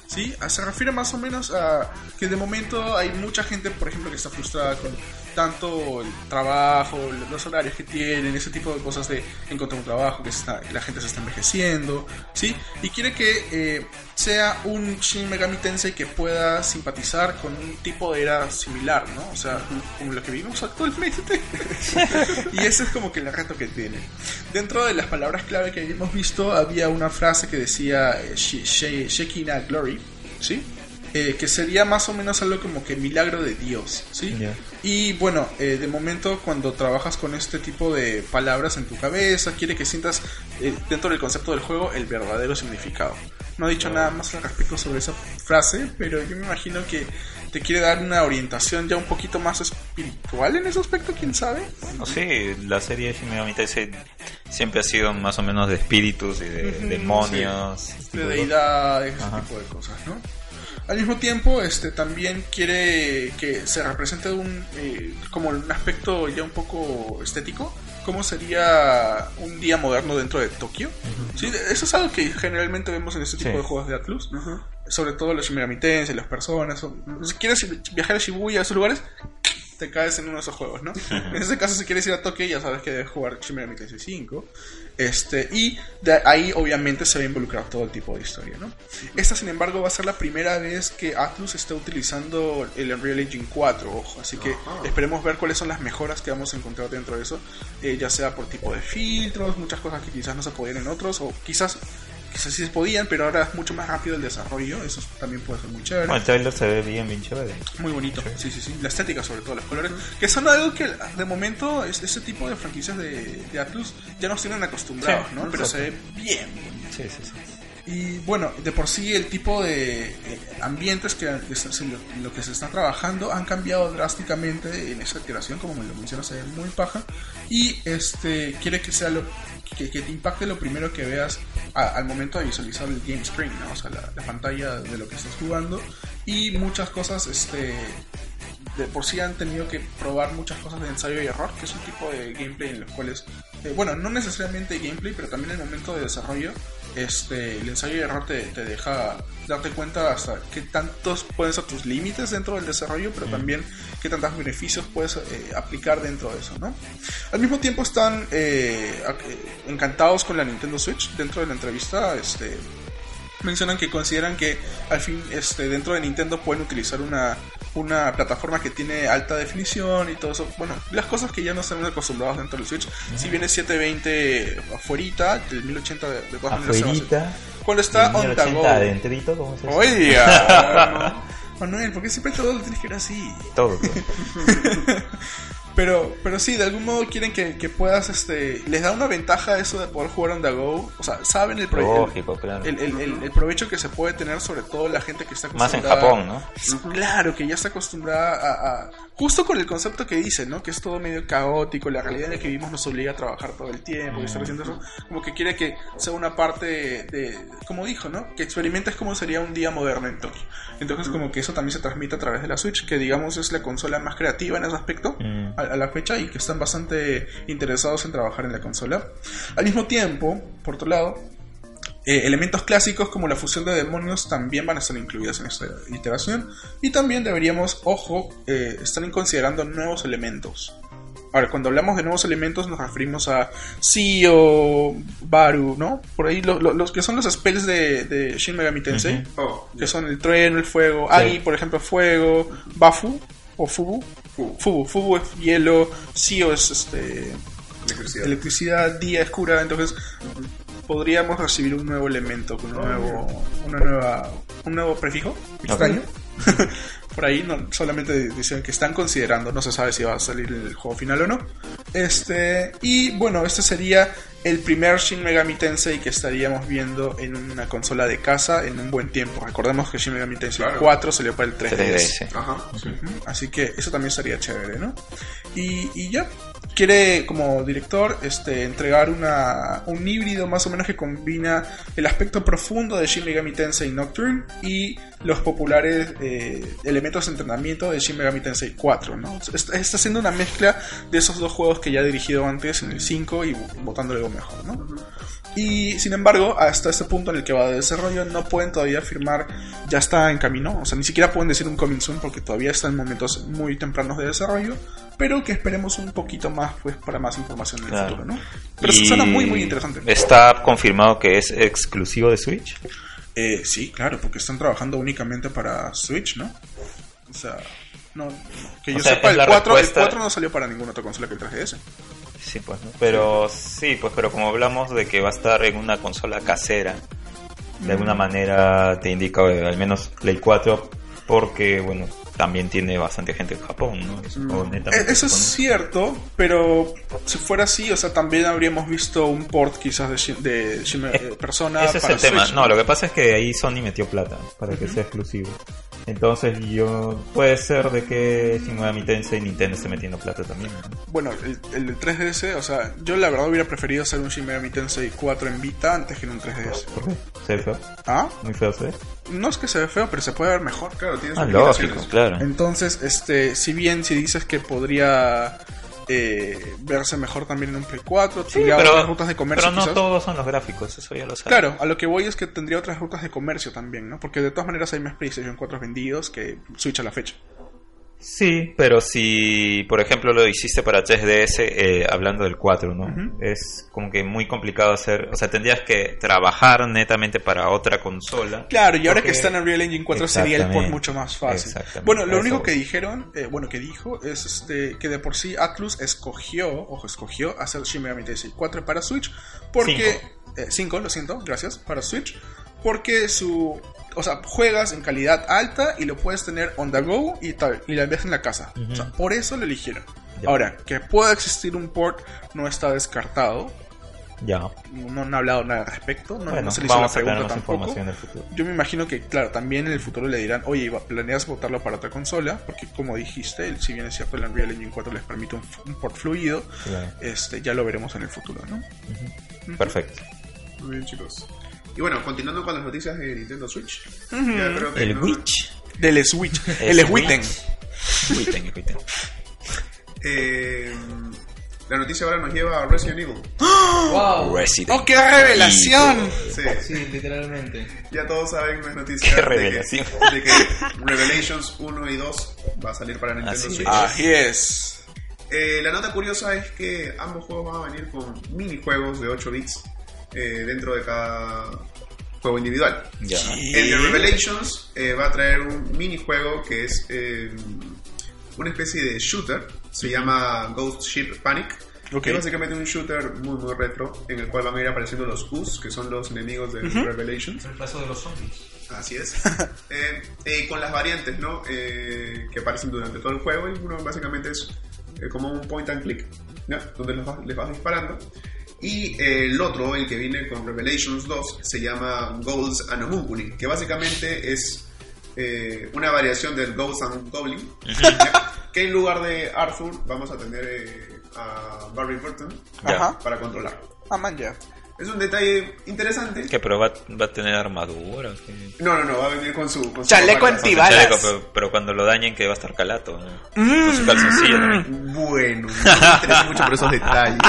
¿Sí? Ah, Se refiere más o menos a que de momento hay mucha gente, por ejemplo, que está frustrada con tanto el trabajo, los horarios que tienen, ese tipo de cosas de encontrar un trabajo, que está- la gente se está envejeciendo, ¿sí? Y quiere que eh, sea un Shin Megami Tensei que pueda simpatizar con un tipo de era similar, ¿no? O sea, como lo que vivimos actualmente. y ese es como que el reto que tiene. Dentro de las palabras clave que hemos visto, había una frase que decía eh, She- She- Shekinah Glory, ¿sí? Eh, que sería más o menos algo como que milagro de Dios, ¿sí? Y bueno, eh, de momento cuando trabajas con este tipo de palabras en tu cabeza, quiere que sientas eh, dentro del concepto del juego el verdadero significado. No he dicho nada más al respecto sobre esa frase, pero yo me imagino que te quiere dar una orientación ya un poquito más espiritual en ese aspecto, quién sabe. No sé, la serie de Shin Tensei siempre ha sido más o menos de espíritus y de demonios. de de deidad, ese Ajá. tipo de cosas, ¿no? Al mismo tiempo, este también quiere que se represente un eh, como un aspecto ya un poco estético, cómo sería un día moderno dentro de Tokio. Sí, eso es algo que generalmente vemos en este tipo Sí. de juegos de Atlus, sobre todo los Shin Megami Tensei, las personas. o- Si quieres viajar a Shibuya, a esos lugares, te caes en uno de esos juegos, ¿no? En ese caso, si quieres ir a Tokio, ya sabes que debes jugar Shin Megami Tensei 5. Este, y de ahí obviamente se va a involucrar todo el tipo de historia, ¿no? Esta, sin embargo, va a ser la primera vez que Atlus está utilizando el Unreal Engine 4, ojo, así que esperemos ver cuáles son las mejoras que vamos a encontrar dentro de eso, eh, ya sea por tipo de filtros, muchas cosas que quizás no se podían en otros, o quizás quizás sí se podían, pero ahora es mucho más rápido el desarrollo, eso también puede ser muy chévere. Bueno, el trailer se ve bien, bien chévere. Muy bonito, sí, sí, sí. La estética, sobre todo, los colores. Que son algo que de momento es, ese tipo de franquicias de, de Atlus ya nos tienen acostumbrados, Sí, ¿no? Pero se ve bien. Sí, sí, sí. Y bueno, de por sí el tipo de eh, ambientes que, que se- se- lo, lo que se está trabajando han cambiado drásticamente en esa iteración, como me lo mencionas, se ve muy paja. Y este quiere que sea lo que, que te impacte lo primero que veas a- al momento de visualizar el game screen, ¿no? O sea, la, la pantalla de lo que estás jugando. Y muchas cosas, este de por sí han tenido que probar muchas cosas de ensayo y error, que es un tipo de gameplay en los cuales, eh, bueno, no necesariamente gameplay, pero también el momento de desarrollo, este, el ensayo y error te, te deja darte cuenta hasta qué tantos pueden ser tus límites dentro del desarrollo, pero también qué tantos beneficios puedes eh, aplicar dentro de eso, ¿no? Al mismo tiempo están eh, eh, encantados con la Nintendo Switch. Dentro de la entrevista, este, mencionan que consideran que al fin este dentro de Nintendo pueden utilizar una una plataforma que tiene alta definición y todo eso. Bueno, las cosas que ya no estamos acostumbrados dentro del Switch. Si viene 720 afuerita, el 1080 de, de todas maneras. Cuando está on the 1080 go. adentrito, Manuel, ¿por qué siempre todo lo tienes que ver así? Todo. todo. Pero, pero sí, de algún modo quieren que, que puedas, este, les da una ventaja eso de poder jugar on the go. O sea, saben el, Lógico, claro. el, el- el- el provecho que se puede tener, sobre todo la gente que está Más en acostumbrada. Japón, ¿no? Claro, que ya está acostumbrada a, a- Justo con el concepto que dice, ¿no? Que es todo medio caótico, la realidad en la que vivimos nos obliga a trabajar todo el tiempo y estar haciendo eso. Como que quiere que sea una parte de. Como dijo, ¿no? Que experimentes cómo sería un día moderno en Tokio. Entonces, como que eso también se transmite a través de la Switch, que digamos es la consola más creativa en ese aspecto Mm. a, a la fecha y que están bastante interesados en trabajar en la consola. Al mismo tiempo, por otro lado, eh, elementos clásicos como la fusión de demonios también van a estar incluidos en esta iteración. Y también deberíamos, ojo, eh, estar considerando nuevos elementos. Ahora, cuando hablamos de nuevos elementos nos referimos a Sio, Baru, ¿no? Por ahí lo- lo- los que son los spells de, de Shin Megami Tensei, Oh, que son el trueno, el fuego, Agi, por ejemplo, fuego, Bafu o Fubu. Fubu, Fubu es hielo, Sio es este electricidad. electricidad, día oscura, entonces podríamos recibir un nuevo elemento con un nuevo, una nueva, un nuevo prefijo extraño. Por ahí no, solamente dicen que están considerando, no se sabe si va a salir el juego final o no. Este, y bueno, este sería el primer Shin Megami Tensei que estaríamos viendo en una consola de casa en un buen tiempo. Recordemos que Shin Megami Tensei Claro. 4 salió para el 3DS. 3DS. Ajá. sí. Así que eso también sería chévere, ¿no? Y, y ya, quiere como director este, entregar una, un híbrido más o menos que combina el aspecto profundo de Shin Megami Tensei Nocturne y los populares eh, elementos de entrenamiento de Shin Megami Tensei 4, ¿no? Está, haciendo una mezcla de esos dos juegos que ya ha dirigido antes en el 5 y botándole algo mejor, ¿no? Y sin embargo, hasta este punto en el que va de desarrollo, no pueden todavía afirmar ya está en camino. O sea, ni siquiera pueden decir un coming soon porque todavía está en momentos muy tempranos de desarrollo. Pero que esperemos un poquito más pues para más información en el Claro. futuro, ¿no? Pero Y suena muy, muy interesante. Está confirmado que es exclusivo de Switch. Eh, sí, claro, porque están trabajando únicamente para Switch, ¿no? O sea, no, que yo O sea, sepa, el la 4, el respuesta- 4 no salió para ninguna otra consola que el 3DS. Sí, pues, ¿no? Pero sí, pues, pero como hablamos de que va a estar en una consola casera, de alguna Mm. manera te indica eh, al menos Play 4, porque, bueno, también tiene bastante gente en Japón, ¿no? Es- netamente Eh, Eso es cierto, pero si fuera así, o sea, también habríamos visto un port quizás de, Shin- de Shin- eh, Persona Ese es el tema. No, lo que pasa es que ahí Sony metió plata para que sea exclusivo. Entonces yo puede ser de que Shin Megami Tensei Nintendo esté metiendo plata también. ¿no? Bueno, el, el del 3DS, o sea, yo la verdad hubiera preferido hacer un Shin Megami Tensei 4 en Vita antes que en un 3DS. ¿Por qué? ¿Se ve feo? ¿Ah? Muy feo se ve. No es que se ve feo, pero se puede ver mejor. Claro, tiene sus Ah, lógico, claro. Entonces, este, si bien si dices que podría eh, verse mejor también en un Play 4, Sí, tendría pero, otras rutas de comercio pero no quizás. todos son los gráficos, eso ya lo sabes. Claro, a lo que voy es que tendría otras rutas de comercio también, ¿no? Porque de todas maneras hay más PlayStation 4 vendidos que Switch a la fecha. Sí, pero si, por ejemplo, lo hiciste para 3DS, eh, hablando del 4, ¿no? Es como que muy complicado hacer, o sea, tendrías que trabajar netamente para otra consola. Claro, y ahora que está en Unreal Engine 4 sería el port mucho más fácil. Exactamente, Bueno, lo único que dijeron, eh, bueno, que dijo es este que de por sí Atlus escogió, ojo, escogió hacer Shin Megami Tensei 4 para Switch porque 5, lo siento, gracias, para Switch, porque su o sea, juegas en calidad alta y lo puedes tener on the go y tal, y la ves en la casa. O sea, por eso lo eligieron. Ya. Ahora, que pueda existir un port no está descartado. Ya. No, han hablado nada al respecto. No, bueno, no se le hizo la pregunta tampoco. Yo me imagino que, claro, también en el futuro le dirán, oye, ¿planeas botarlo para otra consola? Porque como dijiste, el- si bien es cierto, el Unreal Engine 4 les permite un, un port fluido, Claro. este, ya lo veremos en el futuro, ¿no? Perfecto. Muy bien, chicos. Y bueno, continuando con las noticias de Nintendo Switch. Ya creo que El no- Witch. Del Switch, El el Witten. Witten, Witten. Eh, la noticia ahora nos lleva a Resident Evil. ¡Wow! Resident ¡Oh, qué revelación! Sí, Sí, literalmente. ya todos saben las noticias Qué de que- revelación. De, que, Revelations 1 y 2 va a salir para Nintendo Así Switch. Así es. Eh, la nota curiosa es que ambos juegos van a venir con minijuegos de 8 bits eh, dentro de cada juego individual. Ya. El de Revelations eh, va a traer un minijuego que es eh, una especie de shooter, se llama Ghost Ship Panic. Ok. Que es básicamente un shooter muy muy retro en el cual van a ir apareciendo los Us, que son los enemigos de Revelations. El paso de los zombies. Así es. Eh, eh, con las variantes, ¿no? Eh, que aparecen durante todo el juego. Y uno básicamente es eh, como un point and click, ¿no? Donde les vas, les vas disparando. Y eh, el otro, el que viene con Revelations 2, se llama Goals and Homunculi, que básicamente es eh, una variación del Ghost and Goblin. Que en lugar de Arthur vamos a tener eh, a Barry Burton. Ajá. para controlarlo. Ah, man, ya. Es un detalle interesante. ¿Qué, pero va, va a tener armadura? No, no, no, va a venir con su... Con su Chaleco ropa anti- clásica. Balas. Chaleco, pero, pero cuando lo dañen que va a estar calato. ¿no? Con su calzoncillo también. Bueno, no me interesa mucho por esos detalles.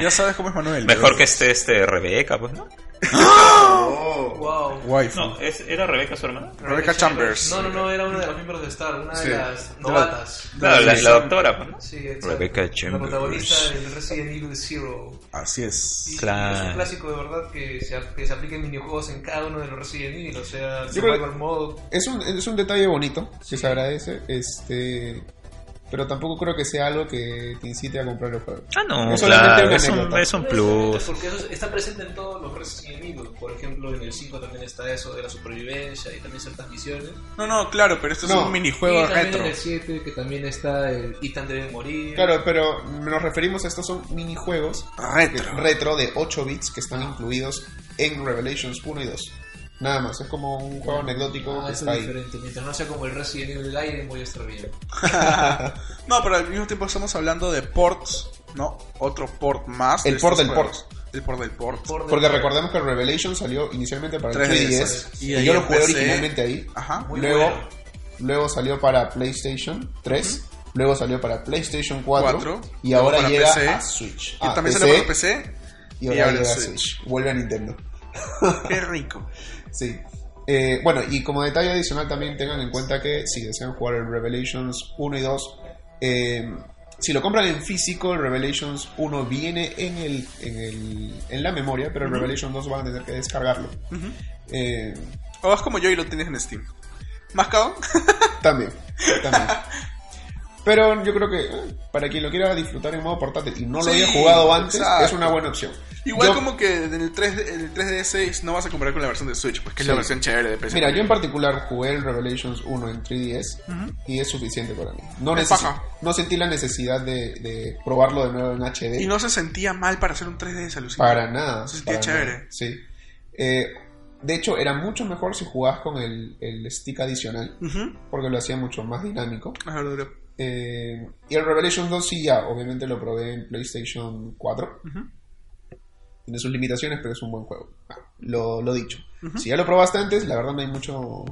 Ya sabes cómo es Manuel. Mejor que esté este Rebeca, pues, ¿no? Oh. ¡Wow! Waifu. No, ¿es- ¿era Rebeca su hermana? Rebecca Chambers. No, no, no, era una de los miembros de Star, una Sí. de las novatas. Claro, la, la doctora, pues, ¿no? Sí, exacto. Rebecca La Chambers. protagonista del Resident Evil Zero. Así es. Y Claro. Es un clásico de verdad que se, que se apliquen minijuegos en cada uno de los Resident Evil, o sea, Yo creo- Survival Mode. Es un, es un detalle bonito que se agradece, este, pero tampoco creo que sea algo que te incite a comprar el juego. Ah, no, Es claro, es un, es un No plus. Porque eso está presente en todos los Resident Evil. Por ejemplo, en el 5 también está eso de la supervivencia y también ciertas misiones. No, no, claro, pero esto es No. un minijuego y también retro. en el 7 que también está el Ethan debe morir. Claro, pero nos referimos a estos son minijuegos Retro. retro de 8 bits que están incluidos en Revelations 1 y 2. Nada más, es como un juego anecdótico Ah, que eso está es ahí. diferente. Mientras no sea como el Resident Evil Gaiden, voy a estar bien. no, pero al mismo tiempo estamos hablando de ports, ¿no? Otro port más. de El port del juegos. El port del port. Por Porque recordemos que Revelations salió inicialmente para el 3DS, 3DS y y, yo lo jugué originalmente ahí. Ajá. Muy luego, bueno. luego salió para PlayStation 3, luego salió para PlayStation 4, Cuatro, y luego ahora llega PC. a Switch. Y Ah, también PC, sale para PC. y y ahora ahora llega a Switch. Switch. Vuelve a Nintendo. Qué rico. Sí. Eh, bueno, y como detalle adicional también tengan en cuenta que si desean jugar el Revelations 1 y 2, eh, si lo compran en físico, el Revelations 1 viene en, el, en, el, en la memoria, pero el Revelations 2 van a tener que descargarlo. Eh, O vas como yo y lo tienes en Steam. ¿Más cagón? también, también. Pero yo creo que eh, para quien lo quiera disfrutar en modo portátil y no lo Sí, haya jugado antes, exacto. es una buena opción. Igual Yo- como que en el, 3, en el 3DS no vas a comparar con la versión de Switch, pues que es la versión chévere de PC. Mira, yo en particular jugué el Revelations 1 en 3DS y es suficiente para mí. No, paja. no sentí la necesidad de, de probarlo de nuevo en HD. Y no se sentía mal para hacer un 3DS alucinante. para nada. Se sentía chévere. nada, Sí. Eh, De hecho, era mucho mejor si jugabas con el, el stick adicional, porque lo hacía mucho más dinámico. Eh, y el Revelations 2 sí ya, obviamente lo probé en PlayStation 4. Ujú. Tiene sus limitaciones, pero es un buen juego. Ah, lo, lo dicho. Si ya lo probaste antes, la verdad no hay mucho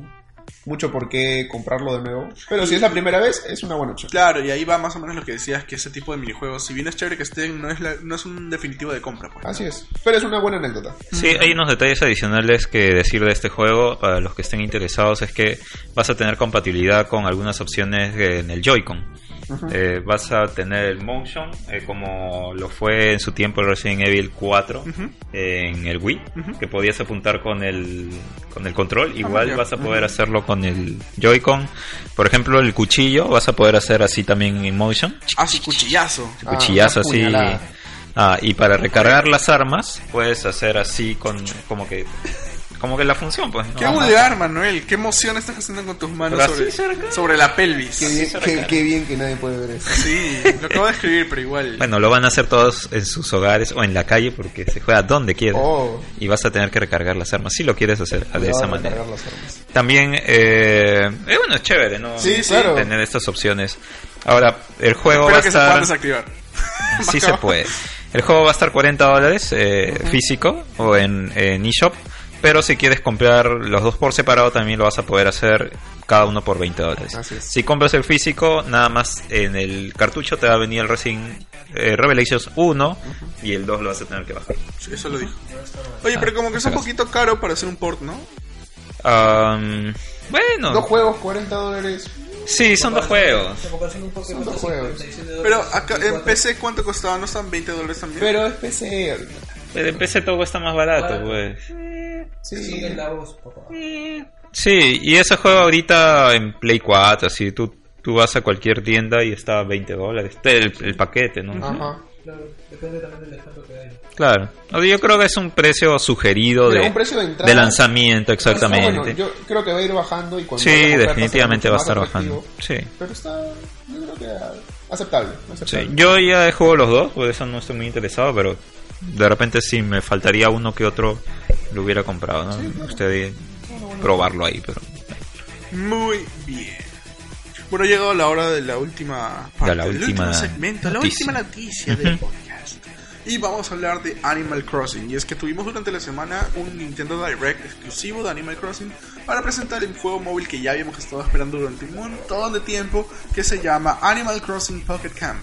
mucho por qué comprarlo de nuevo. Pero si es la primera vez, es una buena opción. Claro, y ahí va más o menos lo que decías, que ese tipo de minijuegos, si bien es chévere que estén, no es, la- no es un definitivo de compra. Pues. Así es. Pero es una buena anécdota. Sí, hay unos detalles adicionales que decir de este juego para los que estén interesados es que vas a tener compatibilidad con algunas opciones en el Joy-Con. Eh, vas a tener el motion eh, como lo fue en su tiempo el Resident Evil 4 en el Wii, que podías apuntar con el con el control. Igual vas a poder hacerlo con el Joy-Con. Por ejemplo, el cuchillo vas a poder hacer así también en motion. Ah, su cuchillazo. Ah, cuchillazo una así. Ah, y para recargar las armas puedes hacer así con como que como que la función pues. Qué vulgar, Manuel. Qué emoción estás haciendo con tus manos Pero sobre, así la pelvis. Qué bien, qué- qué bien que nadie puede ver eso. Sí, lo acabo de escribir, pero igual. Bueno, lo van a hacer todos en sus hogares o en la calle porque se juega donde quieras. Oh, Y vas a tener que recargar las armas si lo quieres hacer de esa manera. recargar las armas. También, eh, eh, bueno, es chévere, ¿no? Sí, claro. Tener estas opciones. Ahora, el juego Espero va a que se estar... desactivar. Sí se puede. El juego va a estar 40 dólares eh, físico o en, en eShop. Pero si quieres comprar los dos por separado también lo vas a poder hacer cada uno por 20 dólares. Si compras el físico, nada más en el cartucho te va a venir el Resident eh, Revelations 1 y el 2 lo vas a tener que bajar. Sí, eso lo dijo. Oye, pero como que es un poquito caro para hacer un port, ¿no? Um, bueno, Dos juegos, 40 dólares. sí, son dos juegos. En comparación un Pokémon Son dos cuesta juegos. 56 dólares, Pero acá en 54. PC, ¿cuánto costaba? ¿No están 20 dólares también? Pero es PC. Pero en PC todo está más barato, Barato. pues. Sí. Sigue la voz, papá. Sí, y ese juego ahorita en Play 4, así tú, tú vas a cualquier tienda y está a 20 dólares. El, el paquete, ¿no? Ajá. Claro, depende también del descuento que hay. Claro. O sea, Yo creo que es un precio sugerido Mira, de, un precio de entrada. de lanzamiento, exactamente. Está bueno, yo creo que va a ir bajando y cuando Sí, definitivamente va a estar bajando. Sí. Pero está, yo creo que ah, aceptable. Sí, aceptable. yo ya he jugado los dos, por eso no estoy muy interesado, pero de repente sí me faltaría uno que otro lo hubiera comprado, ¿no? Gustaría probarlo ahí, pero Muy bien. Bueno, ha llegado la hora de la última parte, De la última segmento, la última noticia del podcast. Y vamos a hablar de Animal Crossing. Y es que tuvimos durante la semana un Nintendo Direct exclusivo de Animal Crossing para presentar el juego móvil que ya habíamos estado esperando durante un montón de tiempo, que se llama Animal Crossing Pocket Camp.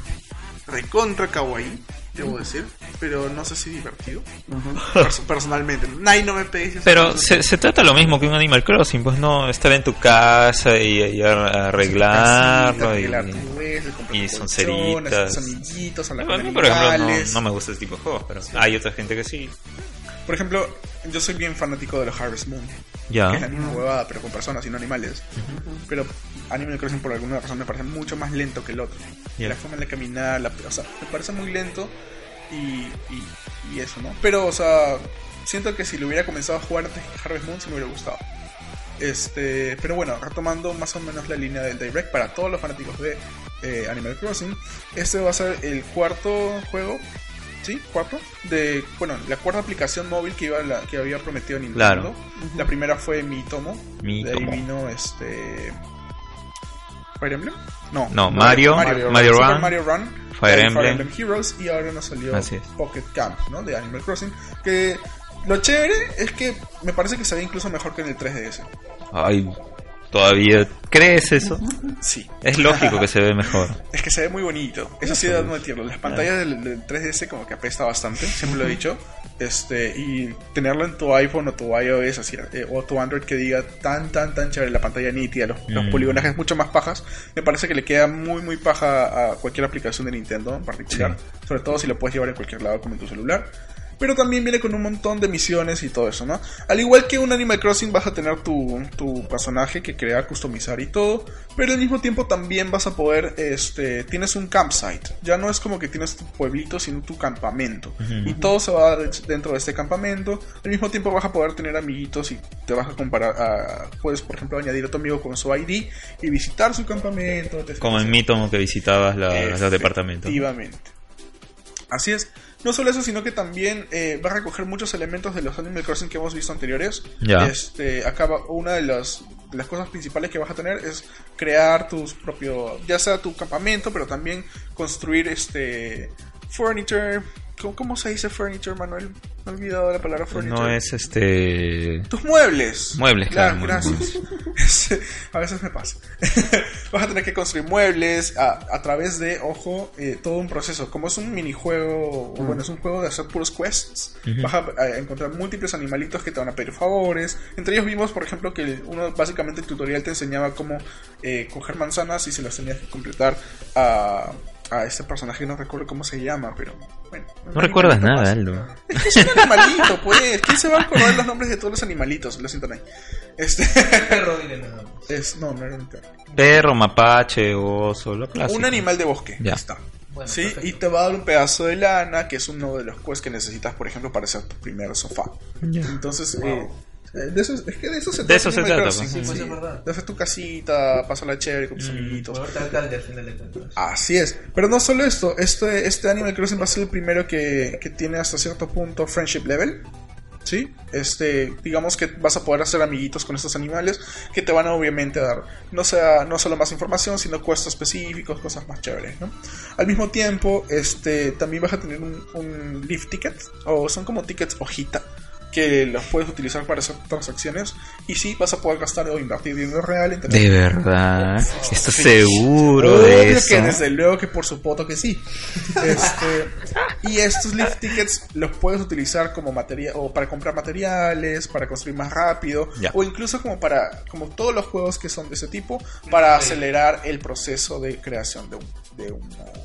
Recontra kawaii, debo decir, pero no sé si divertido. Pers- personalmente, nadie no me pedís Pero se, se trata lo mismo que un Animal Crossing, pues no estar en tu casa y, y ar- arreglarlo y, arreglar vez, comprar y son ceritas. hablar a con mí, por ejemplo, no, no me gusta ese tipo de juegos, pero hay otra gente que sí. Por ejemplo, yo soy bien fanático de los Harvest Moon, Ya. que es la misma huevada, pero con personas y no animales. Pero Animal Crossing por alguna razón me parece mucho más lento que el otro. Ya. La forma de caminar, la, o sea, me parece muy lento y, y, y eso, ¿no? Pero, o sea, siento que si lo hubiera comenzado a jugar antes que Harvest Moon, sí me hubiera gustado. Este, pero bueno, retomando más o menos la línea del Direct para todos los fanáticos de eh, Animal Crossing, este va a ser el cuarto juego, ¿sí? Cuarto, de, bueno, la cuarta aplicación móvil que, iba a la- que había prometido Nintendo. Claro. La primera fue Mi Tomo, Mi de ahí Tomo. vino este... ¿Fire Emblem? No, No, Mario, Mario Run. Mario Run, Fire eh, Emblem. Heroes y ahora nos salió. Pocket Camp, ¿no? De Animal Crossing. Que lo chévere es que me parece que se ve incluso mejor que en el 3DS. Ay, todavía crees eso. Sí. Es lógico que se ve mejor. Es que se ve muy bonito. Eso sí, debo admitirlo. Las pantallas del, del 3DS como que apesta bastante, siempre lo he dicho. Este, y tenerlo en tu iPhone o tu iOS así, eh, o tu Android que diga tan, tan, tan chévere, la pantalla nítida, los, los Mm. poligonajes mucho más pajas, me parece que le queda muy, muy paja a cualquier aplicación de Nintendo en particular. Sobre todo si lo puedes llevar en cualquier lado como en tu celular. Pero también viene con un montón de misiones y todo eso, ¿no? Al igual que un Animal Crossing vas a tener tu, tu personaje que crear, customizar y todo, pero al mismo tiempo también vas a poder, este, tienes un campsite. Ya no es como que tienes tu pueblito, sino tu campamento. Y todo se va dentro de este campamento. Al mismo tiempo vas a poder tener amiguitos y te vas a comparar, a- puedes por ejemplo añadir a tu amigo con su ID y visitar su campamento. Como en etc. mi tomo que visitabas la- los departamentos. Efectivamente. Así es. No solo eso, sino que también eh, va a recoger muchos elementos de los Animal Crossing que hemos visto anteriores. Ya. Este, acá va- una de las, de las cosas principales que vas a tener es crear tus propios, ya sea tu campamento, pero también construir este furniture. ¿Cómo, cómo se dice furniture, Manuel? Me he olvidado la palabra furniture. No es este. Tus muebles. Muebles, claro, gracias. Este, a veces me pasa. Vas a tener que construir muebles a, a través de, ojo, eh, todo un proceso. Como es un minijuego, o bueno, es un juego de hacer puros quests, vas a, a encontrar múltiples animalitos que te van a pedir favores. Entre ellos vimos, por ejemplo, que uno, básicamente el tutorial te enseñaba cómo eh, coger manzanas y se las tenías que completar a, a este personaje, no recuerdo cómo se llama, pero bueno. No recuerdas nada, más. Aldo. Es que es un animalito, pues. ¿Quién se va a acordar los nombres de todos los animalitos? Lo siento, Nay. Este. Perro, dile nada más. Es, no, no era un perro. Perro, mapache, oso, lo clásico. Un animal de bosque. Ya. Está. Bueno, sí, perfecto. y te va a dar un pedazo de lana, que es uno de los quests que necesitas, por ejemplo, para hacer tu primer sofá. Entonces, eh, de eso, es que de eso se De eso se trata, Crossing, pues. Sí, pues sí. es verdad. De hacer tu casita, pasarla chévere con tus amiguitos. Volverte alcalde al final de cuentas. Así es. Pero no solo esto, este, este Animal Crossing va a ser el primero que, que tiene hasta cierto punto friendship level. ¿Sí? Este, digamos que vas a poder hacer amiguitos con estos animales que te van a obviamente dar no sea no solo más información, sino cuestos específicos, cosas más chéveres, ¿no? Al mismo tiempo, este, también vas a tener un, un lift ticket, o son como tickets hojita, que los puedes utilizar para hacer transacciones, y sí, vas a poder gastar o invertir dinero real en tener De verdad. ¿Estás Sí. seguro Obvio de eso? que desde luego que por supuesto que sí. Este, y estos lift tickets los puedes utilizar como material o para comprar materiales, para construir más rápido o incluso como para como todos los juegos que son de ese tipo para acelerar el proceso de creación de un, de una-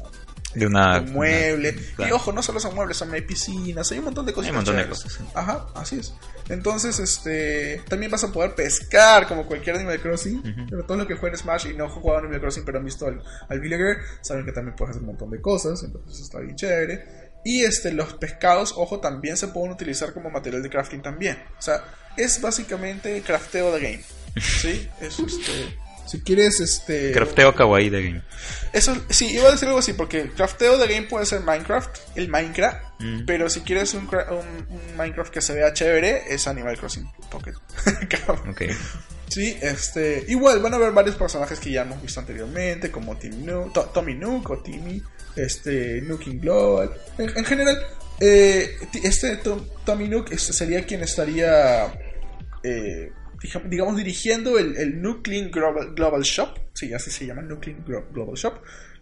De una. un mueble. una- claro. Y ojo, no solo son muebles, también hay piscinas, hay un montón de cosas. Hay un montón de cosas, sí. Ajá, así es. Entonces, este, también vas a poder pescar como cualquier Animal Crossing. Pero todo lo que juegue Smash y no jugado Animal Crossing, pero han visto al, al Villager, saben que también puedes hacer un montón de cosas. Entonces, está bien chévere. Y este, los pescados, ojo, también se pueden utilizar como material de crafting también. O sea, es básicamente crafteo de game. ¿Sí? Es este. Si quieres, este. Crafteo kawaii de game. Eso, sí, iba a decir algo así, porque el crafteo de game puede ser Minecraft, el Minecraft, Mm. pero si quieres un, un- un Minecraft que se vea chévere, es Animal Crossing Pocket. Ok. sí, este, igual van a haber varios personajes que ya hemos visto anteriormente, como Tim To- Tommy Nook o Timmy, este, Nooking Global. En, en general, eh, este Tom- Tommy Nook este sería quien estaría eh, digamos, dirigiendo el, el Nuclean Global, Global Shop, sí, así se llama, Nuclean Glo- Global Shop,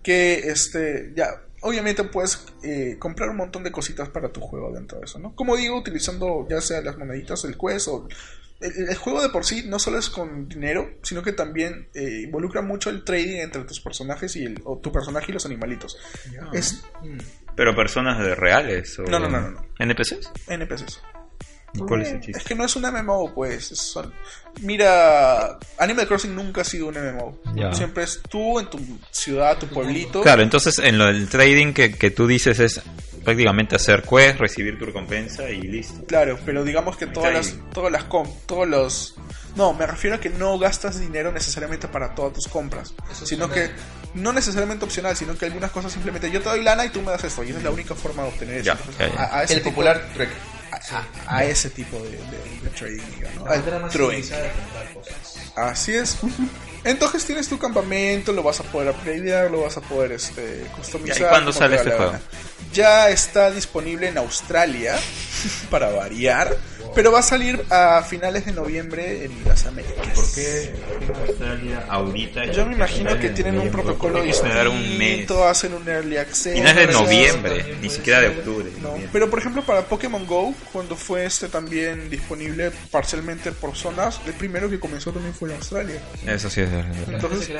que este, ya, obviamente puedes eh, comprar un montón de cositas para tu juego dentro de eso, ¿no? Como digo, utilizando ya sea las moneditas, el quest o... El, el juego de por sí no solo es con dinero, sino que también eh, involucra mucho el trading entre tus personajes y el, o tu personaje y los animalitos. Es Pero personas de reales o. No, no, no, no, no. ¿NPCs? NPCs. ¿Y cuál es el chiste? Es que no es un MMO, pues. son- Mira, Animal Crossing nunca ha sido un MMO. Siempre es tú en tu ciudad, tu pueblito. Claro, entonces en lo del trading que, que tú dices es prácticamente hacer quest, recibir tu recompensa y listo. Claro, pero digamos que todas las, todas las com- todos los no, me refiero a que no gastas dinero necesariamente para todas tus compras, Eso sino que no necesariamente opcional, sino que algunas cosas simplemente yo te doy lana y tú me das esto y esa es la única forma de obtener eso. Ya, Entonces, ya, ya. A, a ese El tipo- popular trueque. A, ese tipo de, de- de trading, al. Así es. Entonces tienes tu campamento, lo vas a poder upgradear, lo vas a poder este, customizar. ¿Y cuándo sale este juego? gana. Ya está disponible en Australia, para variar, pero va a salir a finales de noviembre en las Américas. ¿Por qué Australia ahorita? Yo me imagino que tienen un protocolo esperar un mes. distinto, hacen un early access. Y no es de noviembre, ni siquiera de octubre. No, pero por ejemplo para Pokémon Go, cuando fue este también disponible parcialmente por zonas, el primero que comenzó también fue en Australia. Eso sí es verdad. Entonces-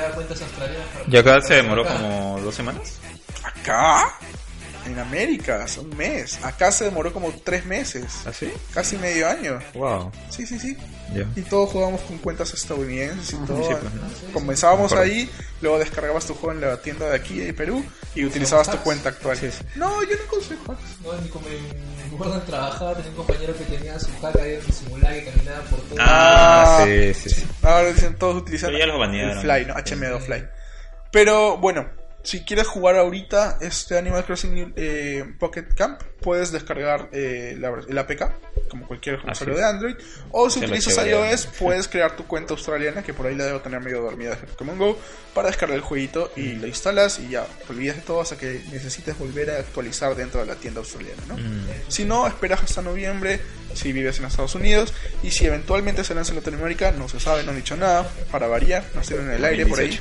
Y acá se demoró como dos semanas. Acá, en América, hace un mes. Acá se demoró como tres meses, ¿Así? casi medio año. Wow. Sí, sí, sí. Y todos jugábamos con cuentas estadounidenses y todo. Sí, pues, ¿no? Comenzábamos ahí, luego descargabas tu juego en la tienda de aquí de Perú y utilizabas tu cuenta actual. Sí, sí. No, yo no consejo hacks. No, ni como en en trabajar, tenía un compañero que tenía su hack ahí en su que caminaba por todo. Ah, Ah. sí, sí, sí. Ahora dicen todos utilizan Pero ya los banearon. el Fly, ¿no? HM2 Fly. Pero bueno, si quieres jugar ahorita este Animal Crossing eh, Pocket Camp, puedes descargar eh, la, el APK, como cualquier usuario de Android. O si Se utilizas iOS, puedes crear tu cuenta australiana, que por ahí la debo tener medio dormida desde Pokémon Go, para descargar el jueguito y lo instalas y ya, te olvidas de todo hasta que necesites volver a actualizar dentro de la tienda australiana, ¿no? Si no, esperas hasta noviembre si vives en Estados Unidos y si eventualmente se lanza en Latinoamérica, no se sabe, no han dicho nada, para variar, no estén en el aire por ahí.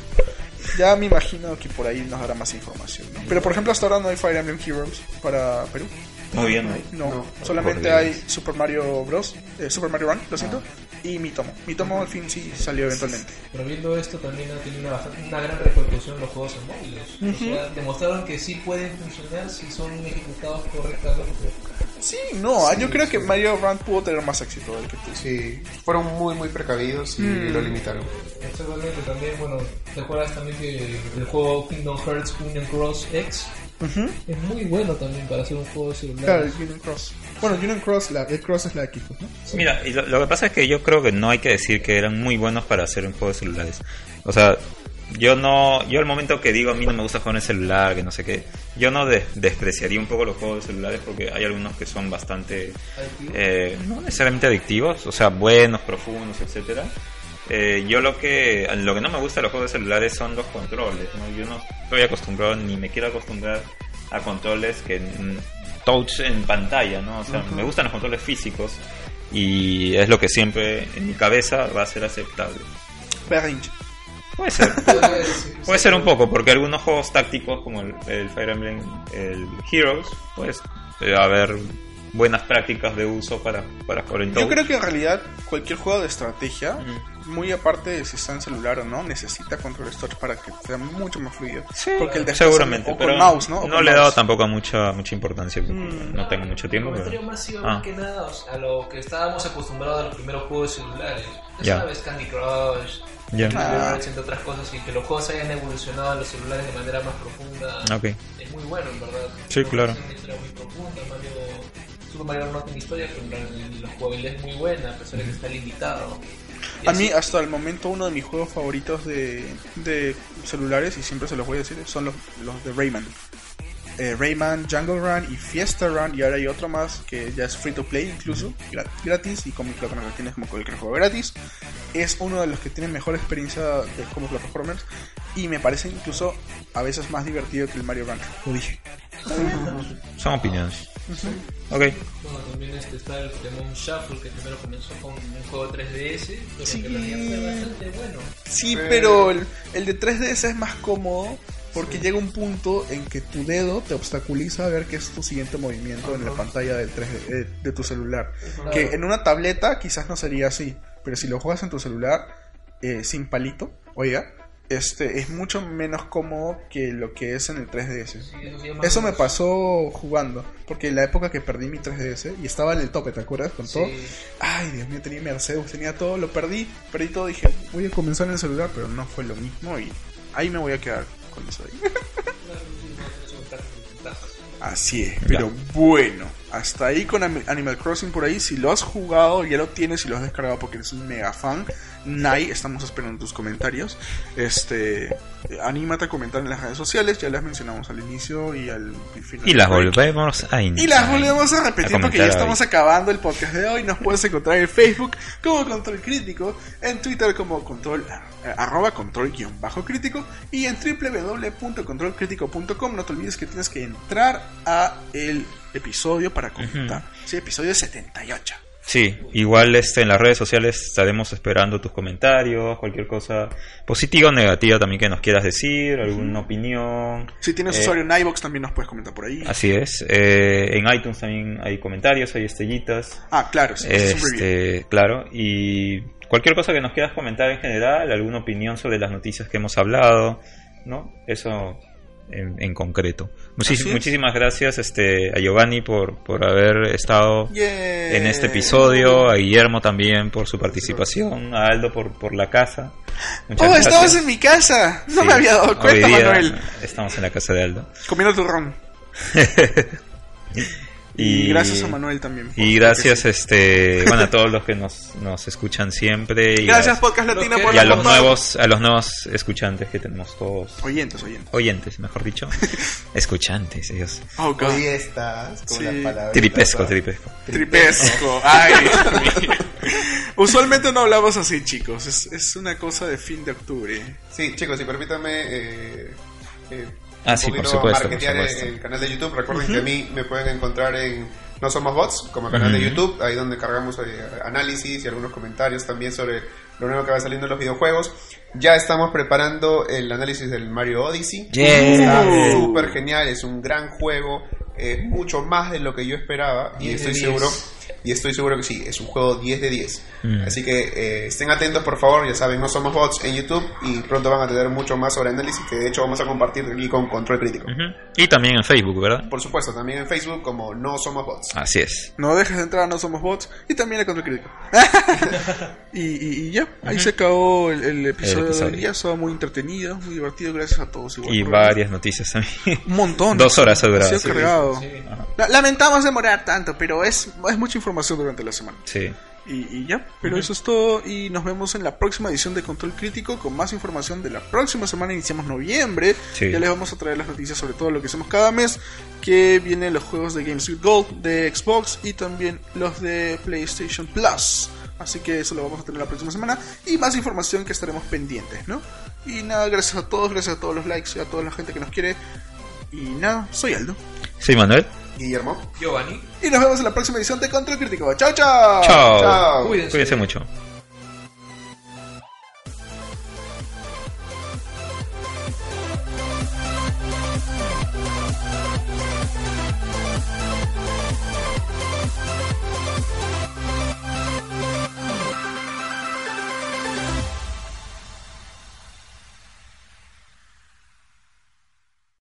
Ya me imagino que por ahí nos dará más información. ¿no? Pero por ejemplo, hasta ahora no hay Fire Emblem Heroes para Perú. Muy bien, ¿no? No, solamente hay. Super Mario Bros. eh, Super Mario Run, lo siento, y Mitomo. Mitomo al fin sí salió eventualmente. Pero viendo esto también ha tenido una, bastante- una gran repercusión los juegos en móviles. O sea, demostraron que sí pueden funcionar si son ejecutados correctamente. Sí, no, yo creo que Mario Run pudo tener más éxito del que tú. Sí, fueron muy, muy precavidos y Mm. lo limitaron. Exactamente, también, bueno, ¿te acuerdas también que el juego Kingdom Hearts Union Cross X es muy bueno también para hacer un juego de celular? Claro, el Union Cross. Bueno, Union Cross, la, el Cross es la X, ¿no? Mira, y lo, lo que pasa es que yo creo que no hay que decir que eran muy buenos para hacer un juego de celulares. O sea, yo no, yo al momento que digo a mí no me gusta jugar en el celular, que no sé qué, yo no des- despreciaría un poco los juegos de celulares porque hay algunos que son bastante, eh, no necesariamente adictivos, o sea, buenos, profundos, etcétera. Eh, yo lo que lo que no me gusta de los juegos de celulares son los controles, ¿no? Yo no estoy acostumbrado ni me quiero acostumbrar a controles que touch en pantalla, ¿no? O sea, me gustan los controles físicos y es lo que siempre en mi cabeza va a ser aceptable. Berrinche. Puede ser. Puede ser un poco, porque algunos juegos tácticos como el, el Fire Emblem, el Heroes, pues debe haber buenas prácticas de uso para, para en Yo creo que en realidad cualquier juego de estrategia, Mm. muy aparte de si está en celular o no, necesita controles touch para que sea mucho más fluido. Sí, Porque el seguramente, o con pero mouse, ¿no? O no con le he dado tampoco mucha mucha importancia, Mm. no tengo mucho El tiempo. comentario pero- más iba Ah. más que nada o sea, a lo que estábamos acostumbrados a los primeros juegos de celulares. Ya Ya. sabes, Candy Crush, Ya. Ah. entre otras cosas, y que los juegos hayan evolucionado en los celulares de manera más profunda. Ok. Es muy bueno, en verdad. Sí, No claro. Es una historia muy profunda. Mario, Super Mario no tiene historia, pero la jugabilidad es muy buena, a pesar de que está limitado. A mí hasta el momento uno de mis juegos favoritos de, de celulares, y siempre se los voy a decir, son los, los de Rayman. Eh, Rayman, Jungle Run y Fiesta Run, y ahora hay otro más que ya es free to play incluso, gra- gratis, y como lo que tienes como cualquier juego gratis. Es uno de los que tiene mejor experiencia de, como plataformers, y me parece incluso a veces más divertido que el Mario Run. Lo dije. Son opiniones. Ok. Bueno, también este está el Pokémon Shuffle, que primero comenzó con un juego 3DS, pero Sí. que bastante bueno. Sí, pero el, el de 3DS es más cómodo porque llega un punto en que tu dedo te obstaculiza a ver qué es tu siguiente movimiento en la pantalla del 3D, eh, de tu celular. Que en una tableta quizás no sería así, pero si lo juegas en tu celular eh, sin palito, oiga, este es mucho menos cómodo que lo que es en el 3DS. Sí, eso me pasó jugando, porque en la época que perdí mi 3DS y estaba en el tope, ¿te acuerdas? Con todo. Ay, Dios mío, tenía Mercedes, tenía todo, lo perdí, perdí todo, dije, voy a comenzar en el celular, pero no fue lo mismo y ahí me voy a quedar con eso ahí. Así es, pero bueno, hasta ahí con Animal Crossing por ahí, si lo has jugado, ya lo tienes, si lo has descargado porque eres un mega fan, Nai, estamos esperando tus comentarios. Este, anímate a comentar en las redes sociales, ya las mencionamos al inicio y al final. Y las volvemos a Y iniciar. las volvemos a repetir A porque ya estamos hoy. acabando el podcast de hoy. Nos puedes encontrar en Facebook como Control Crítico, en Twitter como control eh, arroba control guion bajo crítico y en www.controlcrítico.com. No te olvides que tienes que entrar a el episodio para comentar. Sí, episodio 78. Sí, igual este, en las redes sociales estaremos esperando tus comentarios, cualquier cosa positiva o negativa también que nos quieras decir, alguna opinión. Si tienes Eh, usuario en iBox también nos puedes comentar por ahí. Así es. Eh, en iTunes también hay comentarios, hay estrellitas. Ah, claro, sí. Este, claro, y cualquier cosa que nos quieras comentar en general, alguna opinión sobre las noticias que hemos hablado, ¿no? Eso en, en concreto. Muchis- muchísimas gracias este, a Giovanni por, por haber estado Yeah. en este episodio, a Guillermo también por su participación, a Aldo por, por la casa. Muchas Oh, gracias. estabas en mi casa. No Sí. me había dado cuenta, Manuel. Estamos en la casa de Aldo. Comiendo turrón. Y, gracias a Manuel también. Y gracias este bueno a todos los que nos, nos escuchan siempre. Y gracias a, Podcast Latina por y a los nuevos a los nuevos escuchantes que tenemos todos. Oyentes, oyentes. Oyentes, mejor dicho. escuchantes, ellos. Oh, Hoy estás con sí. Tripesco, tripesco. Tripesco. Ay, Usualmente no hablamos así, chicos. Es, es, una cosa de fin de octubre. Sí, chicos, y permítanme eh, eh, Ah, sí, por supuesto, por el canal de YouTube. Recuerden que a mí me pueden encontrar en No Somos Bots, como canal de YouTube, ahí donde cargamos eh, análisis y algunos comentarios también sobre lo nuevo que va saliendo en los videojuegos. Ya estamos preparando el análisis del Mario Odyssey. Está súper genial, es un gran juego, eh, mucho más de lo que yo esperaba y estoy seguro y estoy seguro que sí, es un juego 10 de 10. Mm. Así que eh, estén atentos, por favor. Ya saben, no somos bots en YouTube y pronto van a tener mucho más sobre análisis que de hecho vamos a compartir aquí con Control Crítico. Y también en Facebook, ¿verdad? Por supuesto, también en Facebook como No Somos Bots. Así es. No dejes de entrar a No Somos Bots y también a Control Crítico. y, ya, ahí se acabó el, episodio, de hoy. Ya estaba muy entretenido, muy divertido. Gracias a todos. y varias noticias también. Un montón. Dos horas ha durado. Lamentamos demorar tanto, pero es, es mucha información durante la semana. Sí. Y, ya, pero eso es todo y nos vemos en la próxima edición de Control Crítico con más información de la próxima semana, iniciamos noviembre, ya les vamos a traer las noticias sobre todo lo que hacemos cada mes, que vienen los juegos de Games with Gold, de Xbox y también los de PlayStation Plus. Así que eso lo vamos a tener la próxima semana y más información que estaremos pendientes, ¿no? Y nada, gracias a todos, gracias a todos los likes y a toda la gente que nos quiere. Y nada, soy Aldo. Soy Manuel. Guillermo. Giovanni. Y nos vemos en la próxima edición de Control Crítico. Chao, chao. Chao. Cuídense. Cuídense mucho.